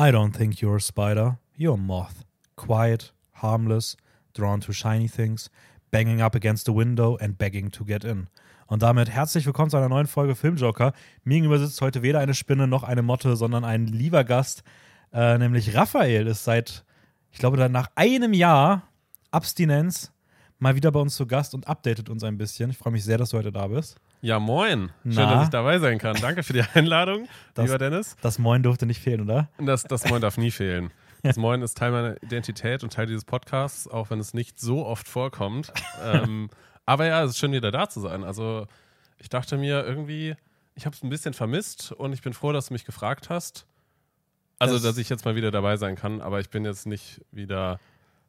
I don't think you're a spider, you're a moth. Quiet, harmless, drawn to shiny things, banging up against the window and begging to get in. Und damit herzlich willkommen zu einer neuen Folge Filmjoker. Mir gegenüber sitzt heute weder eine Spinne noch eine Motte, sondern ein lieber Gast, äh, nämlich Raphael ist seit, ich glaube, dann nach einem Jahr Abstinenz mal wieder bei uns zu Gast und updatet uns ein bisschen. Ich freue mich sehr, dass du heute da bist. Ja, moin. Schön, Na? dass ich dabei sein kann. Danke für die Einladung, Das- lieber Dennis. Das Moin durfte nicht fehlen, oder? Das, das Moin darf nie fehlen. Das Moin ist Teil meiner Identität und Teil dieses Podcasts, auch wenn es nicht so oft vorkommt. ähm, aber ja, es ist schön, wieder da zu sein. Also, ich dachte mir irgendwie, ich habe es ein bisschen vermisst und ich bin froh, dass du mich gefragt hast. Also, Das- dass ich jetzt mal wieder dabei sein kann, aber ich bin jetzt nicht wieder.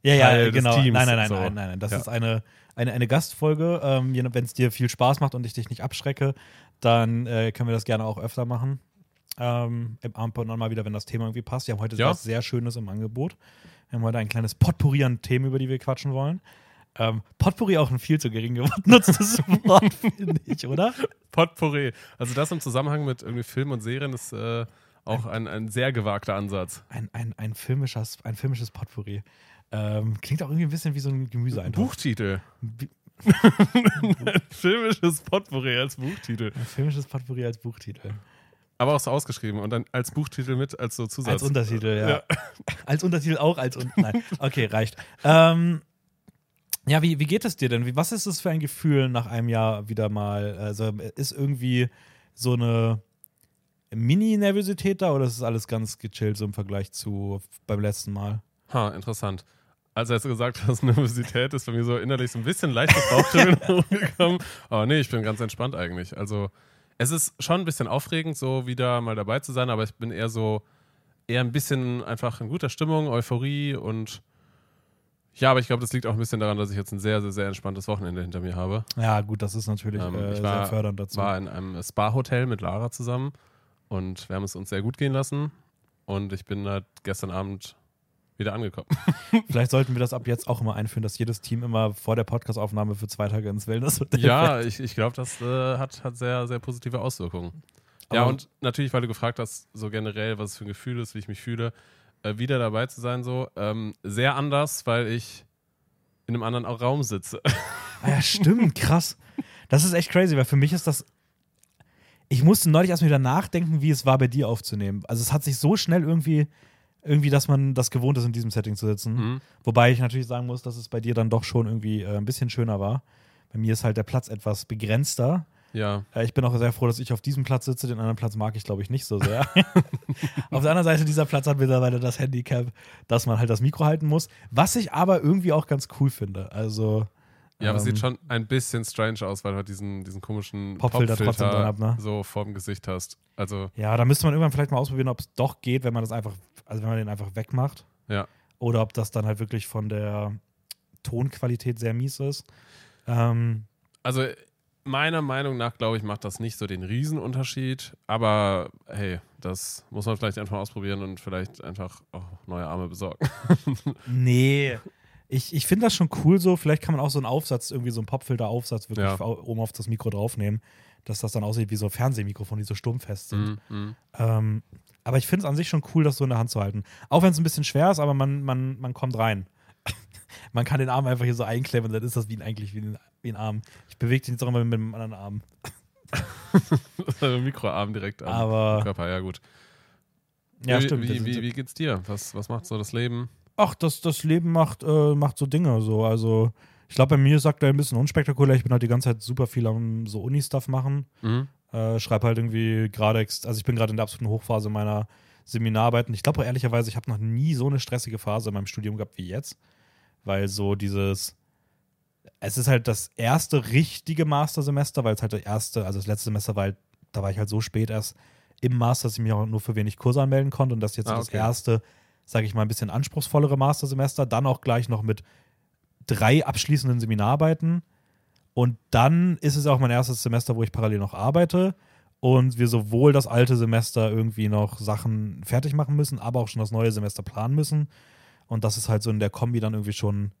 Ja, ja, Teil des genau. Teams, nein, nein, nein, so. nein, nein, nein. Das Ja. ist eine, eine, eine Gastfolge. Ähm, Wenn es dir viel Spaß macht und ich dich nicht abschrecke, dann äh, können wir das gerne auch öfter machen. Ähm, Im Abend mal wieder, wenn das Thema irgendwie passt. Wir haben heute Ja. was sehr Schönes im Angebot. Wir haben heute ein kleines Potpourri an Themen, über die wir quatschen wollen. Ähm, Potpourri auch ein viel zu gering genutztes Wort, finde ich, oder? Potpourri. Also, das im Zusammenhang mit irgendwie Film und Serien ist äh, auch ein, ein sehr gewagter Ansatz. Ein, ein, ein, filmisches, ein filmisches Potpourri. Ähm, klingt auch irgendwie ein bisschen wie so ein Gemüseeintopf. Buchtitel. Ein filmisches Potpourri als Buchtitel. Ein filmisches Potpourri als Buchtitel. Aber auch so ausgeschrieben und dann als Buchtitel mit, als so Zusatz. Als Untertitel, ja. Ja. Als Untertitel auch, als Un Nein, okay, reicht. Ähm, ja, wie, wie geht es dir denn? Wie, was ist es für ein Gefühl nach einem Jahr wieder mal? Also ist irgendwie so eine Mini-Nervosität da oder ist es alles ganz gechillt so im Vergleich zu beim letzten Mal? Ha, interessant. Als du gesagt hast, Nervosität ist bei mir so innerlich so ein bisschen leichtes Bauchkribbeln hochgekommen. Aber nee, ich bin ganz entspannt eigentlich. Also es ist schon ein bisschen aufregend, so wieder mal dabei zu sein, aber ich bin eher so, eher ein bisschen einfach in guter Stimmung, Euphorie und ja, aber ich glaube, das liegt auch ein bisschen daran, dass ich jetzt ein sehr, sehr, sehr entspanntes Wochenende hinter mir habe. Ja, gut, das ist natürlich Ähm, äh, ich sehr war- fördernd dazu. war in einem Spa-Hotel mit Lara zusammen und wir haben es uns sehr gut gehen lassen. Und ich bin halt gestern Abend wieder angekommen. Vielleicht sollten wir das ab jetzt auch immer einführen, dass jedes Team immer vor der Podcastaufnahme für zwei Tage ins Wellness-Hotel ja, ich, ich glaube, das äh, hat, hat sehr, sehr positive Auswirkungen. ja, Aber- und natürlich, weil du gefragt hast, so generell, was es für ein Gefühl ist, wie ich mich fühle, äh, wieder dabei zu sein, so ähm, sehr anders, weil ich in einem anderen Raum sitze. Ah ja, stimmt, krass. Das ist echt crazy, weil für mich ist das. Ich musste neulich erst mal wieder nachdenken, wie es war, bei dir aufzunehmen. Also es hat sich so schnell irgendwie, irgendwie, dass man das gewohnt ist, in diesem Setting zu sitzen. Mhm. Wobei ich natürlich sagen muss, dass es bei dir dann doch schon irgendwie äh, ein bisschen schöner war. Bei mir ist halt der Platz etwas begrenzter. Ja, Äh, ich bin auch sehr froh, dass ich auf diesem Platz sitze. Den anderen Platz mag ich, glaube ich, nicht so sehr. auf der anderen Seite, dieser Platz hat mittlerweile das Handicap, dass man halt das Mikro halten muss. Was ich aber irgendwie auch ganz cool finde. Also. Ja, aber es ähm, sieht schon ein bisschen strange aus, weil du halt diesen, diesen komischen Popfilter trotzdem drin habt, ne? so vorm Gesicht hast. Also, Ja, da müsste man irgendwann vielleicht mal ausprobieren, ob es doch geht, wenn man das einfach, also wenn man den einfach wegmacht. ja. Oder ob das dann halt wirklich von der Tonqualität sehr mies ist. Ähm, Also meiner Meinung nach, glaube ich, macht das nicht so den Riesenunterschied. Aber hey, das muss man vielleicht einfach mal ausprobieren und vielleicht einfach auch neue Arme besorgen. nee. Ich, ich finde das schon cool so. Vielleicht kann man auch so einen Aufsatz, irgendwie so einen Popfilter-Aufsatz wirklich Ja. oben auf das Mikro draufnehmen, dass das dann aussieht wie so Fernsehmikrofone, die so sturmfest sind. Mhm, mhm. Ähm, aber ich finde es an sich schon cool, das so in der Hand zu halten. Auch wenn es ein bisschen schwer ist, aber man, man, man kommt rein. man kann den Arm einfach hier so einklemmen und dann ist das wie ein, eigentlich wie ein, wie ein Arm. Ich bewege den jetzt auch immer mit dem anderen Arm. Also Mikroarm direkt am Aber Körper, ja gut. ja, wie, stimmt. Wie, wie, wie geht's dir? Was, was macht so das Leben? Ach, das, das Leben macht, äh, macht so Dinge so. Also, ich glaube, bei mir ist aktuell ein bisschen unspektakulär. Ich bin halt die ganze Zeit super viel am so Uni-Stuff machen. Mhm. Äh, schreibe halt irgendwie gerade, also ich bin gerade in der absoluten Hochphase meiner Seminararbeiten. Ich glaube ehrlicherweise, ich habe noch nie so eine stressige Phase in meinem Studium gehabt wie jetzt. Weil so dieses, es ist halt das erste richtige Mastersemester, weil es halt das erste, also das letzte Semester war halt, da war ich halt so spät erst im Master, dass ich mich auch nur für wenig Kurse anmelden konnte und das jetzt Ah, das okay. erste, sage ich mal, ein bisschen anspruchsvollere Mastersemester, dann auch gleich noch mit drei abschließenden Seminararbeiten und dann ist es auch mein erstes Semester, wo ich parallel noch arbeite und wir sowohl das alte Semester irgendwie noch Sachen fertig machen müssen, aber auch schon das neue Semester planen müssen und das ist halt so in der Kombi dann irgendwie schon,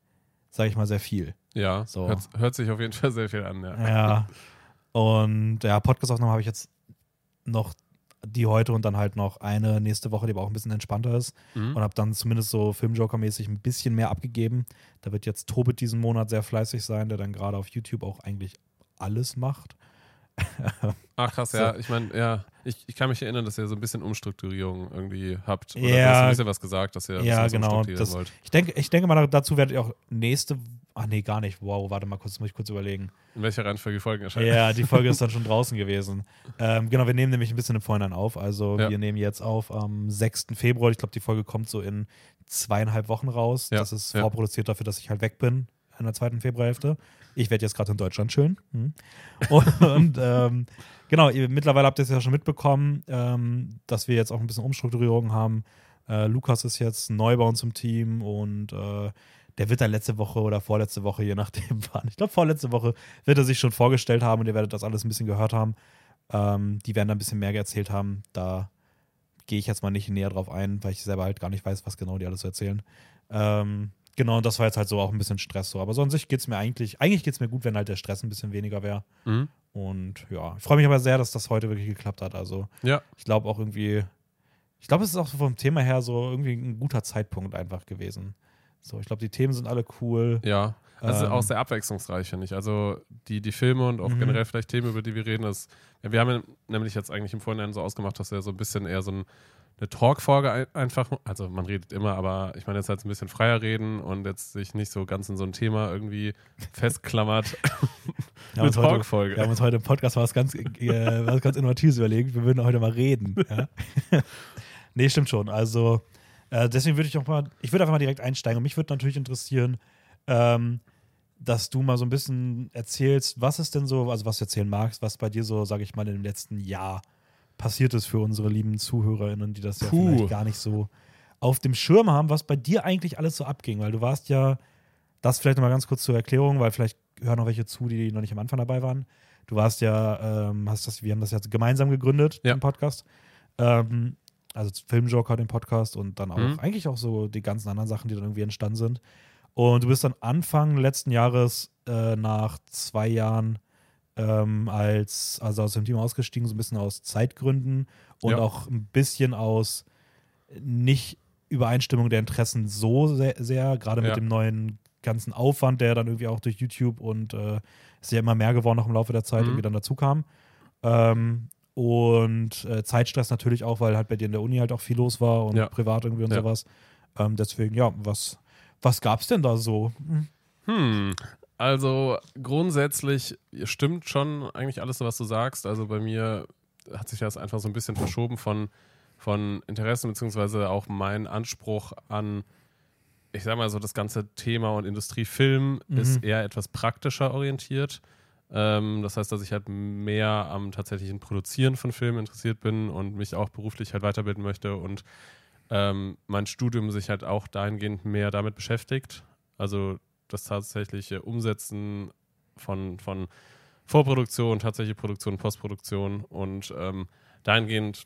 sage ich mal, sehr viel. Ja, So. hört, hört sich auf jeden Fall sehr viel an, ja. Ja. Und ja, Podcast-Aufnahme habe ich jetzt noch die heute und dann halt noch eine nächste Woche, die aber auch ein bisschen entspannter ist. Mhm. Und habe dann zumindest so Filmjoker-mäßig ein bisschen mehr abgegeben. Da wird jetzt Tobit diesen Monat sehr fleißig sein, der dann gerade auf YouTube auch eigentlich alles macht. Ach krass, ja. Ich meine, ja, ich, ich kann mich erinnern, dass ihr so ein bisschen Umstrukturierung irgendwie habt. Oder Ja. du hast ein bisschen was gesagt, dass ihr ein Ja, genau, umstrukturieren das- wollt. Ich denke, ich denke mal, dazu werdet ihr auch nächste. Ach nee, gar nicht. Wow, warte mal kurz, muss ich kurz überlegen. In welcher Reihenfolge die Folgen erscheinen. Ja, die Folge ist dann schon draußen gewesen. Ähm, genau, wir nehmen nämlich ein bisschen im Vorhinein auf. Also Ja. wir nehmen jetzt auf am 6. Februar. Ich glaube, die Folge kommt so in zweieinhalb Wochen raus. Ja, Das ist vorproduziert dafür, dass ich halt weg bin in der zweiten Februarhälfte. Ich werde jetzt gerade in Deutschland chillen. Hm. Und, und ähm, genau, ihr, mittlerweile habt ihr es ja schon mitbekommen, ähm, dass wir jetzt auch ein bisschen Umstrukturierung haben. Äh, Lukas ist jetzt neu bei uns im Team und äh, der wird dann letzte Woche oder vorletzte Woche, je nachdem wann. Ich glaube, vorletzte Woche wird er sich schon vorgestellt haben und ihr werdet das alles ein bisschen gehört haben. Ähm, die werden da ein bisschen mehr erzählt haben. Da gehe ich jetzt mal nicht näher drauf ein, weil ich selber halt gar nicht weiß, was genau die alles so erzählen. Ähm, genau, und das war jetzt halt so auch ein bisschen Stress so. Aber so an sich geht es mir eigentlich, eigentlich geht es mir gut, wenn halt der Stress ein bisschen weniger wäre. Mhm. Und ja, ich freue mich aber sehr, dass das heute wirklich geklappt hat. Also Ja. ich glaube auch irgendwie, ich glaube, es ist auch so vom Thema her so irgendwie ein guter Zeitpunkt einfach gewesen. So, ich glaube, die Themen sind alle cool. Ja, also Ähm. auch sehr abwechslungsreich, finde ich. Also die, die Filme und auch Mhm. generell vielleicht Themen, über die wir reden, ja, wir haben ja nämlich jetzt eigentlich im Vorhinein so ausgemacht, dass wir so ein bisschen eher so ein, eine Talk-Folge ein, einfach, also man redet immer, aber ich meine jetzt halt ein bisschen freier reden und jetzt sich nicht so ganz in so ein Thema irgendwie festklammert. Wir haben eine uns heute, Talk-Folge. wir haben uns heute im Podcast was ganz, äh, was ganz Innovatives überlegt. Wir würden heute mal reden. Ja? nee, stimmt schon. Also äh, deswegen würde ich auch mal, ich würde einfach mal direkt einsteigen. Und mich würde natürlich interessieren, ähm, dass du mal so ein bisschen erzählst, was ist denn so, also was du erzählen magst, was bei dir so, sage ich mal, in dem letzten Jahr passiert ist für unsere lieben ZuhörerInnen, die das ja Puh. vielleicht gar nicht so auf dem Schirm haben, was bei dir eigentlich alles so abging, weil du warst ja, das vielleicht nochmal ganz kurz zur Erklärung, weil vielleicht hören noch welche zu, die noch nicht am Anfang dabei waren. Du warst ja, ähm, hast das, wir haben das ja gemeinsam gegründet, Ja. den Podcast. Ähm, also Filmjoker, den Podcast und dann auch Mhm. eigentlich auch so die ganzen anderen Sachen, die dann irgendwie entstanden sind. Und du bist dann Anfang letzten Jahres äh, nach zwei Jahren ähm, als, also aus dem Team ausgestiegen, so ein bisschen aus Zeitgründen und Ja. auch ein bisschen aus nicht Übereinstimmung der Interessen so sehr, sehr gerade mit Ja. dem neuen ganzen Aufwand, der dann irgendwie auch durch YouTube und äh, ist ja immer mehr geworden noch im Laufe der Zeit, Mhm. irgendwie dann dazu kam. Ähm, und äh, Zeitstress natürlich auch, weil halt bei dir in der Uni halt auch viel los war und Ja. privat irgendwie und Ja. sowas. Ähm, deswegen, ja, was, was gab's denn da so? Hm. Also grundsätzlich stimmt schon eigentlich alles, was du sagst. Also bei mir hat sich das einfach so ein bisschen verschoben von, von Interessen, beziehungsweise auch mein Anspruch an, ich sag mal so, das ganze Thema und Industriefilm Mhm. ist eher etwas praktischer orientiert. Ähm, das heißt, dass ich halt mehr am tatsächlichen Produzieren von Filmen interessiert bin und mich auch beruflich halt weiterbilden möchte und ähm, mein Studium sich halt auch dahingehend mehr damit beschäftigt. Also das tatsächliche Umsetzen von, von Vorproduktion, tatsächliche Produktion, Postproduktion und ähm, dahingehend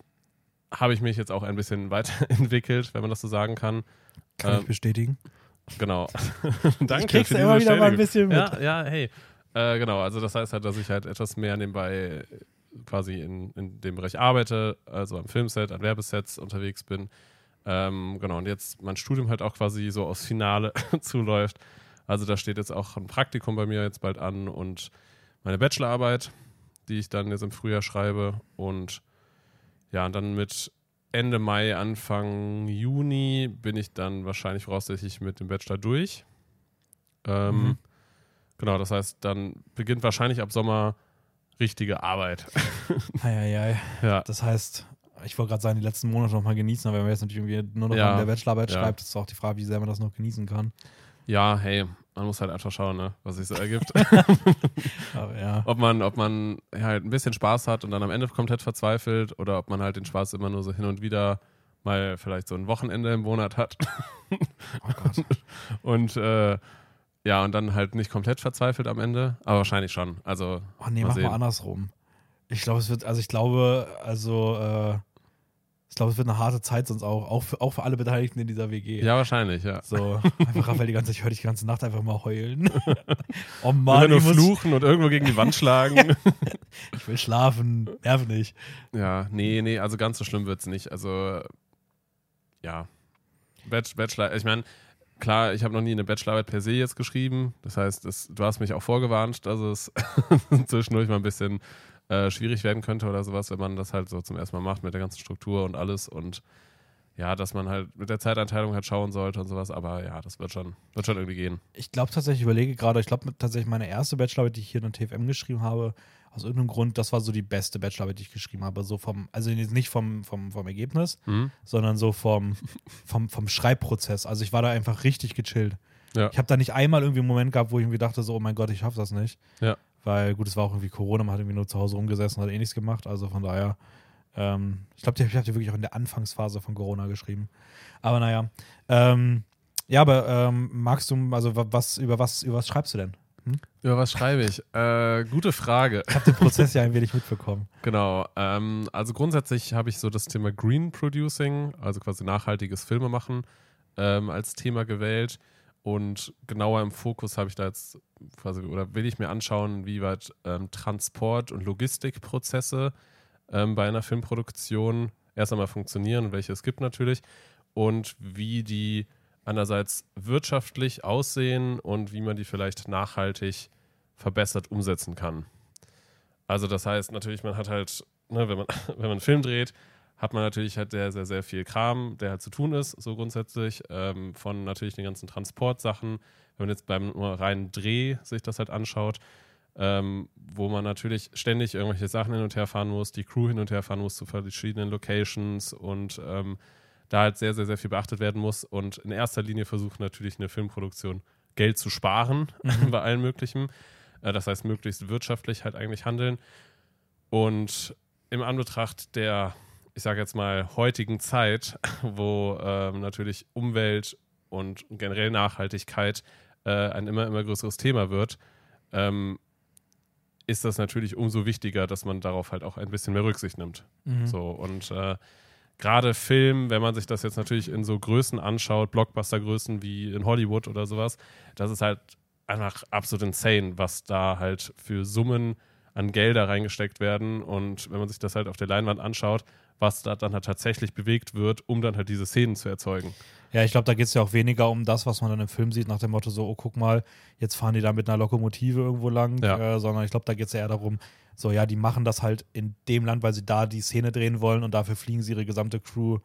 habe ich mich jetzt auch ein bisschen weiterentwickelt, wenn man das so sagen kann. Kann Ähm, ich bestätigen. Genau. Danke. ich krieg's für immer diese wieder mal ein bisschen mit. Ja, ja, hey. Äh, genau, also das heißt halt, dass ich halt etwas mehr nebenbei quasi in, in dem Bereich arbeite, also am Filmset, an Werbesets unterwegs bin. Ähm, genau, und jetzt mein Studium halt auch quasi so aufs Finale zuläuft. Also da steht jetzt auch ein Praktikum bei mir jetzt bald an und meine Bachelorarbeit, die ich dann jetzt im Frühjahr schreibe. Und ja, und dann mit Ende Mai, Anfang Juni bin ich dann wahrscheinlich voraussichtlich mit dem Bachelor durch. Ähm, Mhm. Genau, das heißt, dann beginnt wahrscheinlich ab Sommer richtige Arbeit. Eieiei. ja, Das heißt, ich wollte gerade sagen, die letzten Monate noch mal genießen, aber wenn man jetzt natürlich irgendwie nur noch Ja. an der Bachelorarbeit Ja. schreibt, ist auch die Frage, wie sehr man das noch genießen kann. Ja, hey, man muss halt einfach schauen, ne, was sich so ergibt. Aber ja. ob man, ob man halt ein bisschen Spaß hat und dann am Ende komplett verzweifelt oder ob man halt den Spaß immer nur so hin und wieder mal vielleicht so ein Wochenende im Monat hat Oh Gott. und äh, ja, und dann halt nicht komplett verzweifelt am Ende, aber wahrscheinlich schon. Also, Oh nee, Mal mach sehen. mal andersrum. Ich glaube, es wird, also ich glaube, also äh, glaube, es wird eine harte Zeit sonst auch, auch für, auch für alle Beteiligten in dieser WG. Ja, wahrscheinlich, ja. So, einfach Raphael die ganze ich höre dich die ganze Nacht einfach mal heulen. oh Mann, Mann, nur ich, muss, fluchen und irgendwo gegen die Wand schlagen. ich will schlafen, nerv nicht. ja, nee, nee, also ganz so schlimm wird es nicht. Also, ja. Bach- Bachelor, ich meine, klar, ich habe noch nie eine Bachelorarbeit per se jetzt geschrieben. Das heißt, es, du hast mich auch vorgewarnt, dass es zwischendurch mal ein bisschen äh, schwierig werden könnte oder sowas, wenn man das halt so zum ersten Mal macht mit der ganzen Struktur und alles und ja, dass man halt mit der Zeiteinteilung halt schauen sollte und sowas, aber ja, das wird schon, wird schon irgendwie gehen. Ich glaube tatsächlich, ich überlege gerade, ich glaube tatsächlich meine erste Bachelorarbeit, die ich hier in der TFM geschrieben habe, aus irgendeinem Grund, das war so die beste Bachelorarbeit, die ich geschrieben habe. So vom, also jetzt nicht vom, vom, vom Ergebnis, Mhm. sondern so vom, vom, vom Schreibprozess. Also ich war da einfach richtig gechillt. Ja. Ich habe da nicht einmal irgendwie einen Moment gehabt, wo ich irgendwie dachte, so, oh mein Gott, ich schaffe das nicht. Ja. Weil, gut, es war auch irgendwie Corona, man hat irgendwie nur zu Hause rumgesessen, hat eh nichts gemacht. Also von daher, ähm, ich glaube, ich habe die wirklich auch in der Anfangsphase von Corona geschrieben. Aber naja. Ähm, ja, aber ähm, magst du, also wa- was, über was, über was schreibst du denn? Über was schreibe ich? Äh, gute Frage. Ich habe den Prozess ja ein wenig mitbekommen. Genau. Ähm, also grundsätzlich habe ich so das Thema Green Producing, also quasi nachhaltiges Filmemachen, ähm, als Thema gewählt. Und genauer im Fokus habe ich da jetzt quasi, oder will ich mir anschauen, wie weit ähm, Transport- und Logistikprozesse ähm, bei einer Filmproduktion erst einmal funktionieren und welche es gibt natürlich. Und wie die einerseits wirtschaftlich aussehen und wie man die vielleicht nachhaltig verbessert umsetzen kann. Also das heißt natürlich, man hat halt, ne, wenn, man, wenn man einen Film dreht, hat man natürlich halt sehr, sehr, sehr viel Kram, der halt zu tun ist, so grundsätzlich. Ähm, von natürlich den ganzen Transportsachen. Wenn man jetzt beim reinen Dreh sich das halt anschaut, ähm, wo man natürlich ständig irgendwelche Sachen hin und her fahren muss, die Crew hin und her fahren muss zu verschiedenen Locations und ähm, da halt sehr, sehr, sehr viel beachtet werden muss. Und in erster Linie versucht natürlich eine Filmproduktion Geld zu sparen bei allen möglichen. Äh, das heißt, möglichst wirtschaftlich halt eigentlich handeln. Und im Anbetracht der, ich sage jetzt mal, heutigen Zeit, wo ähm, natürlich Umwelt und generell Nachhaltigkeit äh, ein immer, immer größeres Thema wird, ähm, ist das natürlich umso wichtiger, dass man darauf halt auch ein bisschen mehr Rücksicht nimmt. Mhm. So, und äh, gerade Film, wenn man sich das jetzt natürlich in so Größen anschaut, Blockbuster-Größen wie in Hollywood oder sowas, das ist halt einfach absolut insane, was da halt für Summen an Gelder reingesteckt werden. Und wenn man sich das halt auf der Leinwand anschaut, was da dann halt tatsächlich bewegt wird, um dann halt diese Szenen zu erzeugen. Ja, ich glaube, da geht es ja auch weniger um das, was man dann im Film sieht, nach dem Motto so, oh, guck mal, jetzt fahren die da mit einer Lokomotive irgendwo lang, Ja. äh, sondern ich glaube, da geht es ja eher darum, so, ja, die machen das halt in dem Land, weil sie da die Szene drehen wollen und dafür fliegen sie ihre gesamte Crew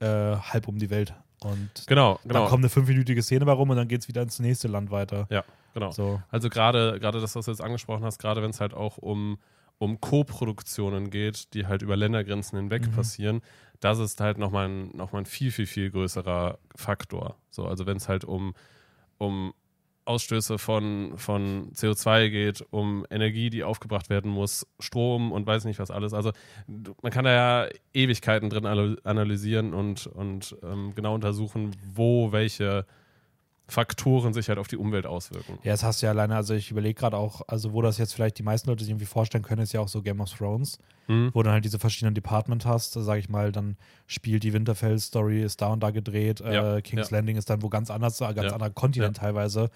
äh, halb um die Welt. Und Genau, dann genau. kommt eine fünfminütige Szene bei rum und dann geht es wieder ins nächste Land weiter. Ja, genau. So. Also gerade gerade das, was du jetzt angesprochen hast, gerade wenn es halt auch um, um Co-Produktionen geht, die halt über Ländergrenzen hinweg Mhm. passieren, das ist halt nochmal ein, noch mal ein viel, viel, viel größerer Faktor. So, also wenn es halt um, um Ausstöße von, von CO2 geht, um Energie, die aufgebracht werden muss, Strom und weiß nicht was alles. Also man kann da ja Ewigkeiten drin analy- analysieren und, und ähm, genau untersuchen, wo welche Faktoren sich halt auf die Umwelt auswirken. Ja, das hast du ja alleine, also ich überlege gerade auch, also wo das jetzt vielleicht die meisten Leute sich irgendwie vorstellen können, ist ja auch so Game of Thrones, Hm? wo du halt diese verschiedenen Department hast, sage ich mal, dann spielt die Winterfell-Story, ist da und da gedreht, Ja, äh, King's ja. Landing ist dann wo ganz anders, äh, ganz Ja, anderer Kontinent teilweise.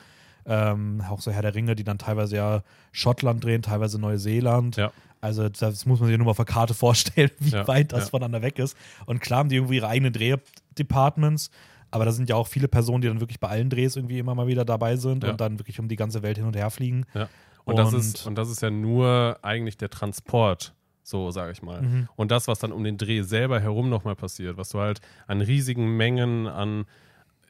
Ähm, auch so Herr der Ringe, die dann teilweise ja Schottland drehen, teilweise Neuseeland. Ja. Also das muss man sich nur mal auf der Karte vorstellen, wie Ja, weit das ja. voneinander weg ist. Und klar haben die irgendwie ihre eigenen Drehdepartments, aber da sind ja auch viele Personen, die dann wirklich bei allen Drehs irgendwie immer mal wieder dabei sind Ja. und dann wirklich um die ganze Welt hin und her fliegen. Ja. Und, das Und- ist, und das ist ja nur eigentlich der Transport, so sage ich mal. Mhm. Und das, was dann um den Dreh selber herum nochmal passiert, was du halt an riesigen Mengen an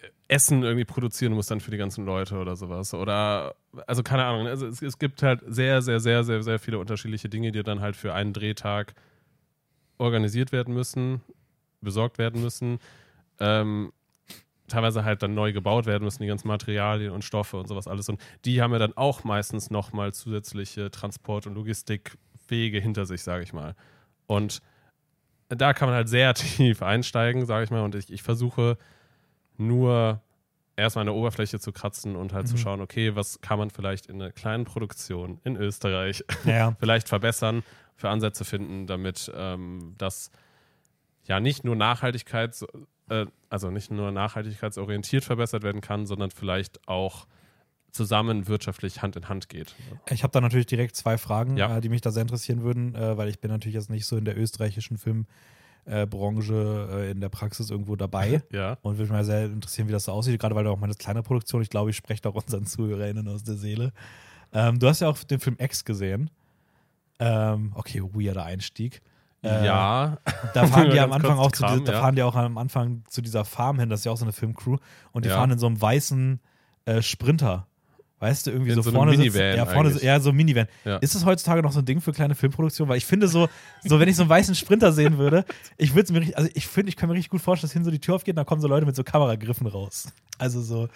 äh, Essen irgendwie produzieren musst dann für die ganzen Leute oder sowas. Oder, also keine Ahnung, also es, es gibt halt sehr, sehr, sehr, sehr, sehr viele unterschiedliche Dinge, die dann halt für einen Drehtag organisiert werden müssen, besorgt werden müssen. Ähm, teilweise halt dann neu gebaut werden müssen, die ganzen Materialien und Stoffe und sowas alles. Und die haben ja dann auch meistens nochmal zusätzliche Transport- und Logistikwege hinter sich, sage ich mal. Und da kann man halt sehr tief einsteigen, sage ich mal. Und ich, ich versuche nur erstmal an der Oberfläche zu kratzen und halt zu Mhm. schauen, okay, was kann man vielleicht in einer kleinen Produktion in Österreich Ja, vielleicht verbessern, für Ansätze finden, damit ähm, das ja nicht nur Nachhaltigkeit, äh, also nicht nur nachhaltigkeitsorientiert verbessert werden kann, sondern vielleicht auch zusammen wirtschaftlich Hand in Hand geht. Ich habe da natürlich direkt zwei Fragen, Ja. äh, die mich da sehr interessieren würden, äh, weil ich bin natürlich jetzt nicht so in der österreichischen Filmbranche in der Praxis irgendwo dabei. Ja. Und würde mich mal sehr interessieren, wie das so aussieht, gerade weil du auch meine kleine Produktion, ich glaube, ich spreche auch unseren ZuhörerInnen aus der Seele. Ähm, du hast ja auch den Film X gesehen. Ähm, okay, weirder Einstieg. Äh, ja, Da fahren die am Anfang auch zu Kram, dieser, da ja. fahren die auch am Anfang zu dieser Farm hin, das ist ja auch so eine Filmcrew. Und die Ja. fahren in so einem weißen äh, Sprinter. Weißt du, irgendwie so, so vorne sitzt, Minivan ja, vorne, ja, so ein Minivan. Ja. Ist es heutzutage noch so ein Ding für kleine Filmproduktionen? Weil ich finde so, so wenn ich so einen weißen Sprinter sehen würde, ich würde es mir richtig, also ich finde, ich kann mir richtig gut vorstellen, dass hin so die Tür aufgeht und da kommen so Leute mit so Kameragriffen raus. Also so,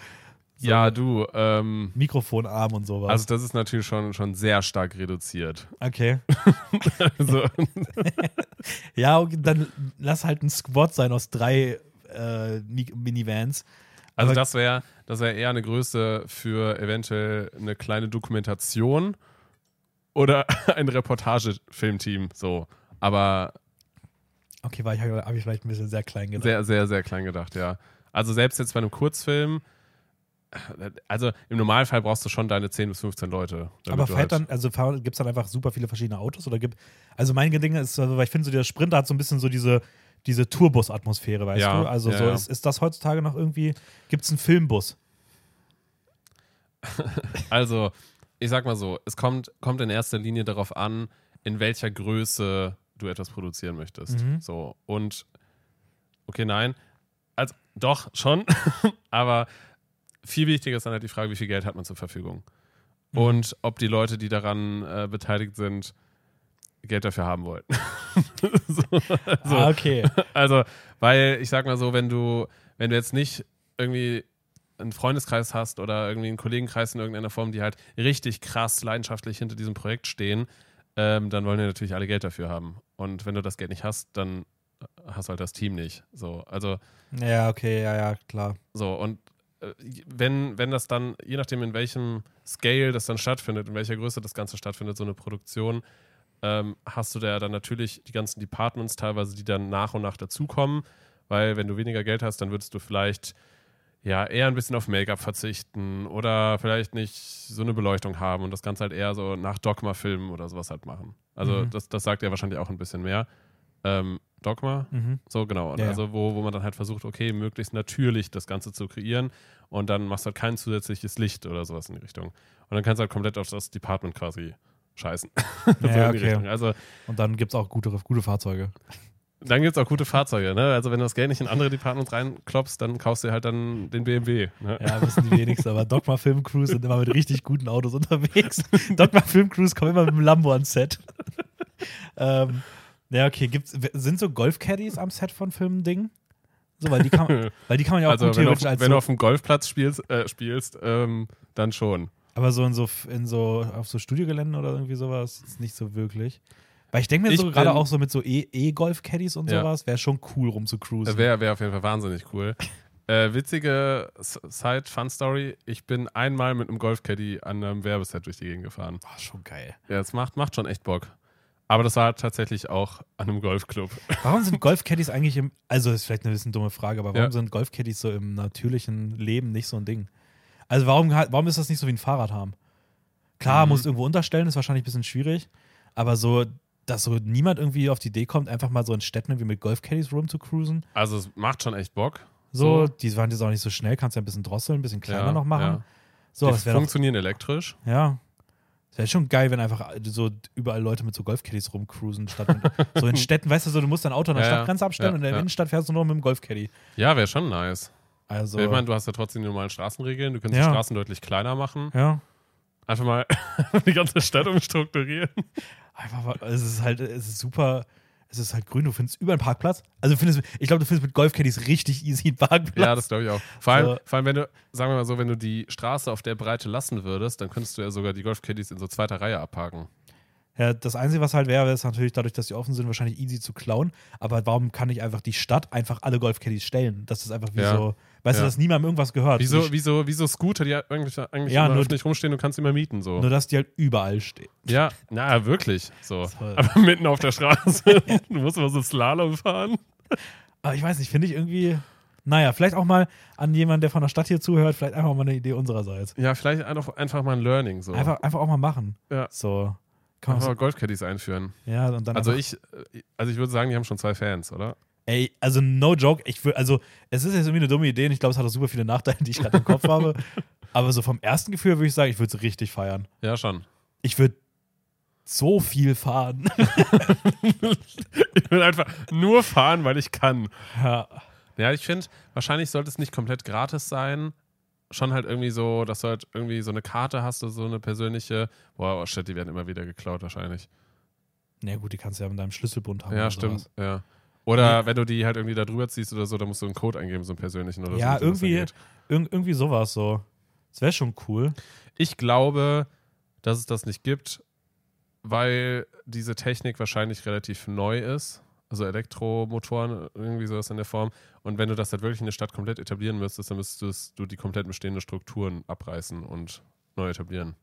so ja, du, ähm, Mikrofonarm und sowas. also das ist natürlich schon, schon sehr stark reduziert. okay. Also, Ja, okay, dann lass halt ein Squad sein aus drei äh, Mi- Minivans. also Aber- das wäre das wär eher eine Größe für eventuell eine kleine Dokumentation oder ein Reportagefilmteam, so. Aber Okay, habe ich vielleicht ein bisschen sehr klein gedacht. Sehr, sehr, sehr klein gedacht, ja. Also selbst jetzt bei einem Kurzfilm, also im Normalfall brauchst du schon deine 10 bis 15 Leute. Aber fährt halt- dann, also gibt es dann einfach super viele verschiedene Autos oder gibt, also mein Ding ist, also, weil ich finde, so der Sprinter hat so ein bisschen so diese, diese Tourbus-Atmosphäre, weißt Ja, du? Also ja, so ja. Ist, ist das heutzutage noch irgendwie, gibt es einen Filmbus? Also, ich sag mal so, es kommt, kommt in erster Linie darauf an, in welcher Größe du etwas produzieren möchtest. Mhm. So, und okay, nein. Also, doch, schon. Aber viel wichtiger ist dann halt die Frage, wie viel Geld hat man zur Verfügung. Mhm. Und ob die Leute, die daran äh, beteiligt sind, Geld dafür haben wollen. so, also, ah, okay. also, weil ich sag mal so, wenn du, wenn du jetzt nicht irgendwie einen Freundeskreis hast oder irgendwie einen Kollegenkreis in irgendeiner Form, die halt richtig krass leidenschaftlich hinter diesem Projekt stehen, ähm, dann wollen die natürlich alle Geld dafür haben. Und wenn du das Geld nicht hast, dann hast du halt das Team nicht. So, also ja, okay, ja, ja, klar. so und äh, wenn, wenn das dann, je nachdem in welchem Scale das dann stattfindet, in welcher Größe das Ganze stattfindet, so eine Produktion, ähm, hast du da dann natürlich die ganzen Departments teilweise, die dann nach und nach dazukommen, weil wenn du weniger Geld hast, dann würdest du vielleicht ja eher ein bisschen auf Make-up verzichten oder vielleicht nicht so eine Beleuchtung haben und das Ganze halt eher so nach Dogma-Filmen oder sowas halt machen. Also Mhm. das, das sagt ja wahrscheinlich auch ein bisschen mehr. Ähm, Dogma, Mhm. so, genau. Ja. Also, wo, wo man dann halt versucht, okay, möglichst natürlich das Ganze zu kreieren und dann machst du halt kein zusätzliches Licht oder sowas in die Richtung. Und dann kannst du halt komplett auf das Department quasi scheißen. so Ja, Richtung. okay. Also, Und dann gibt es auch gute, gute Fahrzeuge. dann gibt es auch gute Fahrzeuge. Ne? Also, wenn du das Geld nicht in andere Departments reinklopfst, dann kaufst du halt dann den BMW. Ne? Ja, wissen die wenigsten, aber Dogma Film Crews sind immer mit richtig guten Autos unterwegs. Dogma Film Crews kommen immer mit dem Lambo ans Set. ähm, ja, okay, gibt's, sind so Golf-Caddies am Set von Filmen Ding? So, weil die kann, man- weil die kann man ja auch Also, gut wenn du, auf, theoretisch als wenn so, du auf dem Golfplatz spielst, äh, spielst ähm, dann schon. aber so in so in so auf so Studiogeländen oder irgendwie sowas ist nicht so wirklich. Weil ich denke mir Ich so gerade auch so mit so E- E-Golf-Caddies und Ja. sowas, wäre schon cool rum zu cruisen. Wäre wär auf jeden Fall wahnsinnig cool. Äh, witzige Side-Fun-Story. Ich bin einmal mit einem Golfcaddy an einem Werbeset durch die Gegend gefahren. Boah, schon geil. Ja, es macht, macht schon echt Bock. Aber das war tatsächlich auch an einem Golfclub. Warum sind Golfcaddies eigentlich im, also ist vielleicht eine bisschen dumme Frage, aber warum Ja. sind Golfcaddies so im natürlichen Leben nicht so ein Ding? Also warum, warum ist das nicht so wie ein Fahrrad haben? Klar, Mhm. muss irgendwo unterstellen, ist wahrscheinlich ein bisschen schwierig, aber so, dass so niemand irgendwie auf die Idee kommt, einfach mal so in Städten irgendwie mit Golfcaddies rum zu cruisen. Also es macht schon echt Bock. So, So. die waren jetzt auch nicht so schnell, kannst ja ein bisschen drosseln, ein bisschen kleiner Ja, noch machen. ja. So, die das wäre doch, funktionieren elektrisch. ja. Das wäre schon geil, wenn einfach so überall Leute mit so Golfcaddies rumcruisen, statt mit, so in Städten, weißt du, so, du musst dein Auto an der Ja. Stadtgrenze abstellen Ja, und in der ja. Innenstadt fährst du nur mit dem Golfcaddy. Ja, wäre schon nice. Also, Ich meine, du hast ja trotzdem die normalen Straßenregeln. Du kannst die Straßen deutlich kleiner machen. ja. Einfach mal die ganze Stadt umstrukturieren. Einfach mal, es ist halt, es ist super, es ist halt grün, du findest über einen Parkplatz. Also findest, ich glaube, du findest mit Golfcaddies richtig easy einen Parkplatz. Ja, das glaube ich auch. Vor allem, So. vor allem, wenn du, sagen wir mal so, wenn du die Straße auf der Breite lassen würdest, dann könntest du ja sogar die Golfcaddies in so zweiter Reihe abparken. Ja, das Einzige, was halt wäre, ist natürlich dadurch, dass die offen sind, wahrscheinlich easy zu klauen. Aber warum kann nicht einfach die Stadt einfach alle Golfcaddies stellen? Das ist einfach wie Ja. so, weißt du, Ja. dass niemandem irgendwas gehört. Wieso, Die- wieso, wieso Scooter, die eigentlich, eigentlich Ja, nur- öffentlich rumstehen, du kannst immer mieten. So. Nur, dass die halt überall stehen. Ja, na, wirklich. So. Toll. Aber mitten auf der Straße. du musst immer so Slalom fahren. Aber ich weiß nicht, finde ich irgendwie. Naja, vielleicht auch mal an jemanden, der von der Stadt hier zuhört, vielleicht einfach mal eine Idee unsererseits. Ja, vielleicht einfach, einfach mal ein Learning. So. Einfach, einfach auch mal machen. Ja. So. Kann man einfach so, Goldcaddies einführen. ja, und dann Also ich, äh, also ich würde sagen, die haben schon zwei Fans, oder? Ey, also no joke, ich will, also es ist jetzt irgendwie eine dumme Idee und ich glaube, es hat auch super viele Nachteile, die ich gerade im Kopf habe. Aber so vom ersten Gefühl würde ich sagen, ich würde es richtig feiern. Ja, schon. Ich würde so viel fahren. Ich will einfach nur fahren, weil ich kann. ja. Ja, ich finde, wahrscheinlich sollte es nicht komplett gratis sein. Schon halt irgendwie so, dass du halt irgendwie so eine Karte hast oder so eine persönliche. Boah, oh shit, die werden immer wieder geklaut wahrscheinlich. Na gut, die kannst du ja mit deinem Schlüsselbund haben. ja, stimmt. sowas. Ja. Oder wenn du die halt irgendwie da drüber ziehst oder so, dann musst du einen Code eingeben, so einen persönlichen oder Ja, so. das irgendwie, irg irgendwie sowas so. Das wäre schon cool. Ich glaube, dass es das nicht gibt, weil diese Technik wahrscheinlich relativ neu ist. Also Elektromotoren, irgendwie sowas in der Form. Und wenn du das halt wirklich in der Stadt komplett etablieren müsstest, dann müsstest du die komplett bestehenden Strukturen abreißen und neu etablieren.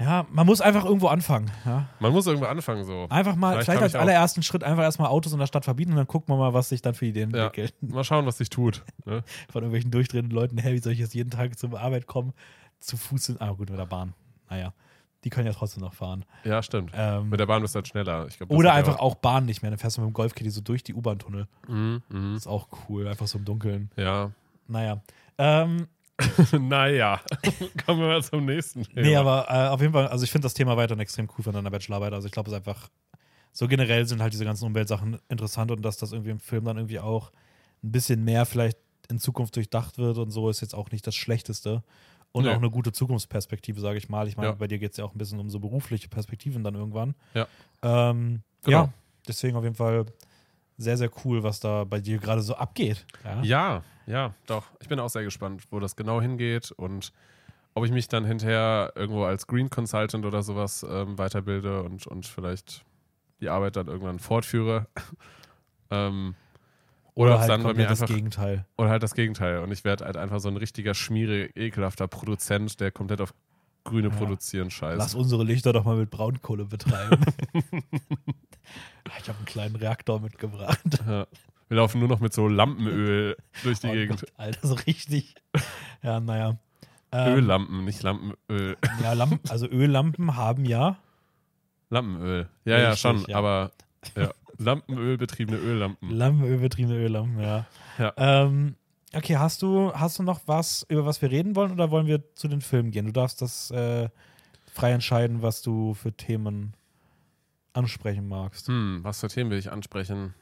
Ja, man muss einfach irgendwo anfangen. Ja. Man muss irgendwo anfangen so. Einfach mal, Vielleicht vielleicht, als allerersten Schritt einfach erstmal Autos in der Stadt verbieten und dann gucken wir mal, was sich dann für Ideen Ja. entwickeln. Mal schauen, was sich tut. Ne? Von irgendwelchen durchdrehenden Leuten, hey, wie soll ich jetzt jeden Tag zur Arbeit kommen? Zu Fuß sind, ah gut, mit der Bahn. Naja, die können ja trotzdem noch fahren. Ja, stimmt. Ähm, Mit der Bahn bist du halt schneller. Ich glaub, oder einfach auch Bahn nicht mehr. Dann fährst du mit dem Golfkitty so durch die U-Bahn-Tunnel. Mhm. Das ist auch cool, einfach so im Dunkeln. Ja. Naja. Ähm, naja. Kommen wir mal zum nächsten Thema. Nee, aber äh, auf jeden Fall, also ich finde das Thema weiterhin extrem cool von deiner Bachelorarbeit. Also ich glaube, es ist einfach, so generell sind halt diese ganzen Umweltsachen interessant und dass das irgendwie im Film dann irgendwie auch ein bisschen mehr vielleicht in Zukunft durchdacht wird und so ist jetzt auch nicht das Schlechteste. Und Nee. auch eine gute Zukunftsperspektive, sage ich mal. Ich meine, Ja. bei dir geht es ja auch ein bisschen um so berufliche Perspektiven dann irgendwann. Ja. Ähm, Genau. Ja, deswegen auf jeden Fall sehr, sehr cool, was da bei dir gerade so abgeht. Ja. Ja, ja, doch. Ich bin auch sehr gespannt, wo das genau hingeht und ob ich mich dann hinterher irgendwo als Green Consultant oder sowas ähm, weiterbilde und, und vielleicht die Arbeit dann irgendwann fortführe. ähm, oder, ob es halt dann bei mir komplett das einfach. Gegenteil. Oder halt das Gegenteil. Und ich werde halt einfach so ein richtiger, schmierig, ekelhafter Produzent, der komplett auf Grüne Ja. produzieren Lass scheißt. unsere Lichter doch mal mit Braunkohle betreiben. ich habe einen kleinen Reaktor mitgebracht. Ja. Wir laufen nur noch mit so Lampenöl durch die Oh Gegend. Gott, Alter, so richtig. Ja, naja. Ähm, Öllampen, nicht Lampenöl. Ja, Lampen, also Öllampen haben ja. Lampenöl. Ja, ja, Richtig, schon. ja. Aber ja. Lampenölbetriebene Öllampen. Lampenölbetriebene Öllampen, ja. Ja. Ähm, okay, hast du, hast du noch was, über was wir reden wollen oder wollen wir zu den Filmen gehen? Du darfst das äh, frei entscheiden, was du für Themen ansprechen magst. Hm, was für Themen will ich ansprechen?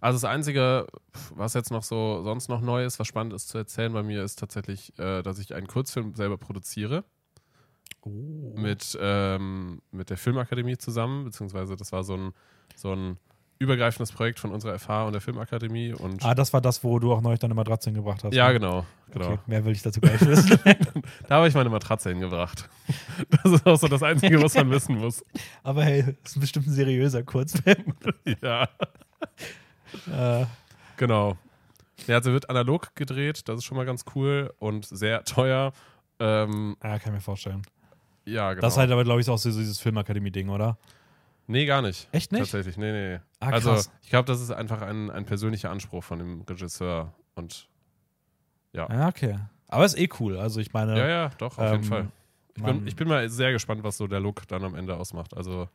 Also das Einzige, was jetzt noch so sonst noch neu ist, was spannend ist zu erzählen bei mir, ist tatsächlich, äh, dass ich einen Kurzfilm selber produziere Oh. mit, ähm, mit der Filmakademie zusammen, beziehungsweise das war so ein, so ein übergreifendes Projekt von unserer FH und der Filmakademie und Ah, das war das, wo du auch neulich deine Matratze hingebracht hast. ja, ne? genau, genau. Okay, mehr will ich dazu gar nicht wissen. Da habe ich meine Matratze hingebracht. Das ist auch so das Einzige, was man wissen muss. Aber hey, das ist bestimmt ein seriöser Kurzfilm. Ja, äh, genau. Ja, also wird analog gedreht, das ist schon mal ganz cool und sehr teuer. Ähm, ja, kann ich mir vorstellen. ja, genau. Das ist halt aber, glaube ich, auch so dieses Filmakademie-Ding, oder? Nee, gar nicht. Echt nicht? Tatsächlich, nee, nee. Ah, also, ich glaube, das ist einfach ein, ein persönlicher Anspruch von dem Regisseur. Und Ja, okay. Aber ist eh cool. Also ich meine, ja, ja, doch, auf ähm, jeden Fall. Ich bin, ich bin mal sehr gespannt, was so der Look dann am Ende ausmacht. Also,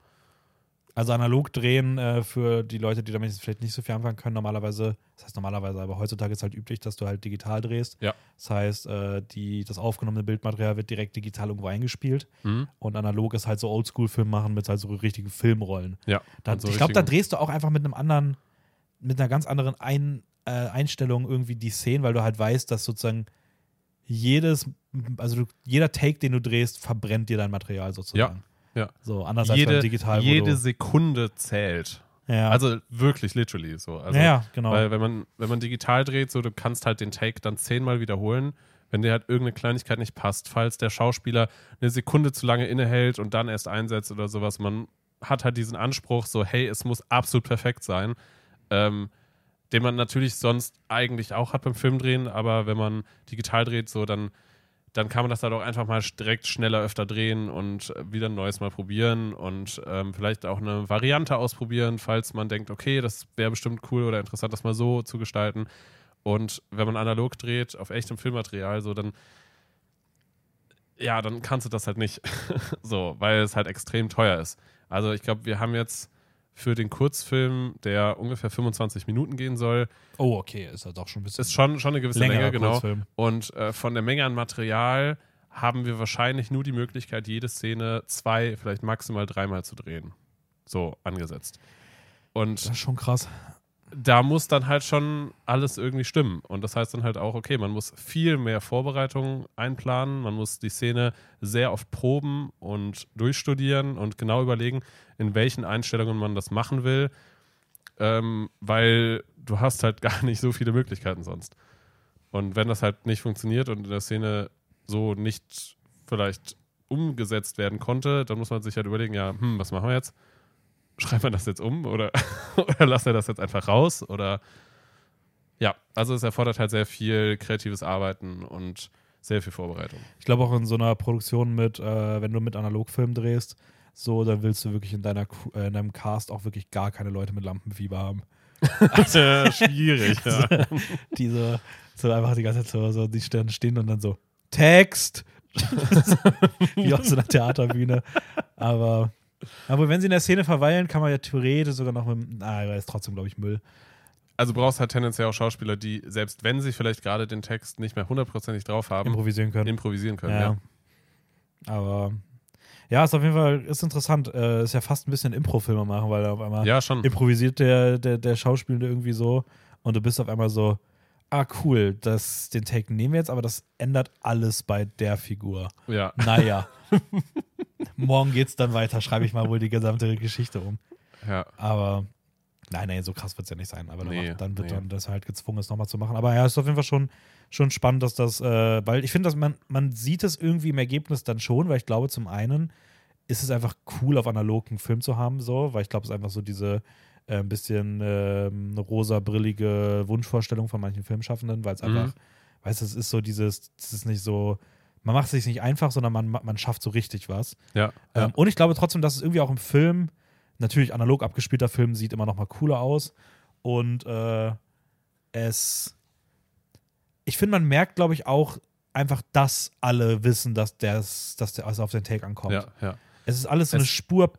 also analog drehen äh, für die Leute, die damit vielleicht nicht so viel anfangen können, normalerweise, das heißt normalerweise, aber heutzutage ist halt üblich, dass du halt digital drehst. Ja. Das heißt, äh, die, das aufgenommene Bildmaterial wird direkt digital irgendwo eingespielt hm? und analog ist halt so Oldschool-Film machen mit halt so richtigen Filmrollen. ja. Da, so ich glaube, da drehst du auch einfach mit einem anderen, mit einer ganz anderen Ein, äh, Einstellung irgendwie die Szenen, weil du halt weißt, dass sozusagen jedes, also du, jeder Take, den du drehst, verbrennt dir dein Material sozusagen. ja. So, anders als jede, beim Digital. jede Sekunde zählt. ja. Also wirklich, literally so. Also, ja, ja, genau. Weil wenn man, wenn man digital dreht, so du kannst halt den Take dann zehnmal wiederholen, wenn dir halt irgendeine Kleinigkeit nicht passt, falls der Schauspieler eine Sekunde zu lange innehält und dann erst einsetzt oder sowas. Man hat halt diesen Anspruch, so, hey, es muss absolut perfekt sein. Ähm, den man natürlich sonst eigentlich auch hat beim Filmdrehen, aber wenn man digital dreht, so dann dann kann man das halt auch einfach mal direkt schneller öfter drehen und äh, wieder ein neues Mal probieren und ähm, vielleicht auch eine Variante ausprobieren, falls man denkt, okay, das wäre bestimmt cool oder interessant, das mal so zu gestalten. Und wenn man analog dreht, auf echtem Filmmaterial, so dann, ja, dann kannst du das halt nicht. so, weil es halt extrem teuer ist. Also ich glaube, wir haben jetzt für den Kurzfilm, der ungefähr 25 Minuten gehen soll. Oh, okay, ist ja doch schon ein bisschen. Ist schon, schon eine gewisse Länge, genau. Kurzfilm. Und äh, von der Menge an Material haben wir wahrscheinlich nur die Möglichkeit, jede Szene zwei, vielleicht maximal dreimal zu drehen. So angesetzt. Und Das ist schon krass. Da muss dann halt schon alles irgendwie stimmen. Und das heißt dann halt auch, okay, man muss viel mehr Vorbereitung einplanen, man muss die Szene sehr oft proben und durchstudieren und genau überlegen, in welchen Einstellungen man das machen will, ähm, weil du hast halt gar nicht so viele Möglichkeiten sonst. Und wenn das halt nicht funktioniert und in der Szene so nicht vielleicht umgesetzt werden konnte, dann muss man sich halt überlegen, ja, hm, was machen wir jetzt? Schreiben wir das jetzt um oder, oder lassen wir das jetzt einfach raus? Oder ja, also es erfordert halt sehr viel kreatives Arbeiten und sehr viel Vorbereitung. Ich glaube auch in so einer Produktion mit, äh, wenn du mit Analogfilm drehst, so, dann willst du wirklich in, deiner, äh, in deinem Cast auch wirklich gar keine Leute mit Lampenfieber haben. Schwierig, ja. Diese, so einfach die ganze Zeit so, so die Sterne stehen und dann so, Text! Wie auf so einer Theaterbühne. Aber, aber wenn sie in der Szene verweilen, kann man ja theoretisch sogar noch mit, na, aber ist trotzdem, glaube ich, Müll. Also du brauchst halt tendenziell auch Schauspieler, die, selbst wenn sie vielleicht gerade den Text nicht mehr hundertprozentig drauf haben, Improvisieren können. improvisieren können. Ja. Ja. Aber ja, ist auf jeden Fall ist interessant. Äh, ist ja fast ein bisschen Impro-Filme machen, weil auf einmal Ja, schon. improvisiert der, der, der Schauspielende irgendwie so und du bist auf einmal so, ah cool, das, den Take nehmen wir jetzt, aber das ändert alles bei der Figur. Ja. Naja. Morgen geht's dann weiter, schreibe ich mal wohl die gesamte Geschichte um. ja. Aber nein, nein, so krass wird es ja nicht sein. Aber dann, Nee, macht, dann wird nee. dann das halt gezwungen, es nochmal zu machen. Aber ja, ist auf jeden Fall schon, schon spannend, dass das, äh, weil ich finde, dass man, man sieht es irgendwie im Ergebnis dann schon, weil ich glaube, zum einen ist es einfach cool, auf analog einen Film zu haben, so, weil ich glaube, es ist einfach so diese äh, ein bisschen ähm, rosa-brillige Wunschvorstellung von manchen Filmschaffenden, weil es Mhm. einfach, weißt du, es ist so dieses, es ist nicht so, man macht es sich nicht einfach, sondern man, man schafft so richtig was. Ja. Ähm, und ich glaube trotzdem, dass es irgendwie auch im Film, natürlich analog abgespielter Film, sieht immer noch mal cooler aus. Und äh, es, ich finde, man merkt, glaube ich, auch einfach, dass alle wissen, dass, der's, dass der also auf den Take ankommt. ja, ja. Es ist alles so eine Es Spur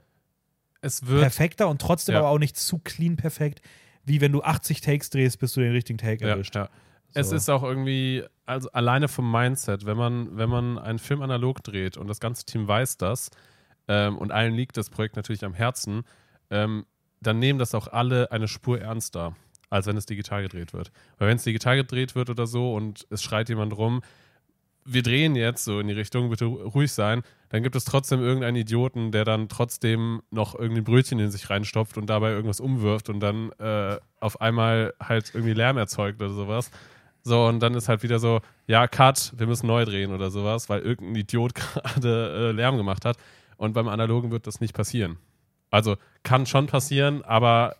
Es wird, perfekter und trotzdem Ja. aber auch nicht zu clean perfekt, wie wenn du 80 Takes drehst, bis du den richtigen Take ja, erwischt. ja. Es So. ist auch irgendwie, also alleine vom Mindset, wenn man, wenn man einen Film analog dreht und das ganze Team weiß das ähm, und allen liegt das Projekt natürlich am Herzen, ähm, dann nehmen das auch alle eine Spur ernster, als wenn es digital gedreht wird. Weil wenn es digital gedreht wird oder so und es schreit jemand rum, wir drehen jetzt so in die Richtung, bitte ruhig sein, dann gibt es trotzdem irgendeinen Idioten, der dann trotzdem noch irgendwie ein Brötchen in sich reinstopft und dabei irgendwas umwirft und dann äh, auf einmal halt irgendwie Lärm erzeugt oder sowas. So, und dann ist halt wieder so, ja, Cut, wir müssen neu drehen oder sowas, weil irgendein Idiot gerade äh, Lärm gemacht hat. Und beim Analogen wird das nicht passieren. Also kann schon passieren, aber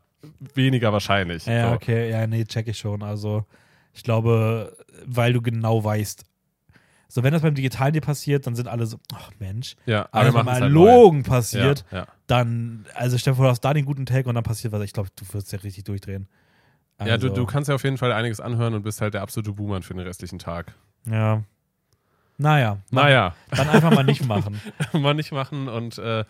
weniger wahrscheinlich. Ja, so. okay, ja, nee, check ich schon. Also, ich glaube, weil du genau weißt, so wenn das beim Digitalen dir passiert, dann sind alle so, ach Mensch, ja aber wenn wir beim halt. Analogen passiert, Ja, ja. dann, also stell dir vor, du hast da den guten Take und dann passiert was. Ich glaube, du wirst ja richtig durchdrehen. Ja du, Also, du kannst ja auf jeden Fall einiges anhören und bist halt der absolute Boomer für den restlichen Tag. Ja. Naja. Naja, Dann einfach mal nicht machen. mal nicht machen und äh,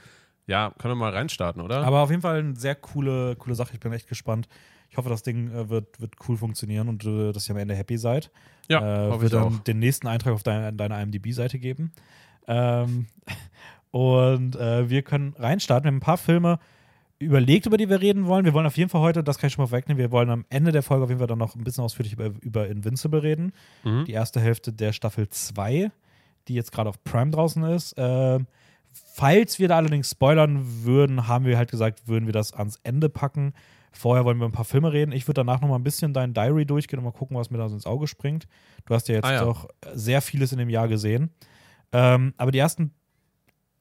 ja, können wir mal reinstarten, oder? Aber auf jeden Fall eine sehr coole, coole Sache. Ich bin echt gespannt. Ich hoffe, das Ding äh, wird, wird cool funktionieren und äh, dass ihr am Ende happy seid. ja, äh, hoffe wird ich dann auch. den nächsten Eintrag auf deine, deiner IMDb-Seite geben. Ähm, und äh, wir können reinstarten. Wir haben ein paar Filme überlegt, über die wir reden wollen. Wir wollen auf jeden Fall heute, das kann ich schon mal vorwegnehmen, wir wollen am Ende der Folge auf jeden Fall dann noch ein bisschen ausführlich über, über Invincible reden. Mhm. Die erste Hälfte der Staffel 2, die jetzt gerade auf Prime draußen ist. Ähm, falls wir da allerdings spoilern würden, haben wir halt gesagt, würden wir das ans Ende packen. Vorher wollen wir ein paar Filme reden. Ich würde danach noch mal ein bisschen dein Diary durchgehen und mal gucken, was mir da so ins Auge springt. Du hast ja jetzt Ah, ja. doch sehr vieles in dem Jahr gesehen. Ähm, aber die ersten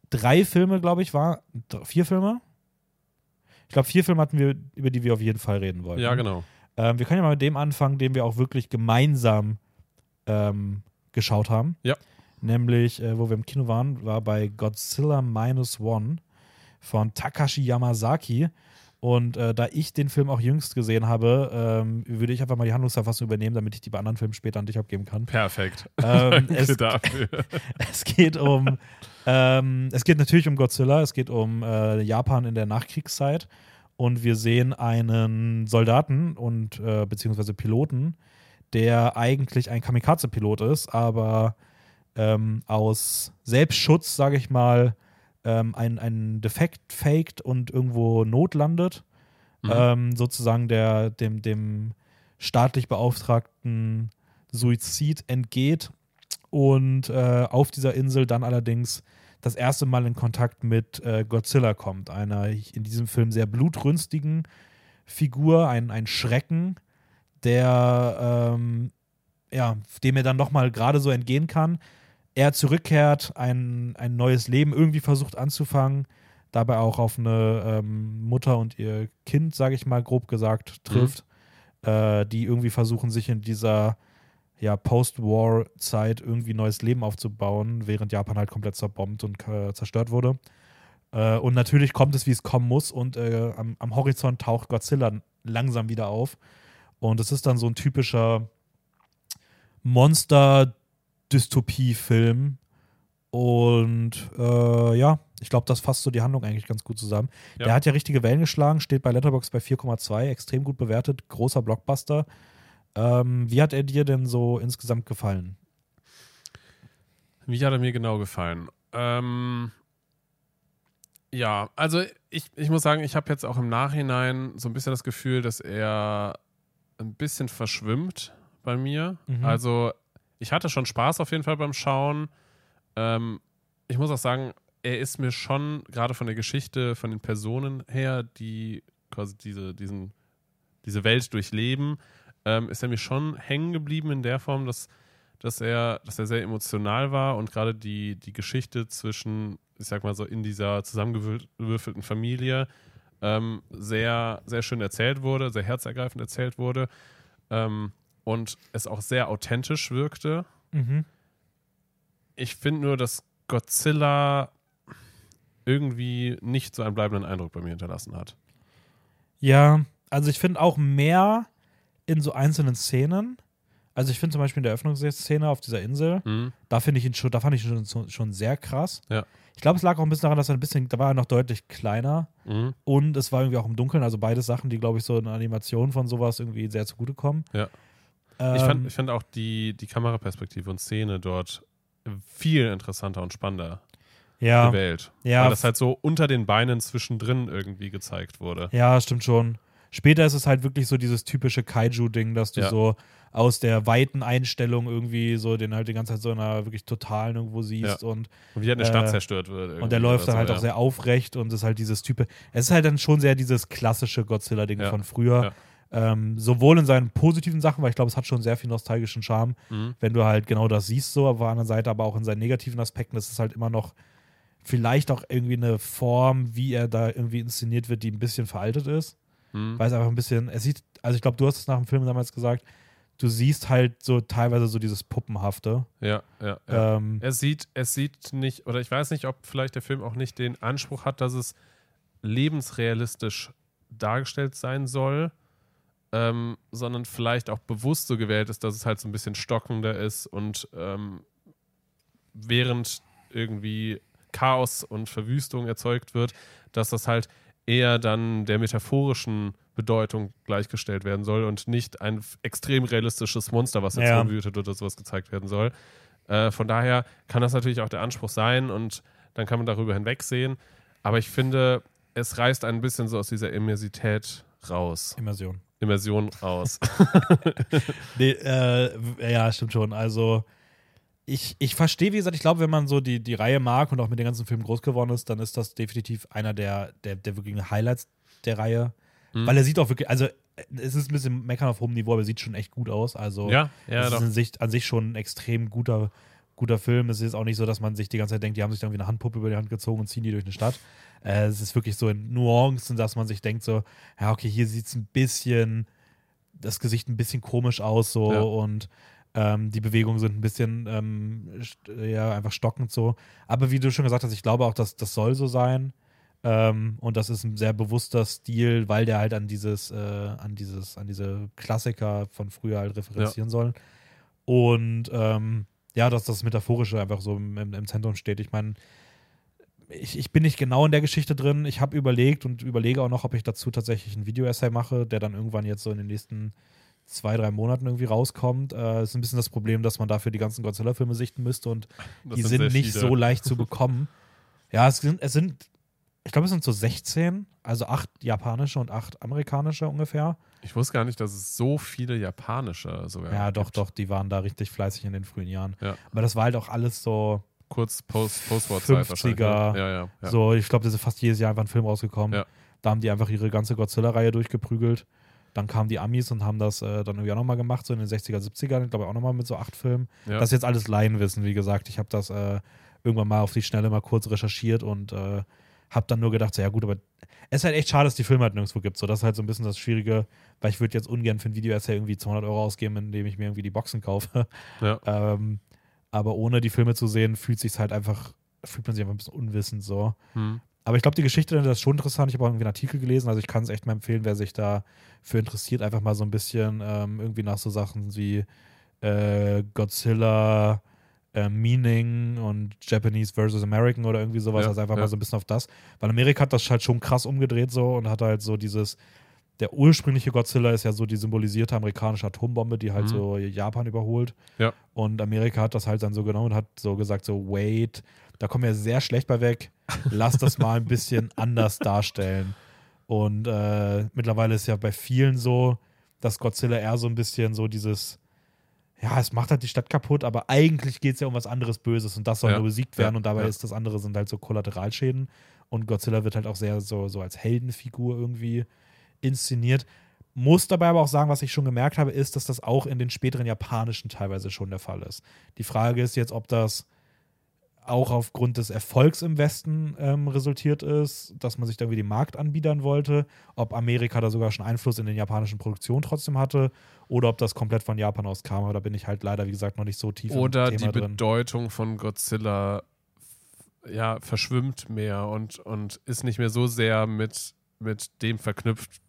drei Filme, glaube ich, war dr- vier Filme. Ich glaube, vier Filme hatten wir, über die wir auf jeden Fall reden wollten. Ja, genau. Ähm, wir können ja mal mit dem anfangen, den wir auch wirklich gemeinsam ähm, geschaut haben. Ja. Nämlich, äh, wo wir im Kino waren, war bei Godzilla Minus One von Takashi Yamazaki. Und äh, da ich den Film auch jüngst gesehen habe, ähm, würde ich einfach mal die Handlungsverfassung übernehmen, damit ich die bei anderen Filmen später an dich abgeben kann. Perfekt. Ähm, es, dafür. es geht um, ähm, es geht natürlich um Godzilla, es geht um äh, Japan in der Nachkriegszeit und wir sehen einen Soldaten und äh, beziehungsweise Piloten, der eigentlich ein Kamikaze-Pilot ist, aber ähm, aus Selbstschutz, sage ich mal, ähm, ein, ein Defekt faked und irgendwo notlandet. Mhm. Ähm, sozusagen der, dem, dem staatlich beauftragten Suizid entgeht und äh, auf dieser Insel dann allerdings das erste Mal in Kontakt mit äh, Godzilla kommt, einer in diesem Film sehr blutrünstigen Figur, ein, ein Schrecken, der ähm, ja, dem er dann nochmal gerade so entgehen kann. Er zurückkehrt, ein, ein neues Leben irgendwie versucht anzufangen, dabei auch auf eine ähm, Mutter und ihr Kind, sage ich mal, grob gesagt, trifft, äh, die irgendwie versuchen, sich in dieser ja, Post-War-Zeit irgendwie neues Leben aufzubauen, während Japan halt komplett zerbombt und äh, zerstört wurde. Äh, und natürlich kommt es, wie es kommen muss, und äh, am, am Horizont taucht Godzilla langsam wieder auf. Und es ist dann so ein typischer Monster-Dystopie-Film. Und äh, ja, ich glaube, das fasst so die Handlung eigentlich ganz gut zusammen. Ja. Der hat ja richtige Wellen geschlagen, steht bei Letterboxd bei 4,2, extrem gut bewertet, großer Blockbuster. Ähm, wie hat er dir denn so insgesamt gefallen? Wie hat er mir genau gefallen? Ähm, ja, also ich, ich muss sagen, ich habe jetzt auch im Nachhinein so ein bisschen das Gefühl, dass er ein bisschen verschwimmt bei mir. Mhm. Also ich hatte schon Spaß auf jeden Fall beim Schauen. Ähm, ich muss auch sagen, er ist mir schon gerade von der Geschichte, von den Personen her, die quasi diese, diesen, diese Welt durchleben, ähm, ist er mir schon hängen geblieben in der Form, dass, dass, er, dass er sehr emotional war und gerade die, die Geschichte zwischen, ich sag mal so, in dieser zusammengewürfelten Familie ähm, sehr, sehr schön erzählt wurde, sehr herzergreifend erzählt wurde ähm, und es auch sehr authentisch wirkte. Mhm. Ich finde nur, dass Godzilla irgendwie nicht so einen bleibenden Eindruck bei mir hinterlassen hat. Ja, also ich finde auch mehr in so einzelnen Szenen. Also ich finde zum Beispiel in der Eröffnungsszene auf dieser Insel, Mhm. da finde ich ihn schon, da fand ich ihn schon, schon sehr krass. Ja. Ich glaube, es lag auch ein bisschen daran, dass er ein bisschen, da war er noch deutlich kleiner Mhm. und es war irgendwie auch im Dunkeln, also beide Sachen, die, glaube ich, so in Animation von sowas irgendwie sehr zugutekommen. Ja. Ähm, Ich fand, ich fand auch die, die Kameraperspektive und Szene dort viel interessanter und spannender ja, gewählt. ja, Weil das halt so unter den Beinen zwischendrin irgendwie gezeigt wurde. ja, stimmt schon. Später ist es halt wirklich so dieses typische Kaiju-Ding, dass du Ja. so aus der weiten Einstellung irgendwie so den halt die ganze Zeit so in einer wirklich totalen irgendwo siehst und Und wie halt eine Stadt Äh, zerstört wird. Und der läuft dann halt so, auch sehr aufrecht und ist halt dieses Type. Es ist halt dann schon sehr dieses klassische Godzilla-Ding Ja. von früher. Ähm, sowohl in seinen positiven Sachen, weil ich glaube, es hat schon sehr viel nostalgischen Charme. Mhm. wenn du halt genau das siehst, so, aber auf der anderen Seite aber auch in seinen negativen Aspekten, das ist halt immer noch vielleicht auch irgendwie eine Form, wie er da irgendwie inszeniert wird, die ein bisschen veraltet ist. Mhm. Weil es einfach ein bisschen, es sieht, also ich glaube, du hast es nach dem Film damals gesagt, du siehst halt so teilweise so dieses Puppenhafte. Ja, ja, ja. Ähm, Es sieht, es sieht nicht, oder ich weiß nicht, ob vielleicht der Film auch nicht den Anspruch hat, dass es lebensrealistisch dargestellt sein soll, ähm, sondern vielleicht auch bewusst so gewählt ist, dass es halt so ein bisschen stockender ist und ähm, während irgendwie Chaos und Verwüstung erzeugt wird, dass das halt eher dann der metaphorischen Bedeutung gleichgestellt werden soll und nicht ein extrem realistisches Monster, was jetzt Ja. rumwütet oder sowas gezeigt werden soll. Äh, von daher kann das natürlich auch der Anspruch sein und dann kann man darüber hinwegsehen. Aber ich finde, es reißt ein bisschen so aus dieser Immersität raus. Immersion. Immersion raus. Nee, äh, ja, stimmt schon. Also, ich, ich verstehe, wie gesagt, ich glaube, wenn man so die, die Reihe mag und auch mit den ganzen Filmen groß geworden ist, dann ist das definitiv einer der, der, der wirklichen Highlights der Reihe. Mhm. Weil er sieht auch wirklich, also, es ist ein bisschen meckern auf hohem Niveau, aber er sieht schon echt gut aus. Also, ja, ja, es ist sich, an sich schon ein extrem guter, guter Film. Es ist auch nicht so, dass man sich die ganze Zeit denkt, die haben sich dann wie eine Handpuppe über die Hand gezogen und ziehen die durch eine Stadt. Äh, es ist wirklich so in Nuancen, dass man sich denkt, so, ja, okay, hier sieht es ein bisschen, das Gesicht ein bisschen komisch aus, so Ja. und Ähm, die Bewegungen sind ein bisschen ähm, ja, einfach stockend so. Aber wie du schon gesagt hast, ich glaube auch, dass das soll so sein. Ähm, und das ist ein sehr bewusster Stil, weil der halt an dieses, äh, an dieses, an diese Klassiker von früher halt referenzieren soll. Und ähm, ja, dass das Metaphorische einfach so im, im, Zentrum steht. Ich meine, ich, ich bin nicht genau in der Geschichte drin. Ich habe überlegt und überlege auch noch, ob ich dazu tatsächlich ein Video-Essay mache, der dann irgendwann jetzt so in den nächsten zwei, drei Monaten irgendwie rauskommt. Äh, ist ein bisschen das Problem, dass man dafür die ganzen Godzilla-Filme sichten müsste und Das die sind sehr nicht viele. so leicht zu bekommen. ja, es sind, es sind, ich glaube, es sind so 16, also acht japanische und acht amerikanische ungefähr. Ich wusste gar nicht, dass es so viele japanische sogar Ja, doch, gibt. doch, die waren da richtig fleißig in den frühen Jahren. Ja. Aber das war halt auch alles so, Kurz Post, Postwar-Zeit 50er, wahrscheinlich. ne? Ja, ja, ja. so ich glaube, da ist fast jedes Jahr einfach ein Film rausgekommen. Ja. Da haben die einfach ihre ganze Godzilla-Reihe durchgeprügelt. Dann kamen die Amis und haben das äh, dann irgendwie auch nochmal gemacht, so in den 60er, 70ern, ich glaube auch nochmal mit so acht Filmen. ja. Das ist jetzt alles Laienwissen, wie gesagt. Ich habe das äh, irgendwann mal auf die Schnelle mal kurz recherchiert und äh, habe dann nur gedacht, so, ja gut, aber es ist halt echt schade, dass die Filme halt nirgendwo gibt. So, das ist halt so ein bisschen das Schwierige, weil ich würde jetzt ungern für ein Video essay irgendwie 200 Euro ausgeben, indem ich mir irgendwie die Boxen kaufe. ja. ähm, aber ohne die Filme zu sehen, fühlt sich halt einfach, fühlt man sich einfach ein bisschen unwissend so. Hm. Aber ich glaube, die Geschichte dahinter ist schon interessant. Ich habe auch irgendwie einen Artikel gelesen, also ich kann es echt mal empfehlen, wer sich da für interessiert, einfach mal so ein bisschen ähm, irgendwie nach so Sachen wie äh, Godzilla, äh, Meaning und Japanese versus American oder irgendwie sowas, Ja, also einfach ja. mal so ein bisschen auf das. Weil Amerika hat das halt schon krass umgedreht so und hat halt so dieses, der ursprüngliche Godzilla ist ja so die symbolisierte amerikanische Atombombe, die halt Mhm. so Japan überholt. Ja. Und Amerika hat das halt dann so genommen und hat so gesagt, so, wait, da kommen wir sehr schlecht bei weg. Lass das mal ein bisschen anders darstellen. Und äh, mittlerweile ist ja bei vielen so, dass Godzilla eher so ein bisschen so dieses, ja, es macht halt die Stadt kaputt, aber eigentlich geht es ja um was anderes Böses und das soll Ja, nur besiegt werden ja, und dabei ja. ist das andere sind halt so Kollateralschäden und Godzilla wird halt auch sehr so, so als Heldenfigur irgendwie inszeniert. Muss dabei aber auch sagen, was ich schon gemerkt habe, ist, dass das auch in den späteren japanischen teilweise schon der Fall ist. Die Frage ist jetzt, ob das auch aufgrund des Erfolgs im Westen ähm, resultiert ist, dass man sich da irgendwie den Markt anbiedern wollte, ob Amerika da sogar schon Einfluss in den japanischen Produktionen trotzdem hatte oder ob das komplett von Japan aus kam. Aber da bin ich halt leider, wie gesagt, noch nicht so tief Oder im Thema die drin. Bedeutung von Godzilla ja, verschwimmt mehr und, und ist nicht mehr so sehr mit, mit dem verknüpft,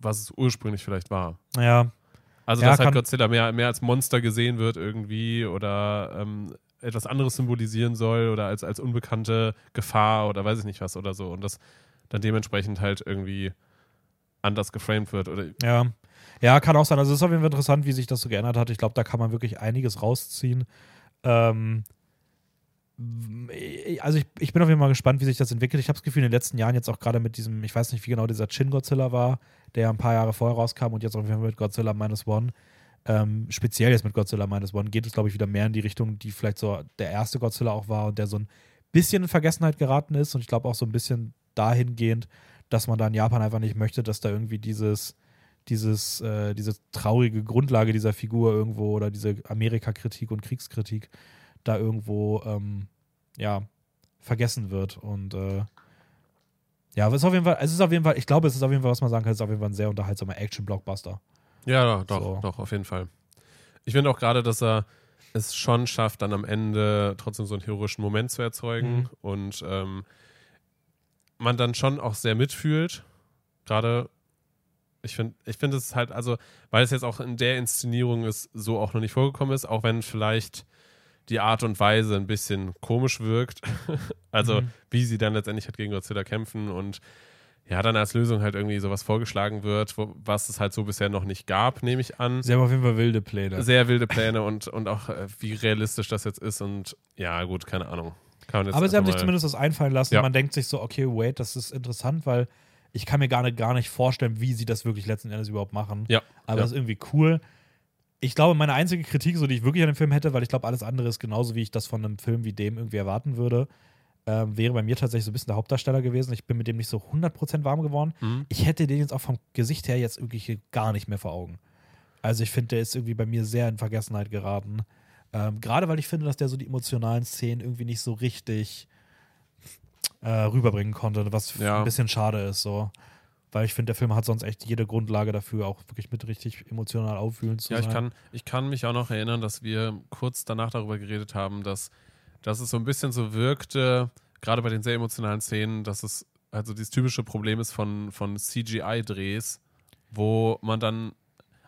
was es ursprünglich vielleicht war. Ja, Also, Ja, dass halt Godzilla mehr, mehr als Monster gesehen wird irgendwie oder ähm, etwas anderes symbolisieren soll oder als, als unbekannte Gefahr oder weiß ich nicht was oder so. Und das dann dementsprechend halt irgendwie anders geframed wird. Oder Ja. Ja, kann auch sein. Also es ist auf jeden Fall interessant, wie sich das so geändert hat. Ich glaube, da kann man wirklich einiges rausziehen. Ähm, also ich, ich bin auf jeden Fall gespannt, wie sich das entwickelt. Ich habe das Gefühl, in den letzten Jahren jetzt auch gerade mit diesem, ich weiß nicht, wie genau dieser Shin-Godzilla war, der ja ein paar Jahre vorher rauskam und jetzt auf jeden Fall mit Godzilla Minus One, ähm, speziell jetzt mit Godzilla Minus One, geht es, glaube ich, wieder mehr in die Richtung, die vielleicht so der erste Godzilla auch war und der so ein bisschen in Vergessenheit geraten ist und ich glaube auch so ein bisschen dahingehend, dass man da in Japan einfach nicht möchte, dass da irgendwie dieses dieses, äh, diese traurige Grundlage dieser Figur irgendwo oder diese Amerika-Kritik und Kriegskritik da irgendwo ähm, ja vergessen wird. Und äh, ja, es ist auf jeden Fall, es ist auf jeden Fall, ich glaube, es ist auf jeden Fall, was man sagen kann, es ist auf jeden Fall ein sehr unterhaltsamer Action-Blockbuster. Ja, doch, So. doch, auf jeden Fall. Ich finde auch gerade, dass er es schon schafft, dann am Ende trotzdem so einen heroischen Moment zu erzeugen Mhm. und ähm, man dann schon auch sehr mitfühlt. Gerade, ich finde, ich finde es halt, also, weil es jetzt auch in der Inszenierung ist, so auch noch nicht vorgekommen ist, auch wenn vielleicht die Art und Weise ein bisschen komisch wirkt. also, Mhm. wie sie dann letztendlich halt gegen Godzilla kämpfen und ja, dann als Lösung halt irgendwie sowas vorgeschlagen wird, wo, was es halt so bisher noch nicht gab, nehme ich an. Sie haben auf jeden Fall wilde Pläne. Sehr wilde Pläne und, und auch äh, wie realistisch das jetzt ist und ja, gut, keine Ahnung. Aber sie haben sich zumindest was einfallen lassen. Ja. Man denkt sich so, okay, wait, das ist interessant, weil ich kann mir gar nicht, gar nicht vorstellen, wie sie das wirklich letzten Endes überhaupt machen. Ja. Aber ja. das ist irgendwie cool. Ich glaube, meine einzige Kritik, so die ich wirklich an dem Film hätte, weil ich glaube, alles andere ist genauso, wie ich das von einem Film wie dem irgendwie erwarten würde, ähm, wäre bei mir tatsächlich so ein bisschen der Hauptdarsteller gewesen. Ich bin mit dem nicht so 100% warm geworden. Mhm. Ich hätte den jetzt auch vom Gesicht her jetzt irgendwie hier gar nicht mehr vor Augen. Also ich finde, der ist irgendwie bei mir sehr in Vergessenheit geraten. Ähm, Gerade weil ich finde, dass der so die emotionalen Szenen irgendwie nicht so richtig äh, rüberbringen konnte, was Ja. ein bisschen schade ist. So. weil ich finde, der Film hat sonst echt jede Grundlage dafür, auch wirklich mit richtig emotional auffühlend zu Ja, sein. ich kann, ich kann mich auch noch erinnern, dass wir kurz danach darüber geredet haben, dass, dass es so ein bisschen so wirkte, gerade bei den sehr emotionalen Szenen, dass es also dieses typische Problem ist von, von CGI-Drehs, wo man dann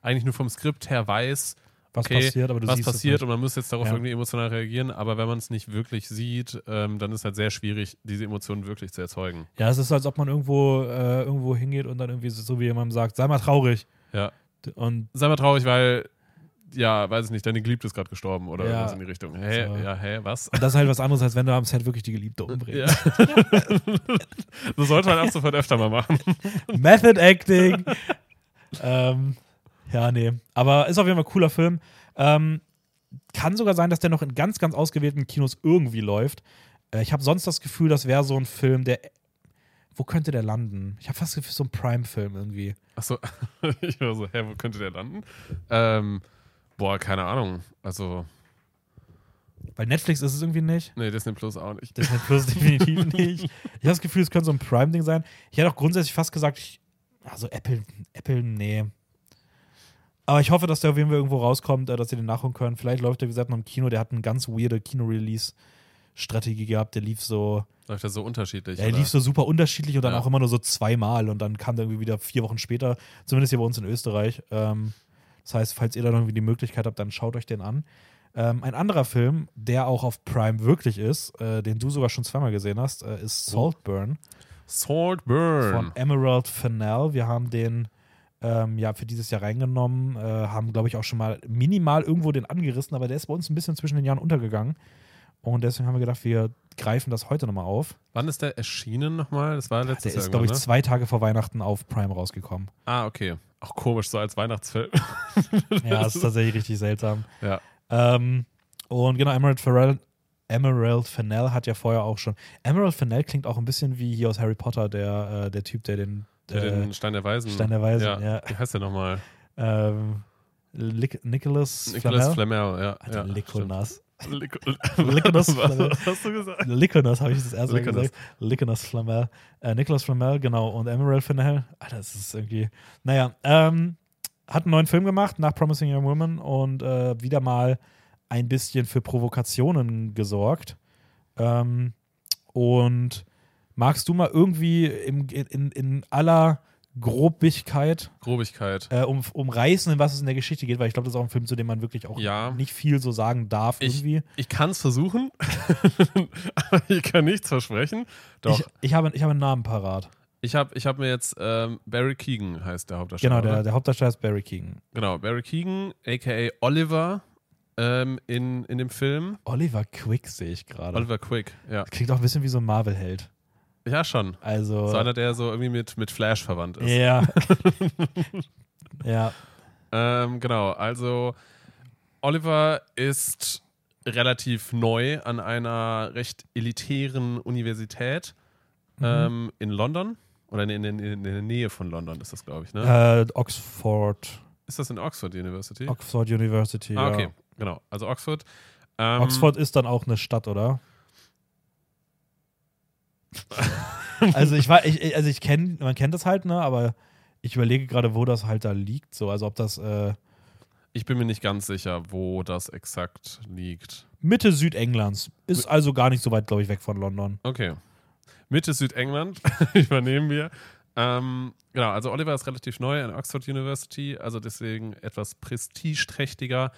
eigentlich nur vom Skript her weiß, was okay, passiert, aber du was siehst passiert und man muss jetzt darauf Ja. irgendwie emotional reagieren, aber wenn man es nicht wirklich sieht, ähm, dann ist halt sehr schwierig, diese Emotionen wirklich zu erzeugen. Ja, es ist, als ob man irgendwo, äh, irgendwo hingeht und dann irgendwie so, wie jemandem sagt, sei mal traurig. Ja. Und Sei mal traurig, weil, ja, weiß ich nicht, deine Geliebte ist gerade gestorben oder Ja. irgendwas in die Richtung. Hä? So. Ja, hä, was? das ist halt was anderes, als wenn du am Set wirklich die Geliebte umbringst. Ja. das sollte man ab sofort öfter mal machen. Method Acting. ähm, ja, nee. Aber ist auf jeden Fall ein cooler Film. Ähm, kann sogar sein, dass der noch in ganz, ganz ausgewählten Kinos irgendwie läuft. Äh, ich habe sonst das Gefühl, das wäre so ein Film, der. Wo könnte der landen? Ich habe fast das Gefühl, so ein Prime-Film irgendwie. Achso, ich war so, hä, wo könnte der landen? Ähm, boah, keine Ahnung. Also, Weil Netflix ist es irgendwie nicht. nee, Disney Plus auch nicht. Disney Plus definitiv nicht. Ich habe das Gefühl, es könnte so ein Prime-Ding sein. Ich hätte auch grundsätzlich fast gesagt, ich, also Apple, Apple, nee. Aber ich hoffe, dass der auf jeden Fall irgendwo rauskommt, äh, dass ihr den nachholen könnt. Vielleicht läuft der, wie gesagt, noch im Kino. Der hat eine ganz weirde Kino-Release-Strategie gehabt. Der lief so, Läuft ja so unterschiedlich. der oder? lief so super unterschiedlich und dann Ja. auch immer nur so zweimal. Und dann kam der irgendwie wieder vier Wochen später, zumindest hier bei uns in Österreich. Ähm, das heißt, falls ihr da noch irgendwie die Möglichkeit habt, dann schaut euch den an. Ähm, ein anderer Film, der auch auf Prime wirklich ist, äh, den du sogar schon zweimal gesehen hast, äh, ist Oh. Saltburn Saltburn. von Emerald Fennell. Wir haben den ähm, ja für dieses Jahr reingenommen, äh, haben glaube ich auch schon mal minimal irgendwo den angerissen, aber der ist bei uns ein bisschen zwischen den Jahren untergegangen. Und deswegen haben wir gedacht, wir greifen das heute nochmal auf. Wann ist der erschienen nochmal? Das war Der letztes ist, Jahr. glaube ich, irgendwann, zwei Tage vor Weihnachten auf Prime rausgekommen. ne? Ah, okay. Auch komisch, so als Weihnachtsfilm. Ja, das ist tatsächlich richtig seltsam. ja. Ähm, und genau, Emerald Fennell, Emerald Fennell hat ja vorher auch schon. Emerald Fennell klingt auch ein bisschen wie hier aus Harry Potter, der, äh, der Typ, der den, Der äh, den Stein der Weisen. Stein der Weisen, ja. ja. Wie heißt der nochmal? ähm, Lic Nicholas Nicholas Flamel. Flamel, ja. Alter, ja was, Flamel. was hast du gesagt? Liconas habe ich das erste Mal gesagt. Liconas Flamel. Äh, Nicholas Flamel, genau. Und Emerald Fennell. Alter, das ist irgendwie. Naja, ähm, hat einen neuen Film gemacht nach Promising Young Woman und äh, wieder mal ein bisschen für Provokationen gesorgt. Ähm, und magst du mal irgendwie im, in, in aller Grobigkeit Grobigkeit. äh, um, umreißen, in was es in der Geschichte geht? Weil ich glaube, das ist auch ein Film, zu dem man wirklich auch Ja. nicht viel so sagen darf Ich- irgendwie. Ich kann es versuchen, aber ich kann nichts versprechen. Doch, Ich, ich, habe, ich habe einen Namen parat. ich habe ich hab mir jetzt ähm, Barry Keegan heißt der Hauptdarsteller. Genau, der, der Hauptdarsteller ist Barry Keegan. Genau, Barry Keegan, aka Oliver ähm, in, in dem Film. Oliver Quick sehe ich gerade. Oliver Quick, ja. Klingt auch ein bisschen wie so ein Marvel-Held. Ja, schon. Also. So einer, der so irgendwie mit, mit Flash verwandt ist. ja. ja. Ähm, genau, also Oliver ist relativ neu an einer recht elitären Universität Mhm. ähm, in London. Oder in, in, in, der Nähe von London ist das, glaube ich. Ne? Äh, Oxford. Ist das in Oxford University? Oxford University. ah, okay, ja. genau. Also Oxford. Ähm, Oxford ist dann auch eine Stadt, oder? also ich war, ich, also ich kenne, man kennt das halt, ne, aber ich überlege gerade, wo das halt da liegt. So, also ob das äh, Ich bin mir nicht ganz sicher, wo das exakt liegt. Mitte Südenglands. Ist also gar nicht so weit, glaube ich, weg von London. Okay. Mitte Südengland übernehmen wir. Ähm, genau, also Oliver ist relativ neu an Oxford University, also deswegen etwas prestigeträchtiger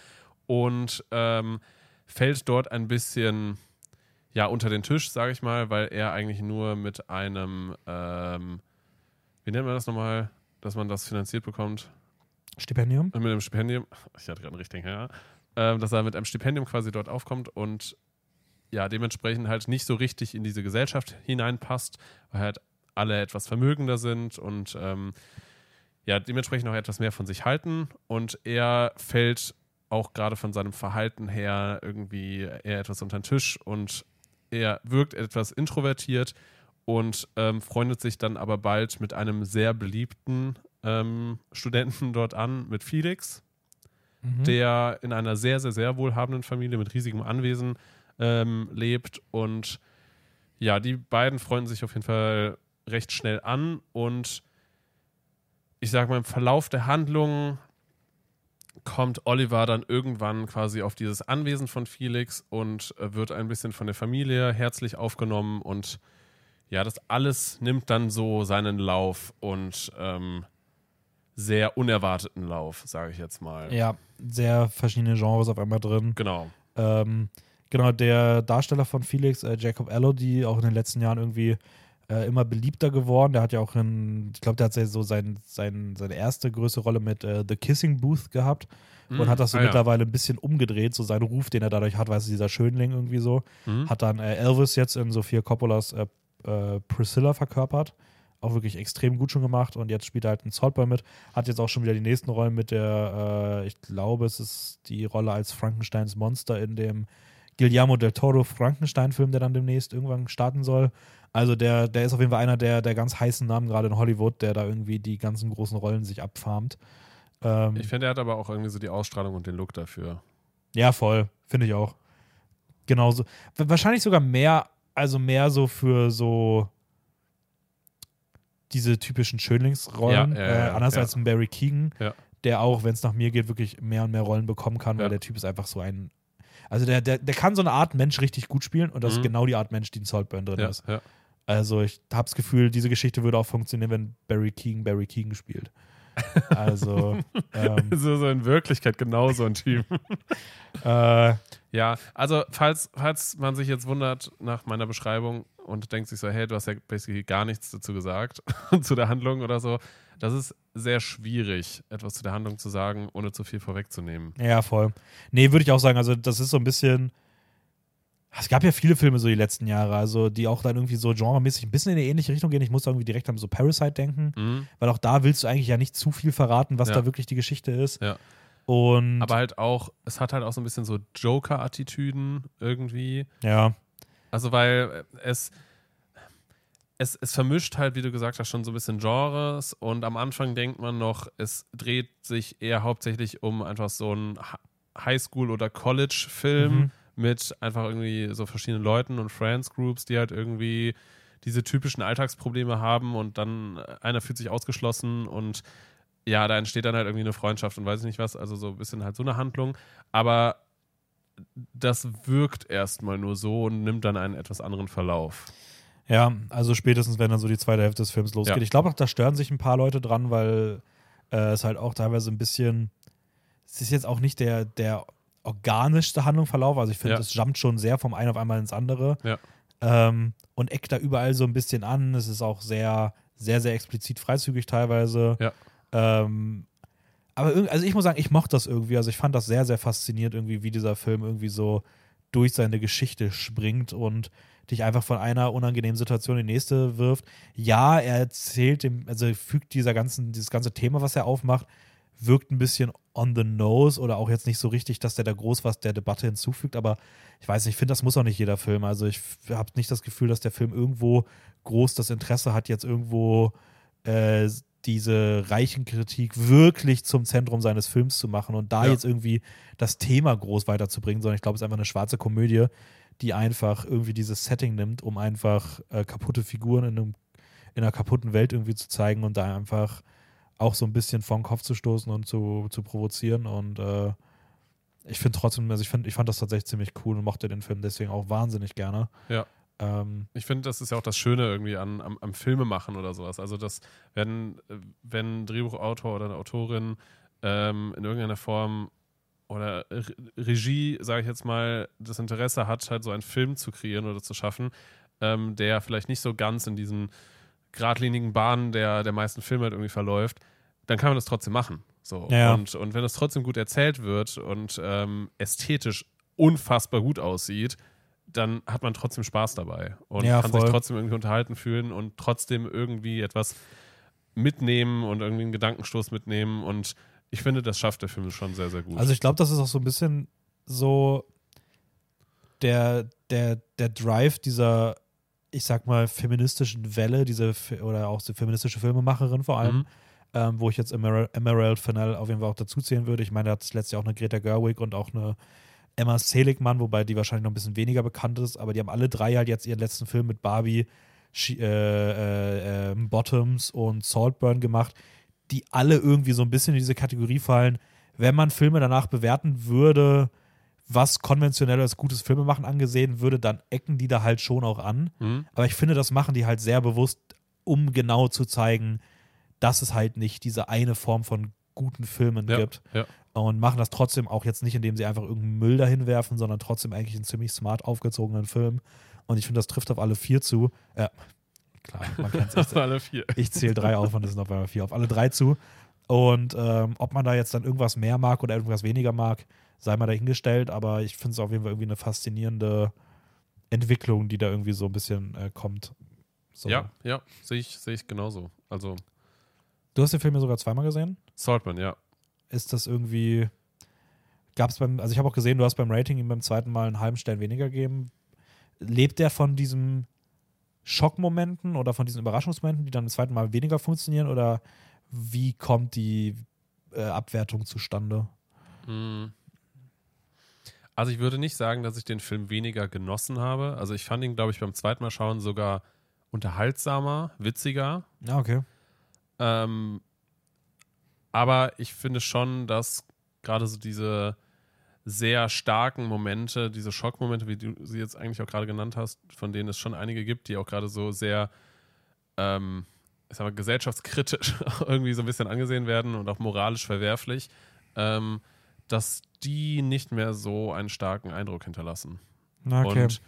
und ähm, fällt dort ein bisschen ja unter den Tisch, sage ich mal, weil er eigentlich nur mit einem, ähm, wie nennt man das nochmal, dass man das finanziert bekommt? Stipendium? mit einem Stipendium, ich hatte gerade einen richtigen Herr, ähm, dass er mit einem Stipendium quasi dort aufkommt und ja, dementsprechend halt nicht so richtig in diese Gesellschaft hineinpasst, weil halt alle etwas vermögender sind und ähm, ja, dementsprechend auch etwas mehr von sich halten und er fällt auch gerade von seinem Verhalten her irgendwie eher etwas unter den Tisch und er wirkt etwas introvertiert und ähm, freundet sich dann aber bald mit einem sehr beliebten ähm, Studenten dort an, mit Felix, Mhm. der in einer sehr, sehr, sehr wohlhabenden Familie mit riesigem Anwesen ähm, lebt. Und ja, die beiden freunden sich auf jeden Fall recht schnell an und ich sag mal, im Verlauf der Handlung kommt Oliver dann irgendwann quasi auf dieses Anwesen von Felix und äh, wird ein bisschen von der Familie herzlich aufgenommen und ja, das alles nimmt dann so seinen Lauf und ähm, sehr unerwarteten Lauf, sage ich jetzt mal. Ja, sehr verschiedene Genres auf einmal drin. Genau. Ähm, genau, der Darsteller von Felix, äh, Jacob Elodie, auch in den letzten Jahren irgendwie äh, immer beliebter geworden. Der hat ja auch in, ich glaube, der hat so sein, sein, seine erste größere Rolle mit äh, The Kissing Booth gehabt und Mhm. hat das so Ah, ja. mittlerweile ein bisschen umgedreht, so seinen Ruf, den er dadurch hat, weißt du, dieser Schönling irgendwie so. Mhm. Hat dann äh, Elvis jetzt in Sophia Coppolas äh, äh, Priscilla verkörpert. Auch wirklich extrem gut schon gemacht und jetzt spielt er halt einen Saltboy mit. Hat jetzt auch schon wieder die nächsten Rollen mit der, äh, ich glaube, es ist die Rolle als Frankensteins Monster in dem Guillermo del Toro Frankenstein-Film, der dann demnächst irgendwann starten soll. Also der, der ist auf jeden Fall einer der, der ganz heißen Namen gerade in Hollywood, der da irgendwie die ganzen großen Rollen sich abfarmt. Ähm, Ich finde, er hat aber auch irgendwie so die Ausstrahlung und den Look dafür. ja, voll. Finde ich auch. Genauso. Wahrscheinlich sogar mehr, also mehr so für so diese typischen Schönlingsrollen. Ja, ja, äh, anders ja. als ein Barry Keegan, der auch, wenn es nach mir geht, wirklich mehr und mehr Rollen bekommen kann, weil der Typ ist einfach so ein. Also der, der, der kann so eine Art Mensch richtig gut spielen und das Mhm. ist genau die Art Mensch, die in Saltburn drin ist. ja. Also ich habe das Gefühl, diese Geschichte würde auch funktionieren, wenn Barry Keegan Barry Keegan spielt. Also ähm, so, so in Wirklichkeit genau so ein Typ. äh, Ja, also falls, falls man sich jetzt wundert nach meiner Beschreibung und denkt sich so, hey, du hast ja basically gar nichts dazu gesagt, zu der Handlung oder so, das ist sehr schwierig, etwas zu der Handlung zu sagen, ohne zu viel vorwegzunehmen. Ja, voll. Nee, würde ich auch sagen, also das ist so ein bisschen. Es gab ja viele Filme so die letzten Jahre, also die auch dann irgendwie so genremäßig ein bisschen in eine ähnliche Richtung gehen. Ich muss da irgendwie direkt an so Parasite denken, Mhm. weil auch da willst du eigentlich ja nicht zu viel verraten, was Ja. da wirklich die Geschichte ist. Ja. Und Aber halt auch, es hat halt auch so ein bisschen so Joker-Attitüden irgendwie. ja, Also weil es, es, es vermischt halt, wie du gesagt hast, schon so ein bisschen Genres und am Anfang denkt man noch, es dreht sich eher hauptsächlich um einfach so einen Hi- Highschool- oder College-Film Mhm. Mit einfach irgendwie so verschiedenen Leuten und Friends-Groups, die halt irgendwie diese typischen Alltagsprobleme haben und dann einer fühlt sich ausgeschlossen und ja, da entsteht dann halt irgendwie eine Freundschaft und weiß ich nicht was, also so ein bisschen halt so eine Handlung, aber das wirkt erstmal nur so und nimmt dann einen etwas anderen Verlauf. ja, also spätestens, wenn dann so die zweite Hälfte des Films losgeht. Ja. Ich glaube auch, da stören sich ein paar Leute dran, weil äh, es halt auch teilweise ein bisschen. Es ist jetzt auch nicht der, der organischste Handlungsverlauf. Also ich finde, Ja. es jumpt schon sehr vom einen auf einmal ins andere. Ja. Ähm, und eckt da überall so ein bisschen an. Es ist auch sehr, sehr, sehr explizit freizügig teilweise. Ja. Ähm, aber also ich muss sagen, ich mochte das irgendwie. Also ich fand das sehr, sehr faszinierend, irgendwie, wie dieser Film irgendwie so durch seine Geschichte springt und dich einfach von einer unangenehmen Situation in die nächste wirft. Ja, er erzählt dem, also fügt dieser ganzen, dieses ganze Thema, was er aufmacht, wirkt ein bisschen on the nose oder auch jetzt nicht so richtig, dass der da groß was der Debatte hinzufügt, aber ich weiß nicht, ich finde, das muss auch nicht jeder Film. Also ich habe nicht das Gefühl, dass der Film irgendwo groß das Interesse hat, jetzt irgendwo äh, diese Reichenkritik wirklich zum Zentrum seines Films zu machen und da Ja. jetzt irgendwie das Thema groß weiterzubringen, sondern ich glaube, es ist einfach eine schwarze Komödie, die einfach irgendwie dieses Setting nimmt, um einfach äh, kaputte Figuren in, einem, in einer kaputten Welt irgendwie zu zeigen und da einfach auch so ein bisschen vor den Kopf zu stoßen und zu, zu provozieren. Und äh, ich finde trotzdem, also ich, find, ich fand das tatsächlich ziemlich cool und mochte den Film deswegen auch wahnsinnig gerne. Ja. Ähm, Ich finde, das ist ja auch das Schöne irgendwie an, am, am Filmemachen oder sowas. Also, dass wenn, wenn ein Drehbuchautor oder eine Autorin ähm, in irgendeiner Form oder Re Regie, sage ich jetzt mal, das Interesse hat, halt so einen Film zu kreieren oder zu schaffen, ähm, der vielleicht nicht so ganz in diesen geradlinigen Bahnen der, der meisten Filme halt irgendwie verläuft, dann kann man das trotzdem machen. So. Ja. Und, und wenn es trotzdem gut erzählt wird und ähm, ästhetisch unfassbar gut aussieht, dann hat man trotzdem Spaß dabei und Ja, kann voll. sich trotzdem irgendwie unterhalten fühlen und trotzdem irgendwie etwas mitnehmen und irgendwie einen Gedankenstoß mitnehmen. Und ich finde, das schafft der Film schon sehr, sehr gut. Also ich glaube, das ist auch so ein bisschen so der, der, der Drive dieser, ich sag mal, feministischen Welle, diese oder auch die feministische Filmemacherin vor allem, Mhm. ähm, wo ich jetzt Emer Emerald Fennell auf jeden Fall auch dazu zählen würde. Ich meine, da hat es letztes Jahr auch eine Greta Gerwig und auch eine Emma Seligman, wobei die wahrscheinlich noch ein bisschen weniger bekannt ist, aber die haben alle drei halt jetzt ihren letzten Film mit Barbie, äh, äh, äh, Bottoms und Saltburn gemacht, die alle irgendwie so ein bisschen in diese Kategorie fallen. Wenn man Filme danach bewerten würde, was konventionell als gutes Filmemachen angesehen würde, dann ecken die da halt schon auch an. Mhm. Aber ich finde, das machen die halt sehr bewusst, um genau zu zeigen, dass es halt nicht diese eine Form von guten Filmen Ja, gibt. ja. Und machen das trotzdem auch jetzt nicht, indem sie einfach irgendeinen Müll dahin werfen, sondern trotzdem eigentlich einen ziemlich smart aufgezogenen Film. Und ich finde, das trifft auf alle vier zu. Äh, klar, man kennt es. Alle vier. Ich zähle drei auf und es sind auf einmal vier. Auf alle drei zu. Und ähm, ob man da jetzt dann irgendwas mehr mag oder irgendwas weniger mag, sei mal dahingestellt. Aber ich finde es auf jeden Fall irgendwie eine faszinierende Entwicklung, die da irgendwie so ein bisschen äh, kommt. So. Ja, ja, sehe ich, sehe ich genauso. Also Du hast den Film ja sogar zweimal gesehen. Saltman, ja. Ist das irgendwie. Gab es beim. Also ich habe auch gesehen, du hast beim Rating ihm beim zweiten Mal einen halben Stern weniger gegeben. Lebt der von diesen Schockmomenten oder von diesen Überraschungsmomenten, die dann beim zweiten Mal weniger funktionieren? Oder wie kommt die äh, Abwertung zustande? Mm. Also ich würde nicht sagen, dass ich den Film weniger genossen habe. Also ich fand ihn, glaube ich, beim zweiten Mal schauen sogar unterhaltsamer, witziger. Ja, okay. Ähm, aber ich finde schon, dass gerade so diese sehr starken Momente, diese Schockmomente, wie du sie jetzt eigentlich auch gerade genannt hast, von denen es schon einige gibt, die auch gerade so sehr, ähm, ich sag mal, gesellschaftskritisch irgendwie so ein bisschen angesehen werden und auch moralisch verwerflich, ähm, dass die nicht mehr so einen starken Eindruck hinterlassen. Okay. Und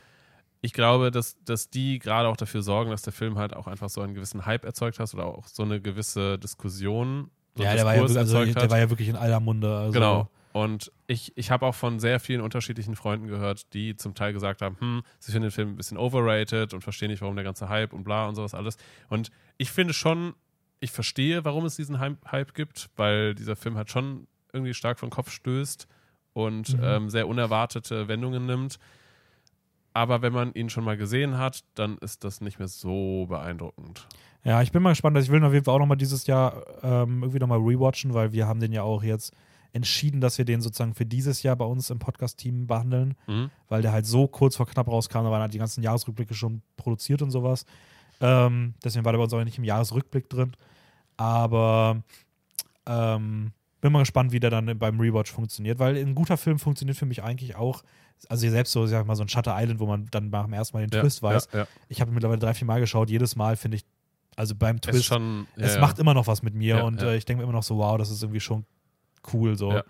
ich glaube, dass, dass die gerade auch dafür sorgen, dass der Film halt auch einfach so einen gewissen Hype erzeugt hat oder auch so eine gewisse Diskussion. So ja, der war ja, also, der hat. war ja wirklich in aller Munde. Also, Genau. Und ich, ich habe auch von sehr vielen unterschiedlichen Freunden gehört, die zum Teil gesagt haben, hm, sie finden den Film ein bisschen overrated und verstehen nicht, warum der ganze Hype und bla und sowas alles. Und ich finde schon, ich verstehe, warum es diesen Hype, gibt, weil dieser Film halt schon irgendwie stark vom Kopf stößt und Mhm. ähm, sehr unerwartete Wendungen nimmt. Aber wenn man ihn schon mal gesehen hat, dann ist das nicht mehr so beeindruckend. Ja, ich bin mal gespannt. Also ich will ihn auf jeden Fall auch nochmal dieses Jahr ähm, irgendwie nochmal rewatchen, weil wir haben den ja auch jetzt entschieden, dass wir den sozusagen für dieses Jahr bei uns im Podcast-Team behandeln, Mhm. weil der halt so kurz vor knapp rauskam, da waren halt die ganzen Jahresrückblicke schon produziert und sowas. Ähm, deswegen war der bei uns auch nicht im Jahresrückblick drin. Aber ähm, bin mal gespannt, wie der dann beim Rewatch funktioniert, weil ein guter Film funktioniert für mich eigentlich auch, also selbst so, sag mal, so ein Shutter Island, wo man dann dem ersten Mal den Ja, Twist weiß. Ja, ja. Ich habe mittlerweile drei, vier Mal geschaut, jedes Mal finde ich, also beim Es Twist ist schon. Es macht immer noch was mit mir und. Äh, ich denke mir immer noch so, wow, das ist irgendwie schon cool so.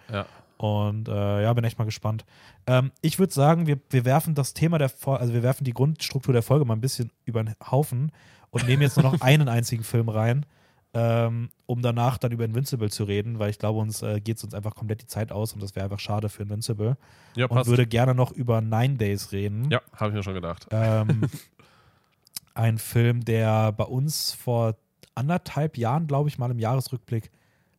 Und äh, ja, bin echt mal gespannt. Ähm, ich würde sagen, wir, wir werfen das Thema der Folge, also wir werfen die Grundstruktur der Folge mal ein bisschen über den Haufen und nehmen jetzt nur noch einen einzigen Film rein, ähm, um danach dann über Invincible zu reden, weil ich glaube, uns äh, geht es uns einfach komplett die Zeit aus und das wäre einfach schade für Invincible. ja, Und passt. würde gerne noch über Nine Days reden. ja, habe ich mir schon gedacht. Ähm, ein Film, der bei uns vor anderthalb Jahren, glaube ich, mal im Jahresrückblick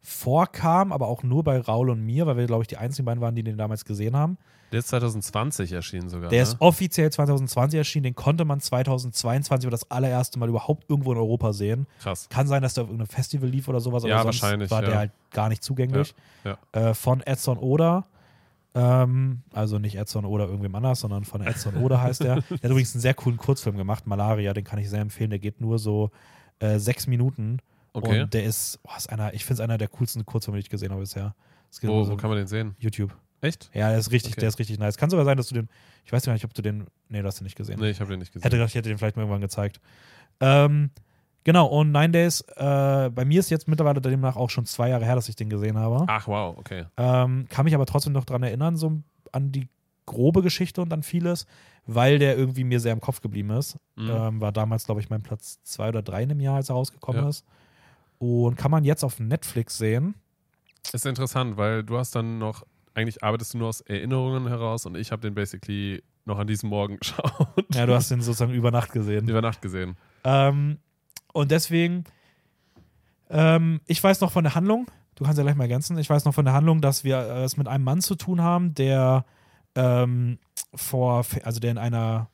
vorkam, aber auch nur bei Raul und mir, weil wir, glaube ich, die einzigen beiden waren, die den damals gesehen haben. Der ist 2020 erschienen sogar. Der ne? ist offiziell 2020 erschienen, den konnte man 2022 über das allererste Mal überhaupt irgendwo in Europa sehen. krass. Kann sein, dass der auf irgendeinem Festival lief oder sowas, aber Ja, sonst wahrscheinlich, war der ja. halt gar nicht zugänglich. Ja, Äh, von Edson Oda. Ähm, also nicht Edson Oda irgendwem anders, sondern von Edson Oda heißt er. Der hat übrigens einen sehr coolen Kurzfilm gemacht, Malaria, den kann ich sehr empfehlen. Der geht nur so äh, sechs Minuten. Okay. Und der ist, oh, ist einer, ich finde es einer der coolsten Kurzfilme, die ich gesehen habe bisher. Wo, so wo kann man den sehen? YouTube. Echt? Ja, der ist richtig, Okay. der ist richtig nice. Kann sogar sein, dass du den, ich weiß gar nicht, ob du den, nee, du hast den nicht gesehen. Nee, ich habe den nicht gesehen. Hätte gedacht, ich hätte den vielleicht mal irgendwann gezeigt. Ähm, genau, und Nine Days, äh, bei mir ist jetzt mittlerweile demnach auch schon zwei Jahre her, dass ich den gesehen habe. Ach, wow, okay. Ähm, kann mich aber trotzdem noch dran erinnern, so an die grobe Geschichte und an vieles, weil der irgendwie mir sehr im Kopf geblieben ist. Mhm. Ähm, war damals, glaube ich, mein Platz zwei oder drei in dem Jahr, als er rausgekommen Ja. ist. Und kann man jetzt auf Netflix sehen. Ist interessant, weil du hast dann noch, eigentlich arbeitest du nur aus Erinnerungen heraus und ich habe den basically noch an diesem Morgen geschaut. Ja, du hast den sozusagen über Nacht gesehen. Über Nacht gesehen. Ähm, und deswegen, ähm, ich weiß noch von der Handlung, du kannst ja gleich mal ergänzen, ich weiß noch von der Handlung, dass wir äh, es mit einem Mann zu tun haben, der ähm, vor, also der in einer,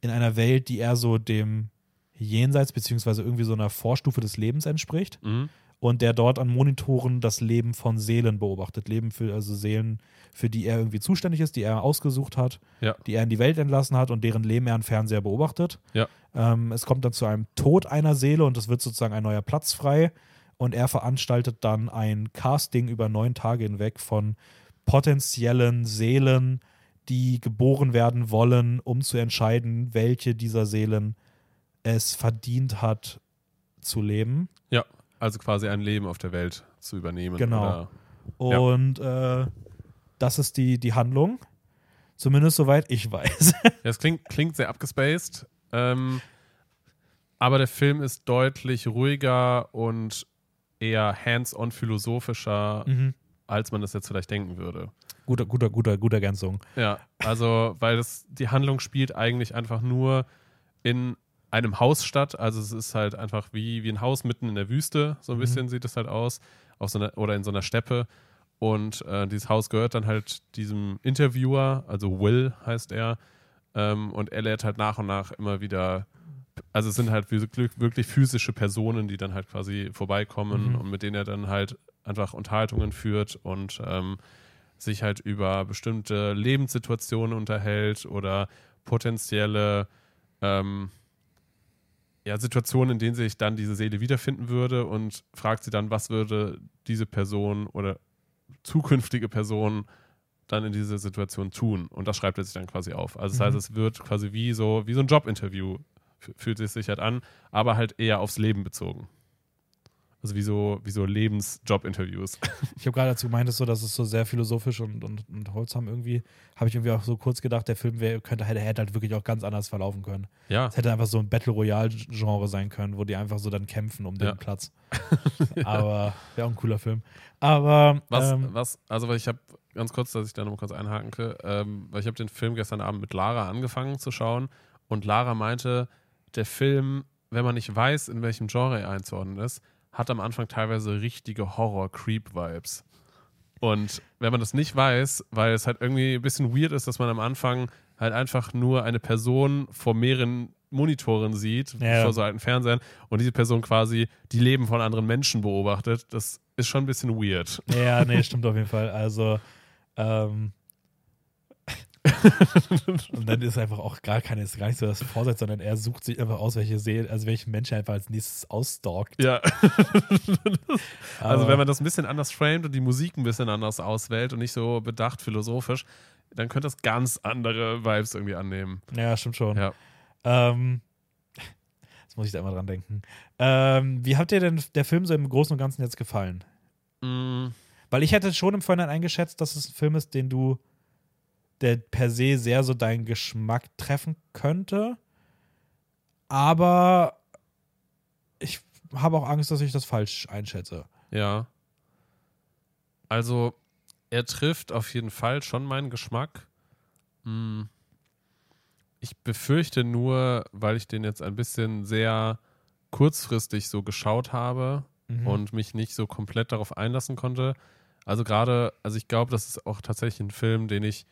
in einer Welt, die eher so dem Jenseits beziehungsweise irgendwie so einer Vorstufe des Lebens entspricht Mhm. Und der dort an Monitoren das Leben von Seelen beobachtet. Leben für, also Seelen, für die er irgendwie zuständig ist, die er ausgesucht hat, Ja. die er in die Welt entlassen hat und deren Leben er am Fernseher beobachtet. Ja. Ähm, es kommt dann zu einem Tod einer Seele und es wird sozusagen ein neuer Platz frei. und er veranstaltet dann ein Casting über neun Tage hinweg von potenziellen Seelen, die geboren werden wollen, um zu entscheiden, welche dieser Seelen es verdient hat zu leben. Ja, also quasi ein Leben auf der Welt zu übernehmen. Genau. Oder, Und äh, das ist die, die Handlung. Zumindest soweit ich weiß. ja, es klingt, klingt sehr abgespaced. Ähm, aber der Film ist deutlich ruhiger und eher hands-on philosophischer, mhm. als man das jetzt vielleicht denken würde. Guter, guter, guter, guter Ergänzung. Ja, also, weil das, die Handlung spielt eigentlich einfach nur in einem Haus statt. Also es ist halt einfach wie, wie ein Haus mitten in der Wüste, so ein Mhm. bisschen sieht es halt aus. Auf so einer, oder in so einer Steppe. Und äh, dieses Haus gehört dann halt diesem Interviewer, also Will heißt er. Ähm, und er lädt halt nach und nach immer wieder, also es sind halt wirklich, wirklich physische Personen, die dann halt quasi vorbeikommen Mhm. und mit denen er dann halt einfach Unterhaltungen führt und ähm, sich halt über bestimmte Lebenssituationen unterhält oder potenzielle ähm, ja, Situationen, in denen sich dann diese Seele wiederfinden würde und fragt sie dann, was würde diese Person oder zukünftige Person dann in dieser Situation tun. Und das schreibt er sich dann quasi auf. Also das Mhm. heißt, es wird quasi wie so, wie so ein Jobinterview, fühlt es sich halt an, aber halt eher aufs Leben bezogen. Also wie so, wie so Lebensjobinterviews. Ich habe gerade dazu gemeint, so, dass es so sehr philosophisch und, und, und holzam irgendwie, habe ich irgendwie auch so kurz gedacht, der Film wär, könnte, hätte, hätte halt wirklich auch ganz anders verlaufen können. Ja, Es hätte einfach so ein Battle Royale-Genre sein können, wo die einfach so dann kämpfen um den Ja. Platz. Aber wäre auch ein cooler Film. Aber Was, ähm, was, also weil ich habe ganz kurz, dass ich da noch kurz einhaken kann, ähm, weil ich habe den Film gestern Abend mit Lara angefangen zu schauen und Lara meinte, der Film, wenn man nicht weiß, in welchem Genre er einzuordnen ist, hat am Anfang teilweise richtige Horror-Creep-Vibes. Und wenn man das nicht weiß, weil es halt irgendwie ein bisschen weird ist, dass man am Anfang halt einfach nur eine Person vor mehreren Monitoren sieht, Ja. vor so alten Fernsehern, und diese Person quasi die Leben von anderen Menschen beobachtet, das ist schon ein bisschen weird. ja, nee, stimmt auf jeden Fall. Also, ähm, und dann ist einfach auch gar keine, ist gar nicht so das Vorsatz, sondern er sucht sich einfach aus, welche Seele, also welchen Menschen einfach als nächstes ausstalkt. Ja. also wenn man das ein bisschen anders framet und die Musik ein bisschen anders auswählt und nicht so bedacht philosophisch, dann könnte das ganz andere Vibes irgendwie annehmen. Ja, stimmt schon. Ja. Ähm, jetzt muss ich da immer dran denken. Ähm, wie hat dir denn der Film so im Großen und Ganzen jetzt gefallen? Mm, Weil ich hätte schon im Vorhinein eingeschätzt, dass es ein Film ist, den du, der per se sehr so deinen Geschmack treffen könnte. Aber ich habe auch Angst, dass ich das falsch einschätze. ja. Also er trifft auf jeden Fall schon meinen Geschmack. Mm. Ich befürchte nur, weil ich den jetzt ein bisschen sehr kurzfristig so geschaut habe, Mhm. und mich nicht so komplett darauf einlassen konnte. Also gerade, also ich glaube, das ist auch tatsächlich ein Film, den ich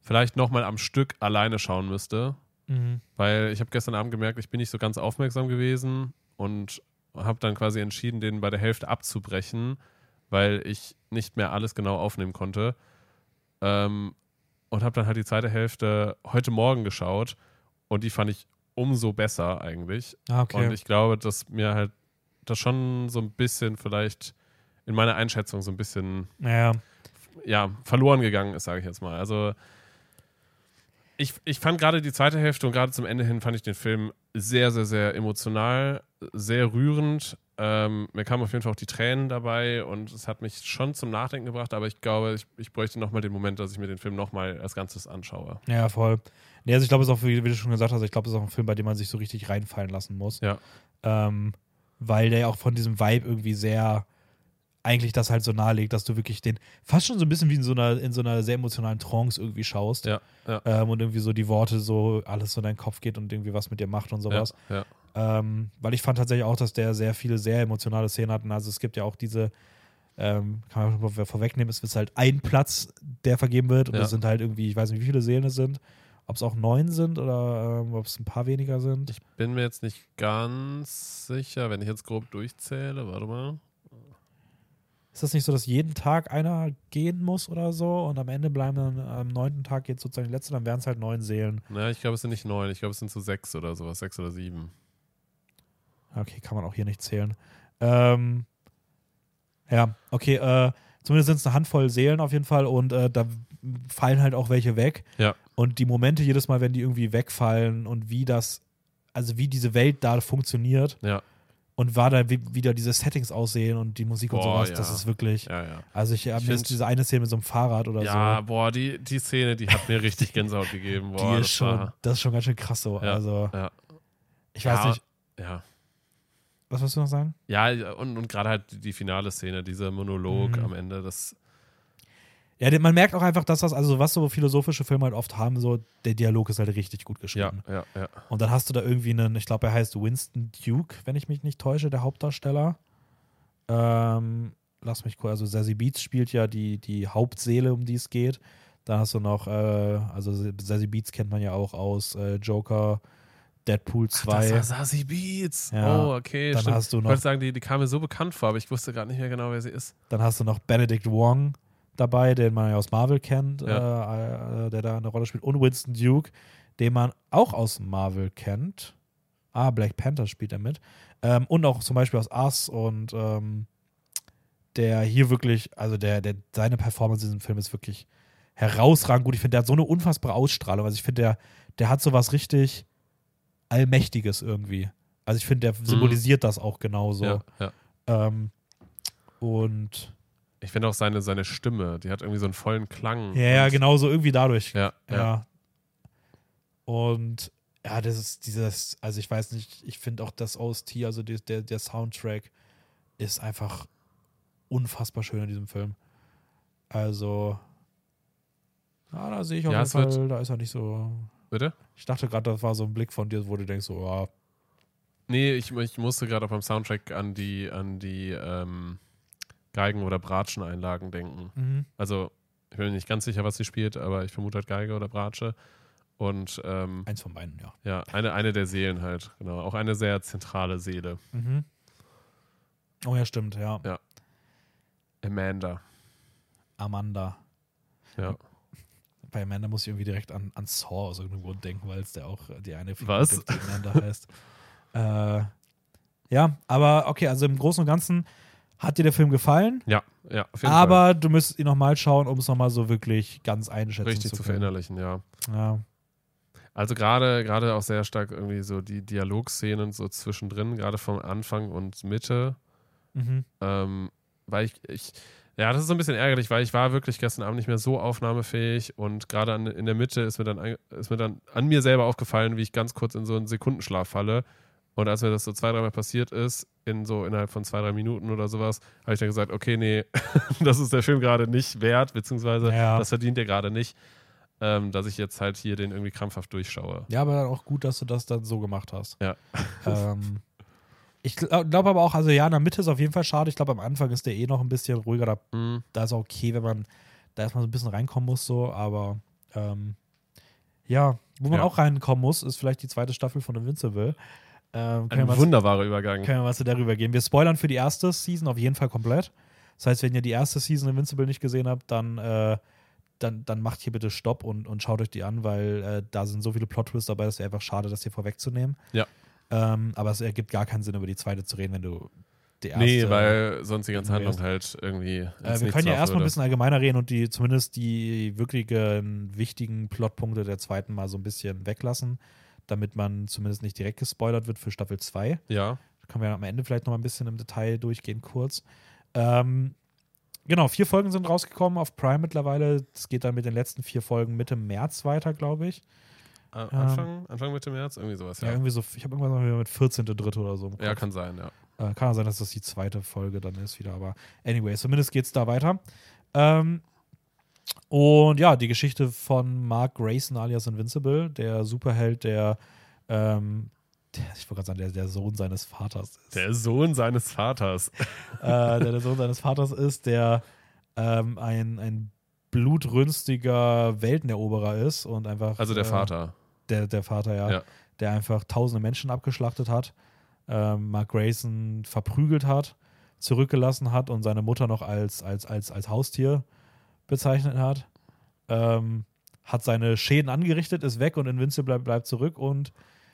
vielleicht nochmal am Stück alleine schauen müsste, Mhm. weil ich habe gestern Abend gemerkt, ich bin nicht so ganz aufmerksam gewesen und habe dann quasi entschieden, den bei der Hälfte abzubrechen, weil ich nicht mehr alles genau aufnehmen konnte. Ähm, und habe dann halt die zweite Hälfte heute Morgen geschaut und die fand ich umso besser eigentlich. Ah, okay. Und ich glaube, dass mir halt das schon so ein bisschen vielleicht in meiner Einschätzung so ein bisschen naja. ja, verloren gegangen ist, sage ich jetzt mal. Also ich, ich fand gerade die zweite Hälfte und gerade zum Ende hin fand ich den Film sehr, sehr, sehr emotional, sehr rührend. Ähm, mir kamen auf jeden Fall auch die Tränen dabei und es hat mich schon zum Nachdenken gebracht, aber ich glaube, ich, ich bräuchte nochmal den Moment, dass ich mir den Film nochmal als Ganzes anschaue. Ja, voll. Nee, also ich glaube, es ist auch, wie, wie du schon gesagt hast, ich glaube, es ist auch ein Film, bei dem man sich so richtig reinfallen lassen muss. Ja. Ähm, weil der ja auch von diesem Vibe irgendwie sehr eigentlich das halt so nahelegt, dass du wirklich den fast schon so ein bisschen wie in so einer, in so einer sehr emotionalen Trance irgendwie schaust. Ja, ja. Ähm, und irgendwie so die Worte so alles so in deinen Kopf geht und irgendwie was mit dir macht und sowas. Ja. Ähm, weil ich fand tatsächlich auch, dass der sehr viele sehr emotionale Szenen hatten. Also es gibt ja auch diese, ähm, kann man schon vorwegnehmen, es ist halt ein Platz, der vergeben wird. Und es sind halt irgendwie, ich weiß nicht, wie viele Seelen es sind. Ob es auch neun sind oder ähm, ob es ein paar weniger sind. Ich bin mir jetzt nicht ganz sicher, wenn ich jetzt grob durchzähle, warte mal. Ist das nicht so, dass jeden Tag einer gehen muss oder so und am Ende bleiben dann am neunten Tag jetzt sozusagen die letzte, dann wären es halt neun Seelen. Na, ich glaube, es sind nicht neun, ich glaube, es sind so sechs oder sowas, sechs oder sieben. Okay, kann man auch hier nicht zählen. Ähm, ja, okay, äh, zumindest sind es eine Handvoll Seelen auf jeden Fall und äh, da fallen halt auch welche weg. Ja. Und die Momente jedes Mal, wenn die irgendwie wegfallen und wie das, also wie diese Welt da funktioniert Ja, und war da wie, wieder diese Settings aussehen und die Musik und Boah, sowas, ja. das ist wirklich. ja, ja. Also ich habe mir jetzt diese eine Szene mit so einem Fahrrad oder Ja, so. boah, die, die Szene, die hat mir richtig Gänsehaut gegeben. Boah, Die das ist schon, War, das ist schon ganz schön krass so. Ja, also ja. ich weiß Ja. nicht, ja. was willst du noch sagen? Ja, und, und gerade halt die- die finale Szene, dieser Monolog Mhm. am Ende, das. Ja, man merkt auch einfach, dass das, also was so philosophische Filme halt oft haben, so der Dialog ist halt richtig gut Ja, geschrieben. ja, ja. Und dann hast du da irgendwie einen, ich glaube, er heißt Winston Duke, wenn ich mich nicht täusche, der Hauptdarsteller. Ähm, lass mich kurz, also Zazie Beats spielt ja die, die Hauptseele, um die es geht. Dann hast du noch, äh, also Zazie Beats kennt man ja auch aus äh, Joker, Deadpool 2. Das war Sassy Beats. Ja, oh, okay. dann stimmt. hast du ich noch- wollte sagen, die, die kam mir so bekannt vor, aber ich wusste gerade nicht mehr genau, wer sie ist. Dann hast du noch Benedict Wong dabei, den man ja aus Marvel kennt, Ja. äh, äh, der da eine Rolle spielt. Und Winston Duke, den man auch aus Marvel kennt. Ah, Black Panther spielt er mit. Ähm, und auch zum Beispiel aus Us und ähm, der hier wirklich, also der, der, seine Performance in diesem Film ist wirklich herausragend gut. Ich finde, der hat so eine unfassbare Ausstrahlung. Also ich finde, der, der hat so was richtig Allmächtiges irgendwie. Also ich finde, der symbolisiert das auch genauso. Ja, ja. Ähm, und Ich finde auch seine, seine Stimme, die hat irgendwie so einen vollen Klang. Ja, ja, genau so irgendwie dadurch. Ja, Ja. ja. Und ja, das ist dieses, also ich weiß nicht, ich finde auch das OST, also die, der, der Soundtrack ist einfach unfassbar schön in diesem Film. Also, ja, da sehe ich auf Ja, jeden wird- Fall, da ist er nicht so. Bitte? Ich dachte gerade, das war so ein Blick von dir, wo du denkst, so, ja, Nee, ich, ich musste gerade auch beim Soundtrack an die, an die ähm, Geigen- oder Bratschen-Einlagen denken. mhm. Also, ich bin mir nicht ganz sicher, was sie spielt, aber ich vermute halt Geige oder Bratsche. Und ähm, eins von beiden, ja. ja, eine, eine der Seelen halt, genau. Auch eine sehr zentrale Seele. Mhm. Oh ja, stimmt, ja. Ja. Amanda. Amanda. Ja. Bei Amanda muss ich irgendwie direkt an, an Saw aus irgendeinem Grund denken, weil es der auch die eine Was? gibt, die Amanda heißt. äh, ja, aber okay, also im Großen und Ganzen hat dir der Film gefallen, Ja, ja, auf jeden aber du müsstest ihn nochmal schauen, um es nochmal so wirklich ganz Fall. einschätzen Richtig zu zu verinnerlichen, ja. Ja. Also gerade gerade auch sehr stark irgendwie so die Dialogszenen so zwischendrin, gerade vom Anfang und Mitte. Mhm. Ähm, weil ich, ich, ja, das ist so ein bisschen ärgerlich, weil ich war wirklich gestern Abend nicht mehr so aufnahmefähig und gerade an- in der Mitte ist mir, dann, ist mir dann an mir selber aufgefallen, wie ich ganz kurz in so einen Sekundenschlaf falle. Und als mir das so zwei, dreimal passiert ist, in so innerhalb von zwei, drei Minuten oder sowas, habe ich dann gesagt, okay, nee, das ist der Film gerade nicht wert, beziehungsweise Ja. das verdient er gerade nicht, ähm, dass ich jetzt halt hier den irgendwie krampfhaft durchschaue. ja, aber dann auch gut, dass du das dann so gemacht hast. Ja. ähm, ich glaube glaub aber auch, also ja, in der Mitte ist auf jeden Fall schade. Ich glaube, am Anfang ist der eh noch ein bisschen ruhiger. Da Mhm. da ist auch okay, wenn man da erstmal so ein bisschen reinkommen muss, so, aber ähm, ja, wo man Ja. auch reinkommen muss, ist vielleicht die zweite Staffel von Invincible. Ähm, Ein was, wunderbarer Übergang. können wir was darüber gehen. Wir spoilern für die erste Season auf jeden Fall komplett. Das heißt, wenn ihr die erste Season Invincible nicht gesehen habt, dann, äh, dann, dann macht hier bitte Stopp und, und schaut euch die an, weil äh, da sind so viele Plot-Twists dabei, dass wäre einfach schade, das hier vorwegzunehmen. Ja. Ähm, aber es ergibt gar keinen Sinn, über die zweite zu reden, wenn du die erste. Nee, weil sonst die ganze Handlung halt irgendwie. Äh, wir können ja erstmal ein bisschen allgemeiner reden und die zumindest die wirklichen wichtigen Plotpunkte der zweiten mal so ein bisschen weglassen, damit man zumindest nicht direkt gespoilert wird für Staffel 2. Ja, Können wir am Ende vielleicht noch mal ein bisschen im Detail durchgehen, kurz. Ähm, genau, vier Folgen sind rausgekommen auf Prime mittlerweile. Es geht dann mit den letzten vier Folgen Mitte März weiter, glaube ich. A- Anfang, Anfang Mitte März, irgendwie sowas, Ja, ja. irgendwie so, ich habe irgendwann mal mit 14. Dritte oder so. Ja, kann sein, ja. Äh, kann sein, dass das die zweite Folge dann ist wieder, aber anyway, zumindest geht es da weiter. Ähm, und ja, die Geschichte von Mark Grayson alias Invincible, der Superheld, der, ähm, der ich wollte gerade sagen, der, der Sohn seines Vaters ist. Der Sohn seines Vaters. äh, der der Sohn seines Vaters ist, der ähm, ein, ein blutrünstiger Welteneroberer ist und einfach. Also der äh, Vater. Der, der Vater, ja. Ja. Der einfach tausende Menschen abgeschlachtet hat, ähm, Mark Grayson verprügelt hat, zurückgelassen hat und seine Mutter noch als, als, als, als Haustier bezeichnet hat. Ähm, hat seine Schäden angerichtet, ist weg und Invincible bleibt, bleibt zurück und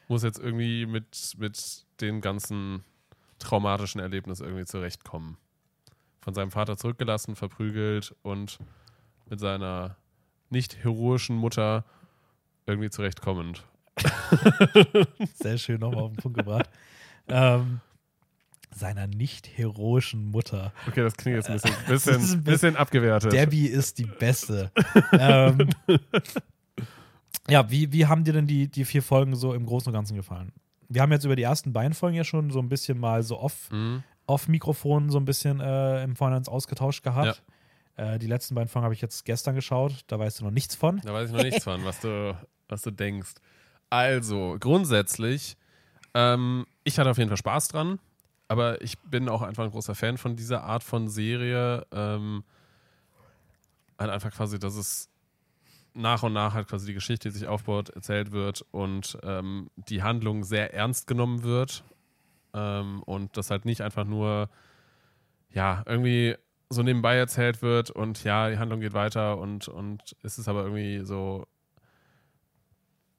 Muss jetzt irgendwie mit, mit den ganzen traumatischen Erlebnis irgendwie zurechtkommen. Von seinem Vater zurückgelassen, verprügelt und mit seiner nicht heroischen Mutter irgendwie zurechtkommend. Sehr schön nochmal auf den Punkt gebracht. Ähm, seiner nicht heroischen Mutter. Okay, das klingt jetzt ein bisschen, bisschen, ein bisschen abgewertet. Debbie ist die Beste. ähm, ja, wie, wie haben dir denn die, die vier Folgen so im Großen und Ganzen gefallen? Wir haben jetzt über die ersten beiden Folgen ja schon so ein bisschen mal so off, Mhm. off Mikrofon so ein bisschen äh, im Vorhinein ausgetauscht gehabt. Äh, die letzten beiden Folgen habe ich jetzt gestern geschaut, da weißt du noch nichts von. Da weiß ich noch nichts von, was du, was du denkst. Also, grundsätzlich, ähm, ich hatte auf jeden Fall Spaß dran, aber ich bin auch einfach ein großer Fan von dieser Art von Serie. Ähm, halt einfach quasi, dass es nach und nach halt quasi die Geschichte, die sich aufbaut, erzählt wird und ähm, die Handlung sehr ernst genommen wird. Ähm, und das halt nicht einfach nur, ja, irgendwie so nebenbei erzählt wird und ja, die Handlung geht weiter und, und es ist aber irgendwie so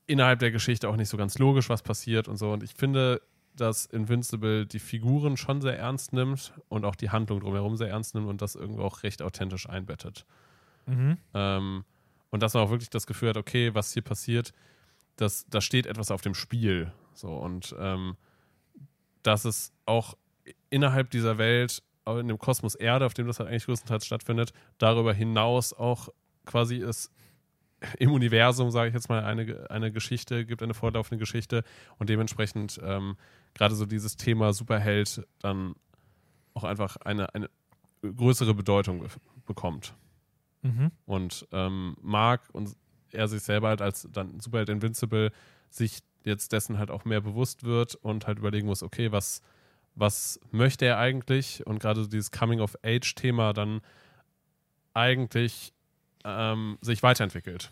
innerhalb der Geschichte auch nicht so ganz logisch, was passiert und so. Und ich finde, dass Invincible die Figuren schon sehr ernst nimmt und auch die Handlung drumherum sehr ernst nimmt und das irgendwo auch recht authentisch einbettet. Mhm. Ähm, und dass man auch wirklich das Gefühl hat, okay, was hier passiert, das, da steht etwas auf dem Spiel. So, und ähm, dass es auch innerhalb dieser Welt, in dem Kosmos Erde, auf dem das halt eigentlich größtenteils stattfindet, darüber hinaus auch quasi es im Universum, sage ich jetzt mal, eine, eine Geschichte gibt, eine fortlaufende Geschichte und dementsprechend ähm, gerade so dieses Thema Superheld dann auch einfach eine, eine größere Bedeutung be bekommt Mhm. und ähm, mag und er sich selber halt als dann Superheld Invincible sich jetzt dessen halt auch mehr bewusst wird und halt überlegen muss, okay, was, was möchte er eigentlich? Und gerade so dieses Coming-of-Age-Thema dann eigentlich ähm, sich weiterentwickelt.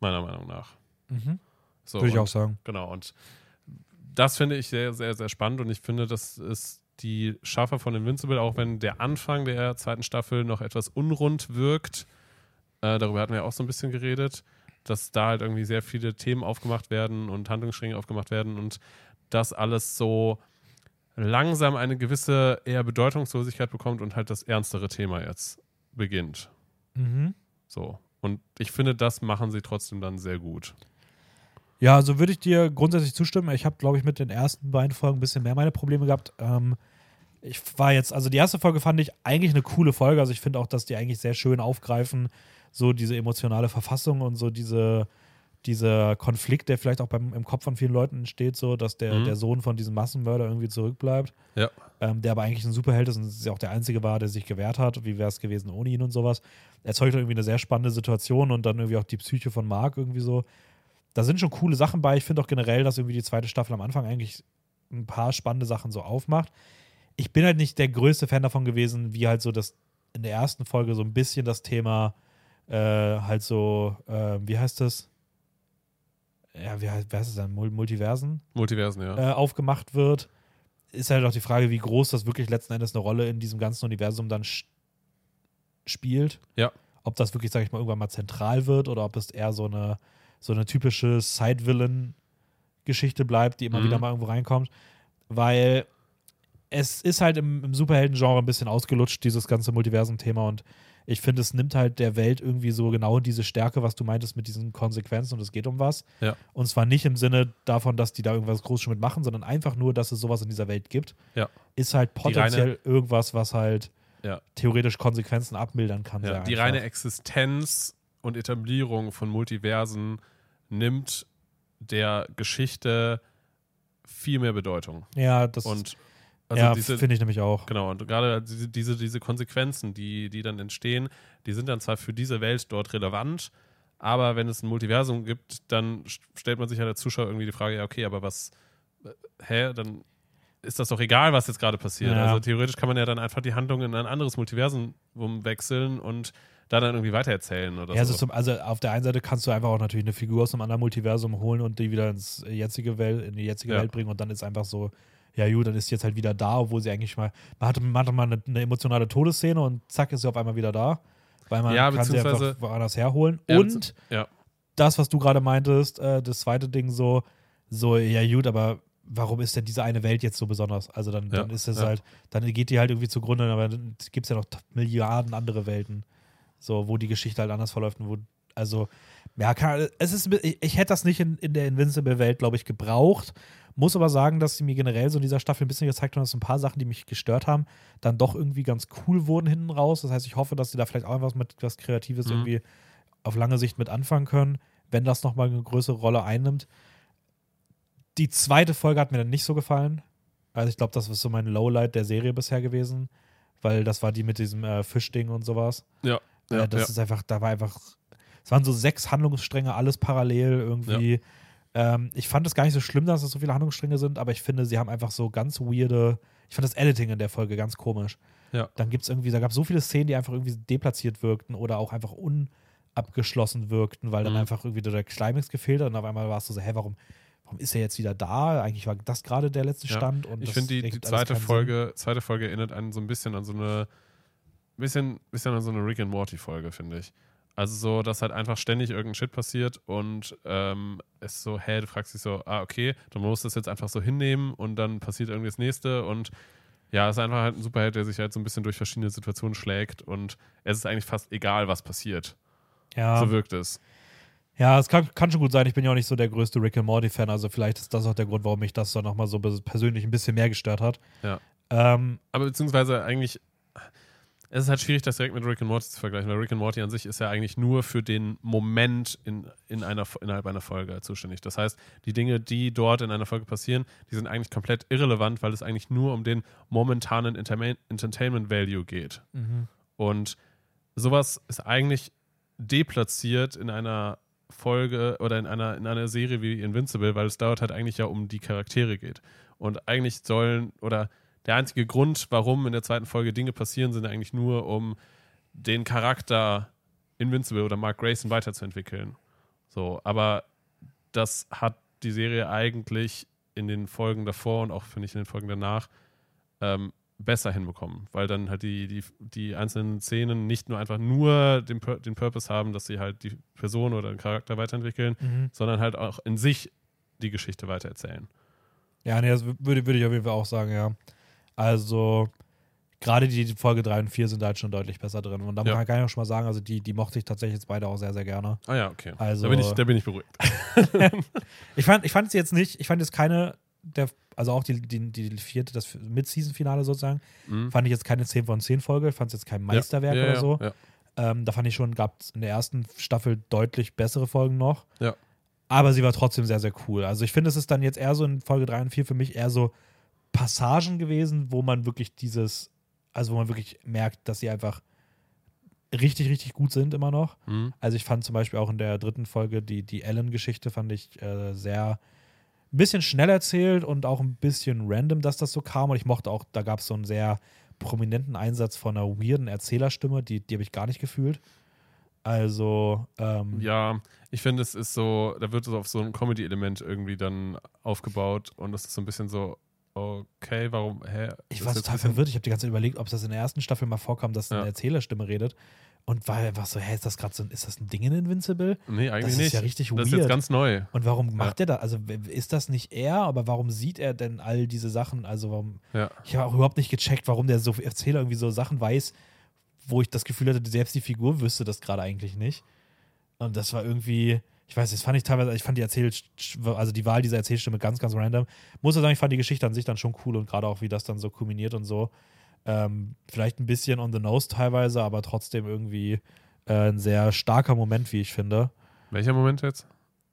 Meiner Meinung nach. Mhm. So, Würde ich auch sagen. Genau, und das finde ich sehr, sehr, sehr spannend und ich finde, das ist die Schaffer von Invincible, auch wenn der Anfang der zweiten Staffel noch etwas unrund wirkt, äh, darüber hatten wir auch so ein bisschen geredet, dass da halt irgendwie sehr viele Themen aufgemacht werden und Handlungsstränge aufgemacht werden und das alles so langsam eine gewisse eher Bedeutungslosigkeit bekommt und halt das ernstere Thema jetzt beginnt. Mhm. So. Und ich finde, das machen sie trotzdem dann sehr gut. Ja, also würde ich dir grundsätzlich zustimmen. Ich habe, glaube ich, mit den ersten beiden Folgen ein bisschen mehr meine Probleme gehabt. Ähm, ich war jetzt, also die erste Folge fand ich eigentlich eine coole Folge. Also ich finde auch, dass die eigentlich sehr schön aufgreifen, so diese emotionale Verfassung und so diese, dieser Konflikt, der vielleicht auch beim, im Kopf von vielen Leuten entsteht, so dass der, Mhm. der Sohn von diesem Massenmörder irgendwie zurückbleibt. Ja. Ähm, der aber eigentlich ein Superheld ist und ja auch der Einzige war, der sich gewehrt hat. Wie wäre es gewesen ohne ihn und sowas. Erzeugt irgendwie eine sehr spannende Situation und dann irgendwie auch die Psyche von Mark irgendwie so. Da sind schon coole Sachen bei. Ich finde auch generell, dass irgendwie die zweite Staffel am Anfang eigentlich ein paar spannende Sachen so aufmacht. Ich bin halt nicht der größte Fan davon gewesen, wie halt so das in der ersten Folge so ein bisschen das Thema äh, halt so, äh, wie heißt das? Ja, wie heißt, wie heißt es dann? Mul- Multiversen? Multiversen, ja. äh, aufgemacht wird, ist halt auch die Frage, wie groß das wirklich letzten Endes eine Rolle in diesem ganzen Universum dann spielt. Ja. Ob das wirklich, sag ich mal, irgendwann mal zentral wird oder ob es eher so eine, so eine typische Side-Villain-Geschichte bleibt, die immer Mhm. wieder mal irgendwo reinkommt. Weil es ist halt im, im Superhelden-Genre ein bisschen ausgelutscht, dieses ganze Multiversum-Thema. Und ich finde, es nimmt halt der Welt irgendwie so genau diese Stärke, was du meintest mit diesen Konsequenzen und es geht um was. Ja. Und zwar nicht im Sinne davon, dass die da irgendwas groß schon mitmachen, sondern einfach nur, dass es sowas in dieser Welt gibt. Ja. Ist halt potenziell irgendwas, was halt Ja. theoretisch Konsequenzen abmildern kann. Ja, die einfach. reine Existenz und Etablierung von Multiversen nimmt der Geschichte viel mehr Bedeutung. Ja, das Und also ja, finde ich nämlich auch. genau, und gerade diese, diese, diese Konsequenzen, die, die dann entstehen, die sind dann zwar für diese Welt dort relevant, aber wenn es ein Multiversum gibt, dann st- stellt man sich ja als Zuschauer irgendwie die Frage, ja, okay, aber was, äh, hä, dann ist das doch egal, was jetzt gerade passiert. Ja. Also theoretisch kann man ja dann einfach die Handlung in ein anderes Multiversum wechseln und da dann irgendwie weitererzählen oder Ja, also, so. zum, also auf der einen Seite kannst du einfach auch natürlich eine Figur aus einem anderen Multiversum holen und die wieder ins jetzige Welt, in die jetzige Ja. Welt bringen und dann ist einfach so, ja gut, dann ist sie jetzt halt wieder da, obwohl sie eigentlich mal, man hatte, man hatte mal eine, eine emotionale Todesszene und zack ist sie auf einmal wieder da. Weil man Ja, kann sie einfach woanders herholen. Ja, und ja. das, was du gerade meintest, äh, das zweite Ding so, so, ja gut, aber warum ist denn diese eine Welt jetzt so besonders? Also dann, dann ist es ja. halt, dann geht die halt irgendwie zugrunde, aber dann gibt es ja noch Milliarden andere Welten, so, wo die Geschichte halt anders verläuft und wo, also, ja, kann, es ist, ich, ich hätte das nicht in, in der Invincible-Welt, glaube ich, gebraucht. Muss aber sagen, dass sie mir generell so in dieser Staffel ein bisschen gezeigt haben, dass ein paar Sachen, die mich gestört haben, dann doch irgendwie ganz cool wurden hinten raus. Das heißt, ich hoffe, dass sie da vielleicht auch was mit was Kreatives Mhm. irgendwie auf lange Sicht mit anfangen können, wenn das nochmal eine größere Rolle einnimmt. Die zweite Folge hat mir dann nicht so gefallen. Also ich glaube, das ist so mein Lowlight der Serie bisher gewesen, weil das war die mit diesem äh, Fischding und sowas. Ja, ja, äh, das ja. ist einfach, da war einfach, es waren so sechs Handlungsstränge, alles parallel irgendwie. Ähm, ich fand es gar nicht so schlimm, dass es so viele Handlungsstränge sind, aber ich finde, sie haben einfach so ganz weirde, ich fand das Editing in der Folge ganz komisch. Ja. Dann gibt es irgendwie, da gab es so viele Szenen, die einfach irgendwie deplatziert wirkten oder auch einfach unabgeschlossen wirkten, weil dann Mhm. einfach irgendwie der Climax gefehlt hat und auf einmal warst du so, hä, warum, warum ist er jetzt wieder da? Eigentlich war das gerade der letzte Ja, Stand. Und Ich finde, die, die zweite Sinn. Folge, zweite Folge erinnert einen so ein bisschen an so eine bisschen, bisschen an so eine Rick and Morty-Folge, finde ich. Also so, dass halt einfach ständig irgendein Shit passiert und ähm, es so, hä, du fragst dich so, ah, okay, dann musst du das jetzt einfach so hinnehmen und dann passiert irgendwie das nächste und ja, es ist einfach halt ein Superheld, der sich halt so ein bisschen durch verschiedene Situationen schlägt und es ist eigentlich fast egal, was passiert. Ja. So wirkt es. Ja, es kann, kann schon gut sein. Ich bin ja auch nicht so der größte Rick and Morty-Fan, also vielleicht ist das auch der Grund, warum mich das dann nochmal so persönlich ein bisschen mehr gestört hat. Ja. Ähm, Aber beziehungsweise eigentlich, es ist halt schwierig, das direkt mit Rick and Morty zu vergleichen, weil Rick and Morty an sich ist ja eigentlich nur für den Moment in, in einer, innerhalb einer Folge zuständig. Das heißt, die Dinge, die dort in einer Folge passieren, die sind eigentlich komplett irrelevant, weil es eigentlich nur um den momentanen Entertainment Value geht. Und sowas ist eigentlich deplatziert in einer Folge oder in einer, in einer Serie wie Invincible, weil es dort halt eigentlich ja um die Charaktere geht. Und eigentlich sollen, oder der einzige Grund, warum in der zweiten Folge Dinge passieren, sind eigentlich nur, um den Charakter Invincible oder Mark Grayson weiterzuentwickeln. So, aber das hat die Serie eigentlich in den Folgen davor und auch, finde ich, in den Folgen danach ähm, besser hinbekommen, weil dann halt die, die, die einzelnen Szenen nicht nur einfach nur den, den Purpose haben, dass sie halt die Person oder den Charakter weiterentwickeln, mhm. sondern halt auch in sich die Geschichte weitererzählen. Ja, nee, das würde, würde ich auf jeden Fall auch sagen, ja. Also, gerade die Folge 3 und 4 sind da halt schon deutlich besser drin. Und da Ja. kann ich auch schon mal sagen, also die, die mochte ich tatsächlich jetzt beide auch sehr, sehr gerne. Ah ja, okay. Also- da, bin ich, da bin ich beruhigt. Ich fand, ich fand es jetzt nicht, ich fand jetzt keine, der, also auch die, die, die vierte, das Mid-Season-Finale sozusagen, Mhm. fand ich jetzt keine 10 von 10 Folge, fand es jetzt kein Meisterwerk ja, ja, oder so. Ähm, da fand ich schon, gab es in der ersten Staffel deutlich bessere Folgen noch. Ja. Aber sie war trotzdem sehr, sehr cool. Also ich finde, es ist dann jetzt eher so in Folge 3 und 4 für mich eher so Passagen gewesen, wo man wirklich dieses, also wo man wirklich merkt, dass sie einfach richtig, richtig gut sind immer noch. Mhm. Also ich fand zum Beispiel auch in der dritten Folge die, die Ellen-Geschichte fand ich äh, sehr ein bisschen schnell erzählt und auch ein bisschen random, dass das so kam. Und ich mochte auch, da gab es so einen sehr prominenten Einsatz von einer weirden Erzählersstimme, die, die habe ich gar nicht gefühlt. Also, ähm, Ja, ich finde, es ist so, da wird so auf so ein Comedy-Element irgendwie dann aufgebaut und das ist so ein bisschen so, okay, warum, hä? ich war total ein verwirrt. Ich habe die ganze Zeit überlegt, ob das in der ersten Staffel mal vorkam, dass Ja. eine Erzählerstimme redet. Und war einfach so, hä, ist das gerade so, ist das ein Ding in Invincible? Nee, eigentlich Das ist nicht. ja richtig das ist weird. jetzt ganz neu. Und warum macht er das? Also ist das nicht er, aber warum sieht er denn all diese Sachen? Also warum, Ja. ich habe auch überhaupt nicht gecheckt, warum der so Erzähler irgendwie so Sachen weiß, wo ich das Gefühl hatte, selbst die Figur wüsste das gerade eigentlich nicht. Und das war irgendwie, ich weiß, das fand ich teilweise, ich fand die Erzähl, also die Wahl dieser Erzählstimme ganz, ganz random. Muss ja sagen, ich fand die Geschichte an sich dann schon cool und gerade auch, wie das dann so kulminiert und so. Ähm, vielleicht ein bisschen on the nose teilweise, aber trotzdem irgendwie äh, ein sehr starker Moment, wie ich finde. Welcher Moment jetzt?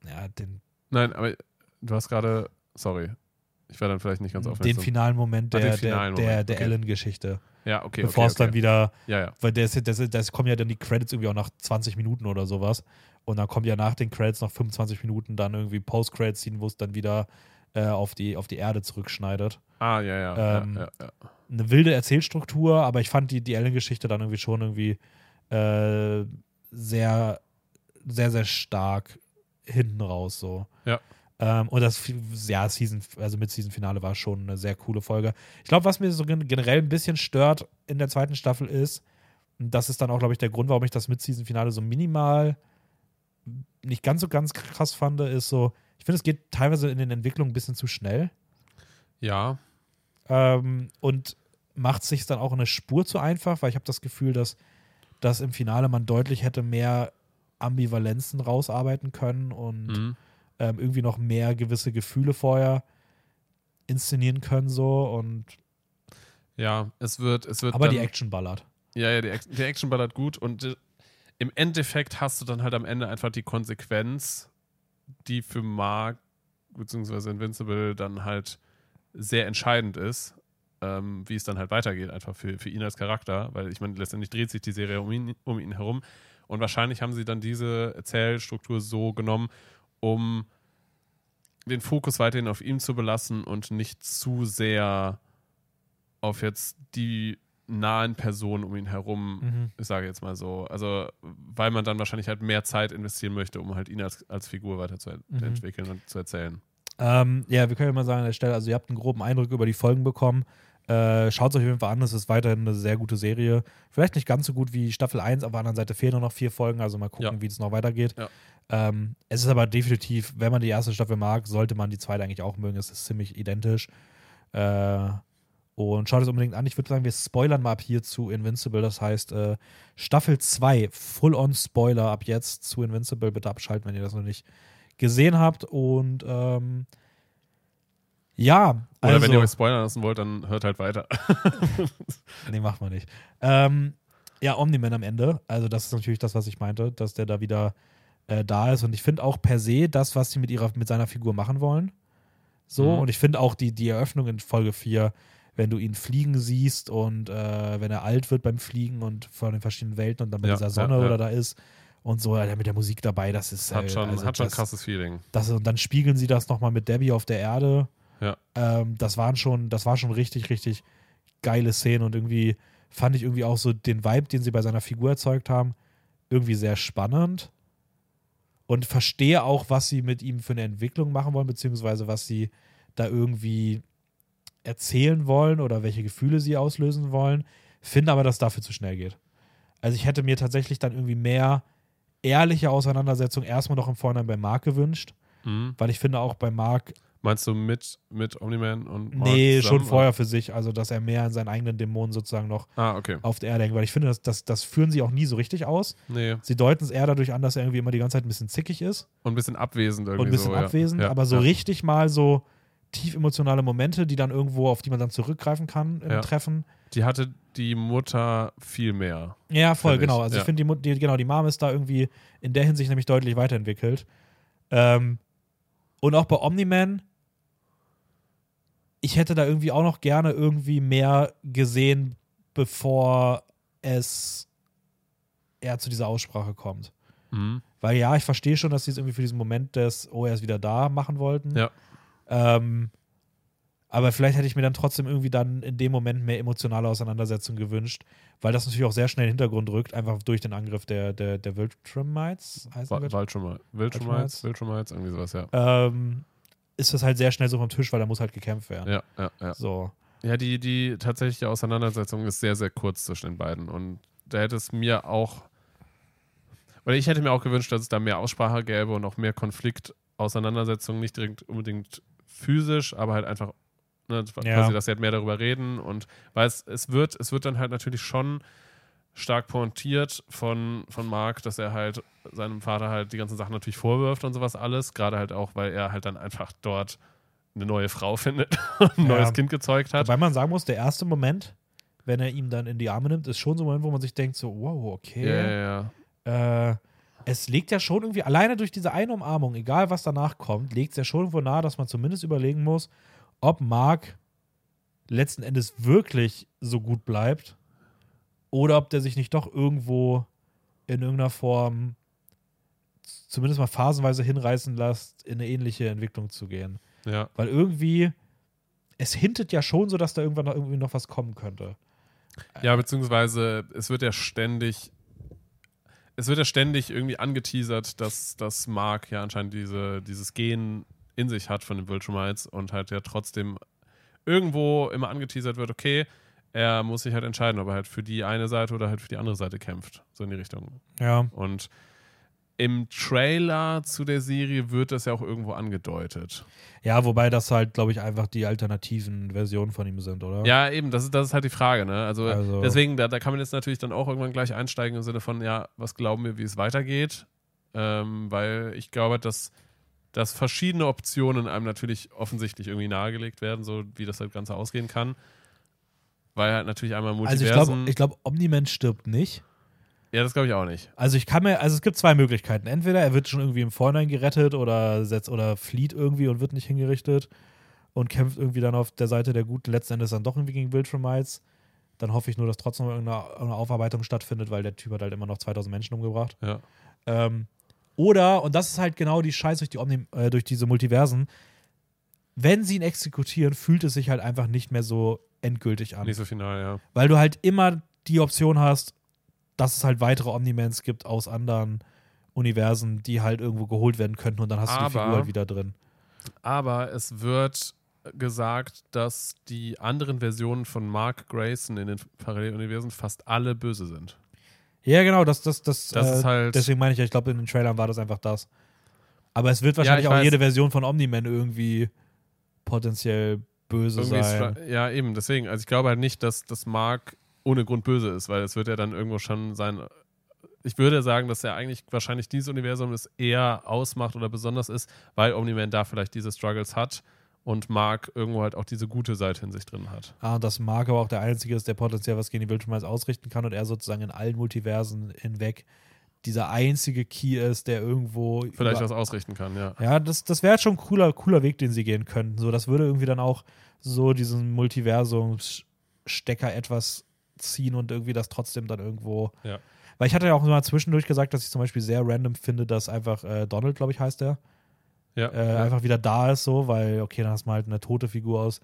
Ja, den, Nein, aber du hast gerade, sorry, ich war dann vielleicht nicht ganz den aufmerksam. finalen Moment Ah, der, den finalen der, der, Moment, der okay. Ellen-Geschichte. ja, okay, Bevor okay, es dann okay. wieder Ja, ja. Weil das, das, das kommen ja dann die Credits irgendwie auch nach 20 Minuten oder sowas. Und dann kommt ja nach den Credits noch 25 Minuten dann irgendwie Post-Credits ziehen, wo es dann wieder äh, auf, die, auf die Erde zurückschneidet. Ah, ja, ja. Ähm, ja, ja, ja. Eine wilde Erzählstruktur, aber ich fand die, die Ellen-Geschichte dann irgendwie schon irgendwie äh, sehr, sehr, sehr stark hinten raus so. Ja. Ähm, und das, ja, Season, also mit Season-Finale war schon eine sehr coole Folge. Ich glaube, was mir so gen- generell ein bisschen stört in der zweiten Staffel ist, und das ist dann auch, glaube ich, der Grund, warum ich das mit Season-Finale so minimal nicht ganz so ganz krass fand, ist so, ich finde, es geht teilweise in den Entwicklungen ein bisschen zu schnell. Ja. Ähm, und macht sich dann auch eine Spur zu einfach, weil ich habe das Gefühl, dass, dass im Finale man deutlich hätte mehr Ambivalenzen rausarbeiten können und Mhm. ähm, irgendwie noch mehr gewisse Gefühle vorher inszenieren können so und Ja, es wird, es wird. aber die dann- Action ballert. Ja, ja, die, die Action ballert gut und äh, im Endeffekt hast du dann halt am Ende einfach die Konsequenz, die für Mark bzw. Invincible dann halt sehr entscheidend ist, ähm, wie es dann halt weitergeht, einfach für, für ihn als Charakter, weil ich meine, letztendlich dreht sich die Serie um ihn, um ihn herum und wahrscheinlich haben sie dann diese Erzählstruktur so genommen, um den Fokus weiterhin auf ihm zu belassen und nicht zu sehr auf jetzt die nahen Personen um ihn herum Mhm. ich sage jetzt mal so. Also, weil man dann wahrscheinlich halt mehr Zeit investieren möchte, um halt ihn als, als Figur weiterzuentwickeln und zu erzählen. Ähm, ja, wir können ja mal sagen an der Stelle, also ihr habt einen groben Eindruck über die Folgen bekommen. Äh, Schaut es euch auf jeden Fall an, es ist weiterhin eine sehr gute Serie. Vielleicht nicht ganz so gut wie Staffel 1, auf der anderen Seite fehlen nur noch vier Folgen, also mal gucken, Ja. wie es noch weitergeht. Ja. Ähm, es ist aber definitiv, wenn man die erste Staffel mag, sollte man die zweite eigentlich auch mögen. Es ist ziemlich identisch. Äh, und schaut es unbedingt an. Ich würde sagen, wir spoilern mal ab hier zu Invincible. Das heißt, äh, Staffel 2, Full-on-Spoiler ab jetzt zu Invincible. Bitte abschalten, wenn ihr das noch nicht gesehen habt. Und ähm, ja, Oder also, wenn ihr euch spoilern lassen wollt, dann hört halt weiter. Nee, macht man nicht. Ähm, ja, Omni-Man am Ende. Also, das ist natürlich das, was ich meinte, dass der da wieder äh, da ist. Und ich finde auch per se das, was sie mit, ihrer, mit seiner Figur machen wollen. So. Mhm. Und ich finde auch die, die Eröffnung in Folge 4, wenn du ihn fliegen siehst und äh, wenn er alt wird beim Fliegen und vor den verschiedenen Welten und dann bei Ja, dieser ja, Sonne ja. oder da ist und so, Alter, mit der Musik dabei, das ist. Hat äh, schon, also hat schon ein krasses Feeling. das, und dann spiegeln sie das nochmal mit Debbie auf der Erde. Ja. Ähm, das waren schon, das war schon richtig, richtig geile Szenen und irgendwie fand ich irgendwie auch so den Vibe, den sie bei seiner Figur erzeugt haben, irgendwie sehr spannend. Und verstehe auch, was sie mit ihm für eine Entwicklung machen wollen, beziehungsweise was sie da irgendwie erzählen wollen oder welche Gefühle sie auslösen wollen. Finde aber, dass dafür zu schnell geht. Also ich hätte mir tatsächlich dann irgendwie mehr ehrliche Auseinandersetzung erstmal noch im Vorhinein bei Mark gewünscht, Mhm. weil ich finde auch bei Mark Meinst du mit, mit Omni-Man und Mark Nee, zusammen, schon vorher für sich. Also, dass er mehr in seinen eigenen Dämonen sozusagen noch? Ah, okay. auf der Erde hängt. Weil ich finde, das, das, das führen sie auch nie so richtig aus. Nee. Sie deuten es eher dadurch an, dass er irgendwie immer die ganze Zeit ein bisschen zickig ist Und ein bisschen abwesend irgendwie und ein bisschen so, abwesend. Ja, aber so ja. richtig mal so tief emotionale Momente, die dann irgendwo, auf die man dann zurückgreifen kann im Ja. Treffen. Die hatte die Mutter viel mehr. Ja, voll, genau. Also, ja. ich finde, die, die, genau, die Mom ist da irgendwie in der Hinsicht nämlich deutlich weiterentwickelt. Ähm, und auch bei Omni-Man, ich hätte da irgendwie auch noch gerne irgendwie mehr gesehen, bevor es eher zu dieser Aussprache kommt. Mhm. Weil ja, ich verstehe schon, dass sie es irgendwie für diesen Moment des, oh, er ist wieder da, machen wollten. Ja. Ähm, aber vielleicht hätte ich mir dann trotzdem irgendwie dann in dem Moment mehr emotionale Auseinandersetzung gewünscht, weil das natürlich auch sehr schnell in den Hintergrund rückt, einfach durch den Angriff der, der, der Wildtrimites. Wildschummites, Wildschummites, irgendwie sowas, ja. Ähm, ist das halt sehr schnell so vom Tisch, weil da muss halt gekämpft werden. Ja, ja, ja. So. Ja, die, die tatsächliche Auseinandersetzung ist sehr, sehr kurz zwischen den beiden. Und da hätte es mir auch. Oder ich hätte mir auch gewünscht, dass es da mehr Aussprache gäbe und auch mehr Konfliktauseinandersetzung, nicht direkt unbedingt physisch, aber halt einfach, ne, Ja. quasi, dass sie halt mehr darüber reden. Und weil es, es wird, es wird dann halt natürlich schon stark pointiert von, von Mark, dass er halt seinem Vater halt die ganzen Sachen natürlich vorwirft und sowas alles. Gerade halt auch, weil er halt dann einfach dort eine neue Frau findet und ein Ja. neues Kind gezeugt hat. Wobei man sagen muss, der erste Moment, wenn er ihm dann in die Arme nimmt, ist schon so ein Moment, wo man sich denkt, so, wow, okay. Ja, ja, ja. äh, es legt ja schon irgendwie, alleine durch diese eine Umarmung, egal was danach kommt, legt es ja schon irgendwo nahe, dass man zumindest überlegen muss, ob Mark letzten Endes wirklich so gut bleibt oder ob der sich nicht doch irgendwo in irgendeiner Form zumindest mal phasenweise hinreißen lässt, in eine ähnliche Entwicklung zu gehen. Ja, Weil irgendwie, es hintet ja schon so, dass da irgendwann noch irgendwie noch was kommen könnte. ja, beziehungsweise es wird ja ständig, es wird ja ständig irgendwie angeteasert, dass, dass Mark ja anscheinend diese, dieses Gen in sich hat von den Viltrumites und halt ja trotzdem irgendwo immer angeteasert wird, okay, er muss sich halt entscheiden, ob er halt für die eine Seite oder halt für die andere Seite kämpft. So in die Richtung. Ja. Und im Trailer zu der Serie wird das ja auch irgendwo angedeutet. Ja, wobei das halt, glaube ich, einfach die alternativen Versionen von ihm sind, oder? Ja, eben, das ist, das ist halt die Frage, ne? Also, Also- deswegen, da, da kann man jetzt natürlich dann auch irgendwann gleich einsteigen im Sinne von, ja, was glauben wir, wie es weitergeht? Ähm, weil ich glaube, dass, dass verschiedene Optionen einem natürlich offensichtlich irgendwie nahegelegt werden, so wie das halt Ganze ausgehen kann. Weil halt natürlich einmal also ich Multiversen. glaube, ich glaub, Omni-Man stirbt nicht. Ja, das glaube ich auch nicht. Also ich kann mir, also es gibt zwei Möglichkeiten. Entweder er wird schon irgendwie im Vorhinein gerettet oder setzt oder flieht irgendwie und wird nicht hingerichtet und kämpft irgendwie dann auf der Seite der Guten letzten Endes dann doch irgendwie gegen Wildframites. Dann hoffe ich nur, dass trotzdem irgendeine, irgendeine Aufarbeitung stattfindet, weil der Typ hat halt immer noch 2000 Menschen umgebracht. Ja. Ähm, oder, und das ist halt genau die Scheiße durch, die Omni äh, durch diese Multiversen, wenn sie ihn exekutieren, fühlt es sich halt einfach nicht mehr so endgültig an. Nicht so final, ja. Weil du halt immer die Option hast, dass es halt weitere Omnimans gibt aus anderen Universen, die halt irgendwo geholt werden könnten und dann hast du die Aber- Figur halt wieder drin. Aber es wird gesagt, dass die anderen Versionen von Mark Grayson in den Paralleluniversen fast alle böse sind. Ja, genau, das, das, das, Das äh, ist halt- deswegen meine ich, ja, ich glaube, in den Trailern war das einfach das. Aber es wird Ja, wahrscheinlich ich auch weiß. jede Version von Omni-Man irgendwie potenziell böse Irgendwie sein. ja, eben, deswegen. Also ich glaube halt nicht, dass das Mark ohne Grund böse ist, weil es wird ja dann irgendwo schon sein. Ich würde sagen, dass er eigentlich wahrscheinlich dieses Universum es eher ausmacht oder besonders ist, weil Omni-Man da vielleicht diese Struggles hat und Mark irgendwo halt auch diese gute Seite in sich drin hat. Ah, und dass Mark aber auch der Einzige ist, der potenziell was gegen die Wildschmeiß ausrichten kann und er sozusagen in allen Multiversen hinweg dieser einzige Key ist, der irgendwo. Vielleicht was ausrichten kann, ja. Ja, das, das wäre schon ein cooler, cooler Weg, den sie gehen könnten. So, das würde irgendwie dann auch so diesen Multiversumsstecker etwas ziehen und irgendwie das trotzdem dann irgendwo. Ja. Weil ich hatte ja auch mal zwischendurch gesagt, dass ich zum Beispiel sehr random finde, dass einfach äh, Donald, glaube ich, heißt der, Ja, äh, ja. einfach wieder da ist, so, weil, okay, dann hast du mal halt eine tote Figur aus,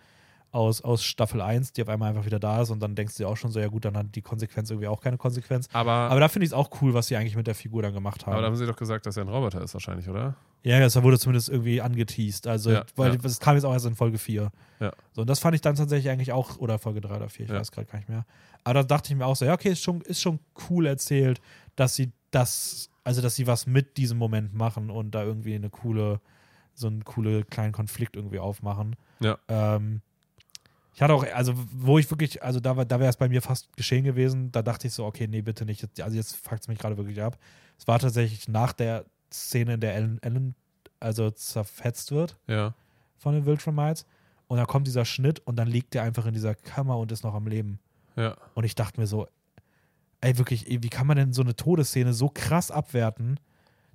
aus, aus Staffel 1, die auf einmal einfach wieder da ist und dann denkst du dir auch schon so, ja gut, dann hat die Konsequenz irgendwie auch keine Konsequenz. aber, Aber da finde ich es auch cool, was sie eigentlich mit der Figur dann gemacht haben. aber da haben sie doch gesagt, dass er ein Roboter ist, wahrscheinlich, oder? Ja, das wurde zumindest irgendwie angeteased. Also, Ja, weil ja. das kam jetzt auch erst in Folge 4. Ja. So, und das fand ich dann tatsächlich eigentlich auch, oder Folge 3 oder 4, ich Ja. weiß gerade gar nicht mehr. Aber da dachte ich mir auch so, ja, okay, ist schon, ist schon cool erzählt, dass sie das, also dass sie was mit diesem Moment machen und da irgendwie eine coole, so einen coole kleinen Konflikt irgendwie aufmachen. Ja. Ähm, ich hatte auch, also wo ich wirklich, also da, da wäre es bei mir fast geschehen gewesen, da dachte ich so, okay, nee, bitte nicht. Also jetzt fuckt es mich gerade wirklich ab. Es war tatsächlich nach der Szene, in der Ellen, Ellen also zerfetzt wird Ja. von den Wildframites. Und dann kommt dieser Schnitt und dann liegt er einfach in dieser Kammer und ist noch am Leben. Ja. Und ich dachte mir so, ey, wirklich, wie kann man denn so eine Todesszene so krass abwerten,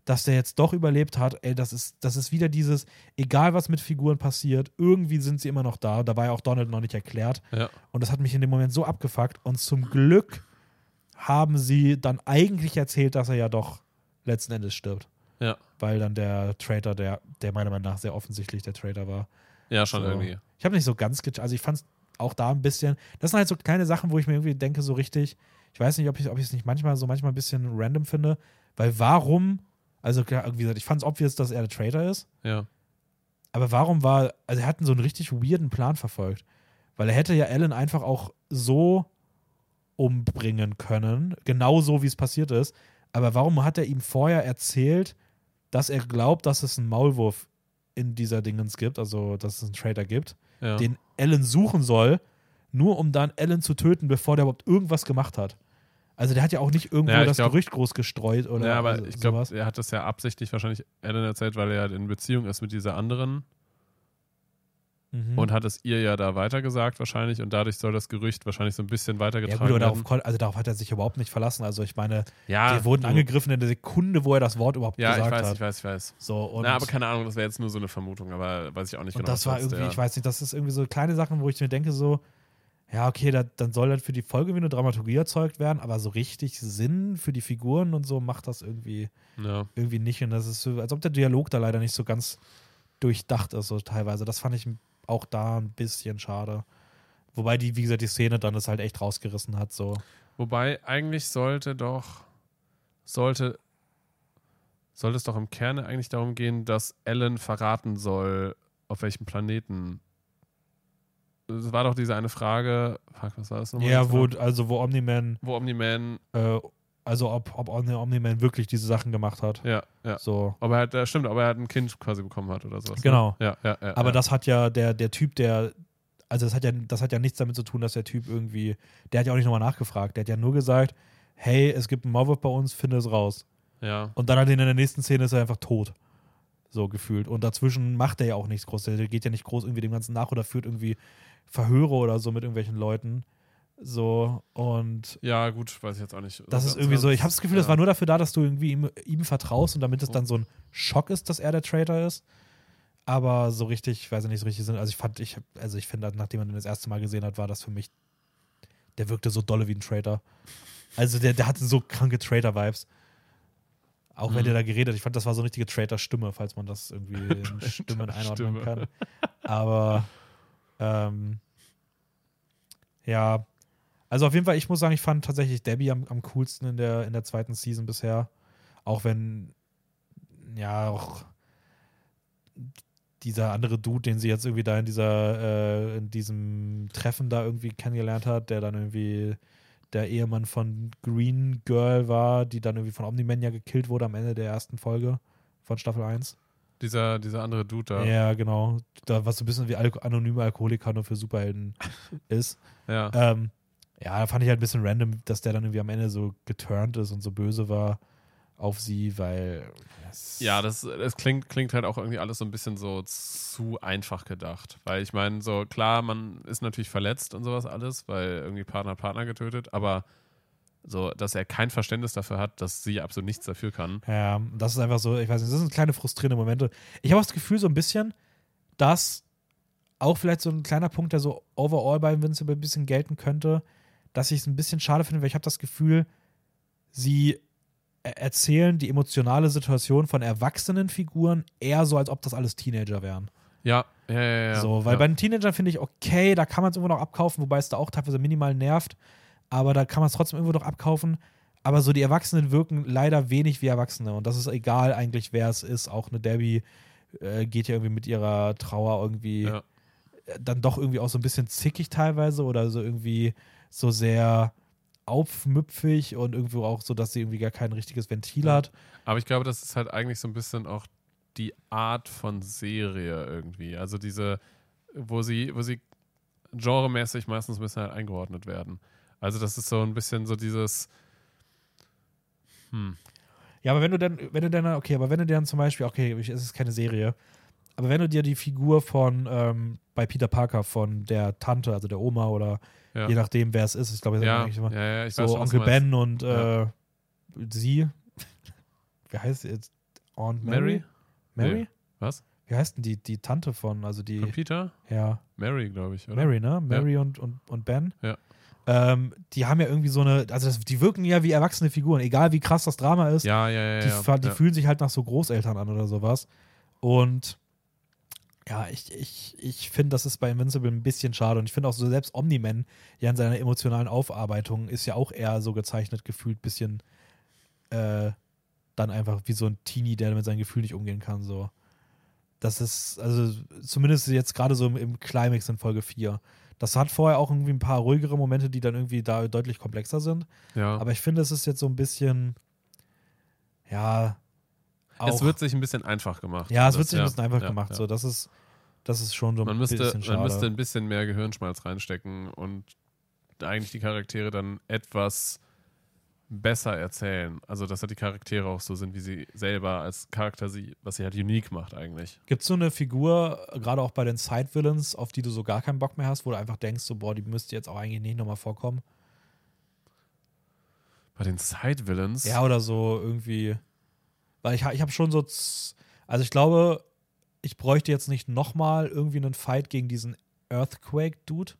dass der jetzt doch überlebt hat? Ey, das ist, das ist wieder dieses, egal was mit Figuren passiert, irgendwie sind sie immer noch da. Da war ja auch Donald noch nicht erklärt. Ja. Und das hat mich in dem Moment so abgefuckt. Und zum Glück haben sie dann eigentlich erzählt, dass er ja doch letzten Endes stirbt. Ja. Weil dann der Traitor, der, der meiner Meinung nach sehr offensichtlich der Traitor war. Ja, schon So. irgendwie. Ich habe nicht so ganz, ge- also ich fand es auch da ein bisschen, das sind halt so kleine Sachen, wo ich mir irgendwie denke, so richtig, ich weiß nicht, ob ich ob ich es nicht manchmal so manchmal ein bisschen random finde, weil warum, also klar, wie gesagt, ich fand es obvious, dass er der Traitor ist, Ja. aber warum war, also er hat so einen richtig weirden Plan verfolgt, weil er hätte ja Ellen einfach auch so umbringen können, genau so, wie es passiert ist, aber warum hat er ihm vorher erzählt, dass er glaubt, dass es einen Maulwurf in dieser Dingens gibt, also dass es einen Traitor gibt, Ja. den Ellen suchen soll, nur um dann Ellen zu töten, bevor der überhaupt irgendwas gemacht hat. Also der hat ja auch nicht irgendwo Ja, ich das glaub- Gerücht groß gestreut oder ja, aber also ich glaube, er hat das ja absichtlich wahrscheinlich Ellen erzählt, weil er halt in Beziehung ist mit dieser anderen Mhm. und hat es ihr ja da weitergesagt wahrscheinlich und dadurch soll das Gerücht wahrscheinlich so ein bisschen ja weitergetragen gut, aber darauf, werden. also darauf hat er sich überhaupt nicht verlassen. Also ich meine, Ja, die wurden du- angegriffen in der Sekunde, wo er das Wort überhaupt Ja, ich gesagt weiß, hat. ich weiß, ich weiß. So, und, Na, aber keine Ahnung, das wäre jetzt nur so eine Vermutung, aber weiß ich auch nicht und genau. das war irgendwie, ich weiß nicht, das ist irgendwie so kleine Sachen, wo ich mir denke, so, ja, okay, da, dann soll halt für die Folge wie eine Dramaturgie erzeugt werden, aber so richtig Sinn für die Figuren und so macht das irgendwie, Ja. irgendwie nicht. Und das ist so, als ob der Dialog da leider nicht so ganz durchdacht ist, so teilweise. Das fand ich auch da ein bisschen schade. Wobei die, wie gesagt, die Szene dann das halt echt rausgerissen hat, so. Wobei eigentlich sollte doch sollte sollte es doch im Kern eigentlich darum gehen, dass Ellen verraten soll, auf welchem Planeten. Das war doch diese eine Frage. Fuck, was war das nochmal? Ja, wo, also wo Omni-Man wo Omni-Man äh, Also ob, ob Omni- Omni-Man wirklich diese Sachen gemacht hat. Ja, ja. So. Aber er hat, äh, stimmt, aber er hat ein Kind quasi bekommen hat oder sowas. Genau. Ne? Ja, ja, ja. Aber ja. das hat ja der, der Typ, der, also das hat ja, das hat ja nichts damit zu tun, dass der Typ irgendwie, der hat ja auch nicht nochmal nachgefragt. Der hat ja nur gesagt, hey, es gibt einen Mobweb bei uns, finde es raus. Ja. Und dann hat ihn in der nächsten Szene ist er einfach tot. So gefühlt. Und dazwischen macht er ja auch nichts groß. Der geht ja nicht groß irgendwie dem Ganzen nach oder führt irgendwie Verhöre oder so mit irgendwelchen Leuten. So, und Ja, gut, weiß ich jetzt auch nicht. das ist ganz- irgendwie so, ich habe das Gefühl, das ja. war nur dafür da, dass du irgendwie ihm, ihm vertraust und damit es dann so ein Schock ist, dass er der Traitor ist. Aber so richtig, ich weiß ja nicht so richtig Sinn. Also ich fand, ich, also ich finde, nachdem man ihn das erste Mal gesehen hat, war das für mich, der wirkte so dolle wie ein Traitor. Also der, der hatte so kranke Traitor-Vibes. Auch wenn Mhm. der da geredet, ich fand, das war so eine richtige Traitor-Stimme, falls man das irgendwie in Stimmen einordnen kann. Aber ähm, ja, also auf jeden Fall, ich muss sagen, ich fand tatsächlich Debbie am, am coolsten in der, in der zweiten Season bisher. Auch wenn, ja, auch dieser andere Dude, den sie jetzt irgendwie da in dieser, äh, in diesem Treffen da irgendwie kennengelernt hat, der dann irgendwie der Ehemann von Green Girl war, die dann irgendwie von Omni-Man ja gekillt wurde am Ende der ersten Folge von Staffel 1. Dieser, dieser andere Dude da. Ja, genau. Da, was so ein bisschen wie Al anonyme Alkoholiker nur für Superhelden ist. Ja. Ähm, ja, da fand ich halt ein bisschen random, dass der dann irgendwie am Ende so geturnt ist und so böse war auf sie, weil. Ja, das, das klingt, klingt halt auch irgendwie alles so ein bisschen so zu einfach gedacht. Weil ich meine, so klar, man ist natürlich verletzt und sowas alles, weil irgendwie Partner Partner getötet, aber so, dass er kein Verständnis dafür hat, dass sie absolut nichts dafür kann. Ja, das ist einfach so, ich weiß nicht, das sind kleine frustrierende Momente. Ich habe auch das Gefühl so ein bisschen, dass auch vielleicht so ein kleiner Punkt, der so overall bei Invincible ein bisschen gelten könnte, dass ich es ein bisschen schade finde, weil ich habe das Gefühl, sie er- erzählen die emotionale Situation von erwachsenen Figuren eher so, als ob das alles Teenager wären. Ja, ja, ja. ja so, weil ja. bei den Teenagern finde ich, okay, da kann man es irgendwo noch abkaufen, wobei es da auch teilweise minimal nervt, aber da kann man es trotzdem irgendwo noch abkaufen. Aber so die Erwachsenen wirken leider wenig wie Erwachsene und das ist egal eigentlich, wer es ist. Auch eine Debbie äh, geht ja irgendwie mit ihrer Trauer irgendwie Ja. äh, dann doch irgendwie auch so ein bisschen zickig teilweise oder so irgendwie so sehr aufmüpfig und irgendwo auch so, dass sie irgendwie gar kein richtiges Ventil hat. Aber ich glaube, das ist halt eigentlich so ein bisschen auch die Art von Serie irgendwie. Also diese, wo sie, wo sie genremäßig meistens ein bisschen halt eingeordnet werden. Also das ist so ein bisschen so dieses, hm, Ja, aber wenn du dann, wenn du dann, okay, aber wenn du dir dann zum Beispiel, okay, es ist keine Serie, aber wenn du dir die Figur von, ähm, bei Peter Parker von der Tante, also der Oma oder ja. je nachdem, wer es ist, ich glaube, ja, eigentlich ja, ja, ich so weiß Onkel. Ben und äh, sie, wie heißt sie jetzt? Aunt Mary? Mary? Mary? Nee. Was? Wie heißt denn die, die Tante von, also die, Von Peter? ja, Mary, glaube ich, oder? Mary, ne? Mary und, und, und Ben. Ja. Ähm, die haben ja irgendwie so eine, also das, die wirken ja wie erwachsene Figuren, egal wie krass das Drama ist. Ja, ja, ja. die, ja, die ja. fühlen sich halt nach so Großeltern an oder sowas. Und ja, ich, ich, ich finde, das ist bei Invincible ein bisschen schade. Und ich finde auch so, selbst Omni-Man ja in seiner emotionalen Aufarbeitung ist ja auch eher so gezeichnet, gefühlt bisschen äh, dann einfach wie so ein Teenie, der mit seinen Gefühlen nicht umgehen kann. So. Das ist, also zumindest jetzt gerade so im, im Climax in Folge 4. Das hat vorher auch irgendwie ein paar ruhigere Momente, die dann irgendwie da deutlich komplexer sind. ja. Aber ich finde, es ist jetzt so ein bisschen, ja, auch, es wird sich ein bisschen einfach gemacht. ja, es Das- wird sich ein bisschen einfach ja, gemacht. ja. So, das ist, das ist schon so ein Man müsste, bisschen schade. man müsste ein bisschen mehr Gehirnschmalz reinstecken und eigentlich die Charaktere dann etwas besser erzählen. Also, dass halt die Charaktere auch so sind, wie sie selber als Charakter sie, was sie halt unique macht eigentlich. Gibt es so eine Figur, gerade auch bei den Side-Villains, auf die du so gar keinen Bock mehr hast, wo du einfach denkst, so, boah, die müsste jetzt auch eigentlich nicht nochmal vorkommen? Bei den Side-Villains. Ja, oder so irgendwie. Weil ich, ich habe schon so. Also ich glaube, ich bräuchte jetzt nicht nochmal irgendwie einen Fight gegen diesen Earthquake-Dude.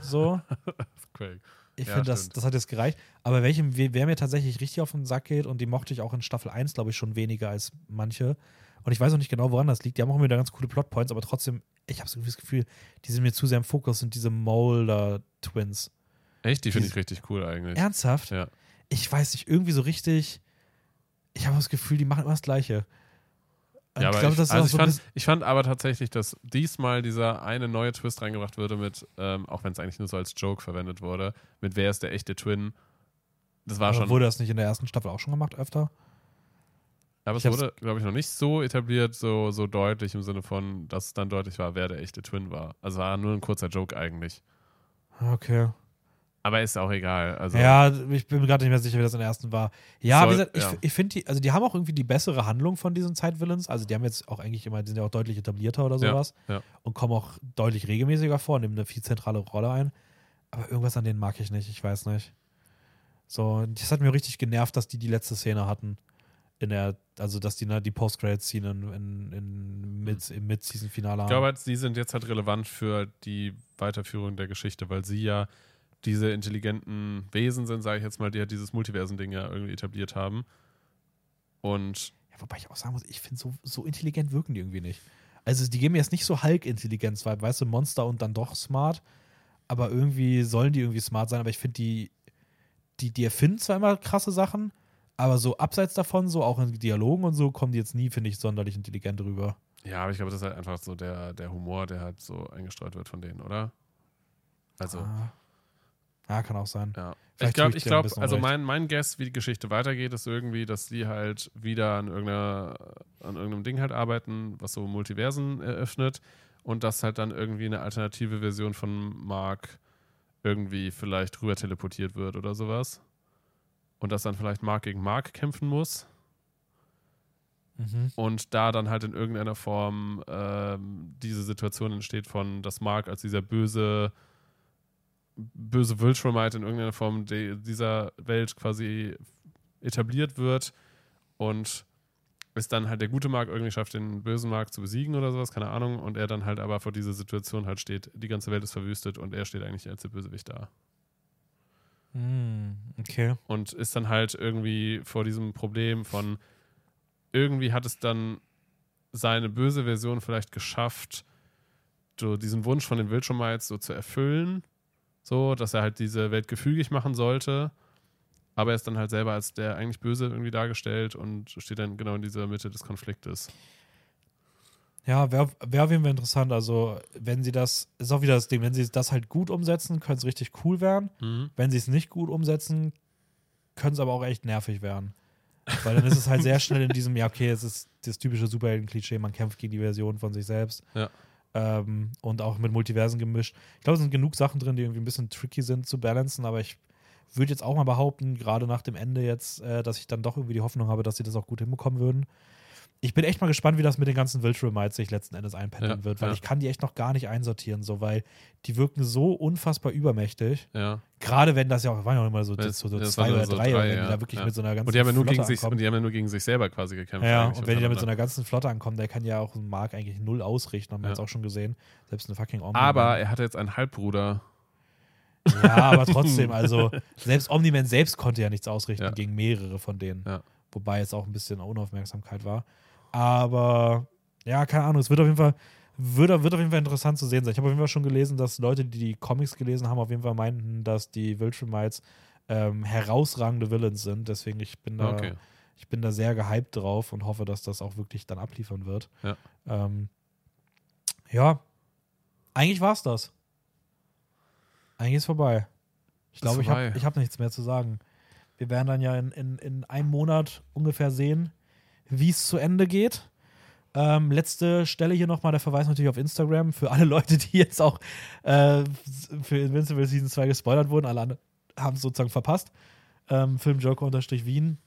So. Quake. Ich Ja, finde, das, das hat jetzt gereicht. Aber welchem, wer mir tatsächlich richtig auf den Sack geht, und die mochte ich auch in Staffel 1, glaube ich, schon weniger als manche. Und ich weiß auch nicht genau, woran das liegt. Die haben auch wieder ganz coole Plotpoints, aber trotzdem, ich habe so das Gefühl, die sind mir zu sehr im Fokus, sind diese Molder-Twins. Echt? Die finde ich richtig cool eigentlich. Ernsthaft? Ja. Ich weiß nicht, irgendwie so richtig. Ich habe das Gefühl, die machen immer das Gleiche. Ja, aber glaub, ich, also ich, so fand, ich fand aber tatsächlich, dass diesmal dieser eine neue Twist reingebracht wurde mit, ähm, auch wenn es eigentlich nur so als Joke verwendet wurde, mit wer ist der echte Twin, Das war Aber schon. Wurde das nicht in der ersten Staffel auch schon gemacht, öfter? aber es ich wurde, glaube ich, noch nicht so etabliert, so, so deutlich im Sinne von, dass es dann deutlich war, wer der echte Twin war. Also war nur ein kurzer Joke eigentlich. Okay. Aber ist auch egal. Also, Ja, ich bin mir gerade nicht mehr sicher, wie das in der ersten war. Ja, Soll- wie gesagt, ich, ja. ich finde die, also die haben auch irgendwie die bessere Handlung von diesen Zeitvillains. Also die haben jetzt auch eigentlich immer, die sind ja auch deutlich etablierter oder Ja, sowas. ja. Und kommen auch deutlich regelmäßiger vor, nehmen eine viel zentrale Rolle ein. Aber irgendwas an denen mag ich nicht, ich weiß nicht. So, das hat mir richtig genervt, dass die die letzte Szene hatten. In der, also dass die ne, die Post-Credit-Szene in, in, in Mid, im Mid-Season-Finale Ich glaube, sie sind jetzt halt relevant für die Weiterführung der Geschichte, weil sie ja diese intelligenten Wesen sind, sage ich jetzt mal, die ja dieses Multiversen-Ding ja irgendwie etabliert haben. Und Ja, wobei ich auch sagen muss, ich finde, so, so intelligent wirken die irgendwie nicht. Also, die geben mir jetzt nicht so Hulk-Intelligenz, weil, weißt du, Monster und dann doch smart. Aber irgendwie sollen die irgendwie smart sein. Aber ich finde, die, die, die erfinden zwar immer krasse Sachen, aber so abseits davon, so auch in Dialogen und so, kommen die jetzt nie, finde ich, sonderlich intelligent rüber. ja, aber ich glaube, das ist halt einfach so der, der Humor, der halt so eingestreut wird von denen, oder? Also, Ah. Ja, kann auch sein. ja. Vielleicht Ich glaube, ich ich dir ein glaub, bisschen also recht. mein, mein Guess, wie die Geschichte weitergeht, ist irgendwie, dass die halt wieder an, irgendeiner, an irgendeinem Ding halt arbeiten, was so Multiversen eröffnet und dass halt dann irgendwie eine alternative Version von Mark irgendwie vielleicht rüber teleportiert wird oder sowas. Und dass dann vielleicht Mark gegen Mark kämpfen muss Mhm. und da dann halt in irgendeiner Form ähm, diese Situation entsteht von, dass Mark als dieser böse böse Viltrumite in irgendeiner Form dieser Welt quasi etabliert wird und es dann halt der gute Mark irgendwie schafft, den bösen Mark zu besiegen oder sowas, keine Ahnung, und er dann halt aber vor dieser Situation halt steht, die ganze Welt ist verwüstet und er steht eigentlich als der Bösewicht da. Hm, okay. und ist dann halt irgendwie vor diesem Problem von irgendwie hat es dann seine böse Version vielleicht geschafft, so diesen Wunsch von den Wildschirmites so zu erfüllen, so, dass er halt diese Welt gefügig machen sollte, aber er ist dann halt selber als der eigentlich Böse irgendwie dargestellt und steht dann genau in dieser Mitte des Konfliktes. Ja, wäre wär auf jeden Fall interessant. Also, wenn sie das, ist auch wieder das Ding, wenn sie das halt gut umsetzen, könnte es richtig cool werden. Wenn sie es nicht gut umsetzen, können es aber auch echt nervig werden. Weil dann ist es halt sehr schnell in diesem, ja, okay, es ist das typische Superhelden-Klischee, man kämpft gegen die Version von sich selbst. Ja. Ähm, und auch mit Multiversen gemischt. Ich glaube, es sind genug Sachen drin, die irgendwie ein bisschen tricky sind zu balancen, aber ich würde jetzt auch mal behaupten, gerade nach dem Ende jetzt, äh, dass ich dann doch irgendwie die Hoffnung habe, dass sie das auch gut hinbekommen würden. Ich bin echt mal gespannt, wie das mit den ganzen Viltrumites sich letzten Endes einpendeln Ja, wird, weil ja. ich kann die echt noch gar nicht einsortieren, so, weil die wirken so unfassbar übermächtig. Ja. Gerade wenn das ja auch, waren ja auch immer so, Das- so, so zwei oder so drei, drei, wenn die da wirklich mit so einer ganzen Und die haben ja nur Flotte gegen sich, ankommen. und die haben ja nur gegen sich selber quasi gekämpft. Ja, und wenn die da mit so einer ganzen Flotte ankommen, der kann ja auch einen Mark eigentlich null ausrichten, haben wir jetzt auch schon gesehen. Selbst eine fucking Omni. aber er hatte jetzt einen Halbbruder. Ja, aber trotzdem, also selbst Omni-Man selbst konnte ja nichts ausrichten gegen mehrere von denen. Ja. Wobei es auch ein bisschen Unaufmerksamkeit war. Aber ja, keine Ahnung, es wird auf jeden Fall, wird, wird auf jeden Fall interessant zu sehen sein. Ich habe auf jeden Fall schon gelesen, dass Leute, die die Comics gelesen haben, auf jeden Fall meinten, dass die Viltrumites ähm, herausragende Villains sind. Deswegen ich bin da, Okay. ich bin da sehr gehypt drauf und hoffe, dass das auch wirklich dann abliefern wird. Ja. Ähm, ja, eigentlich war's das. Eigentlich ist vorbei. Ich glaube, ich habe ich hab nichts mehr zu sagen. Wir werden dann ja in, in, in einem Monat ungefähr sehen, wie es zu Ende geht. Ähm, letzte Stelle hier nochmal der Verweis natürlich auf Instagram für alle Leute, die jetzt auch äh, für Invincible Season 2 gespoilert wurden. Alle anderen haben es sozusagen verpasst. Ähm, Filmjoker-Wien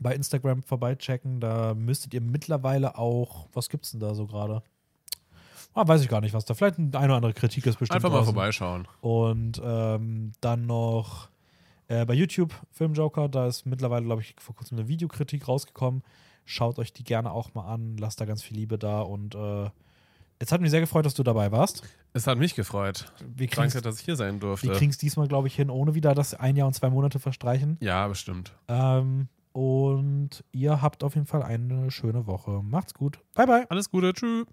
bei Instagram vorbeichecken. Da müsstet ihr mittlerweile auch, was gibt's denn da so gerade? Ah, weiß ich gar nicht, was da. Vielleicht eine oder andere Kritik ist bestimmt. Einfach mal draußen. vorbeischauen. Und ähm, dann noch äh, bei YouTube Filmjoker, da ist mittlerweile, glaube ich, vor kurzem eine Videokritik rausgekommen. Schaut euch die gerne auch mal an, lasst da ganz viel Liebe da und äh, es hat mich sehr gefreut, dass du dabei warst. Es hat mich gefreut. Wir kriegen Danke, dass ich hier sein durfte. es diesmal, glaube ich, hin, ohne wieder das ein Jahr und zwei Monate verstreichen. Ja, bestimmt. Ähm, und ihr habt auf jeden Fall eine schöne Woche. Macht's gut. Bye, bye. Alles Gute. Tschüss.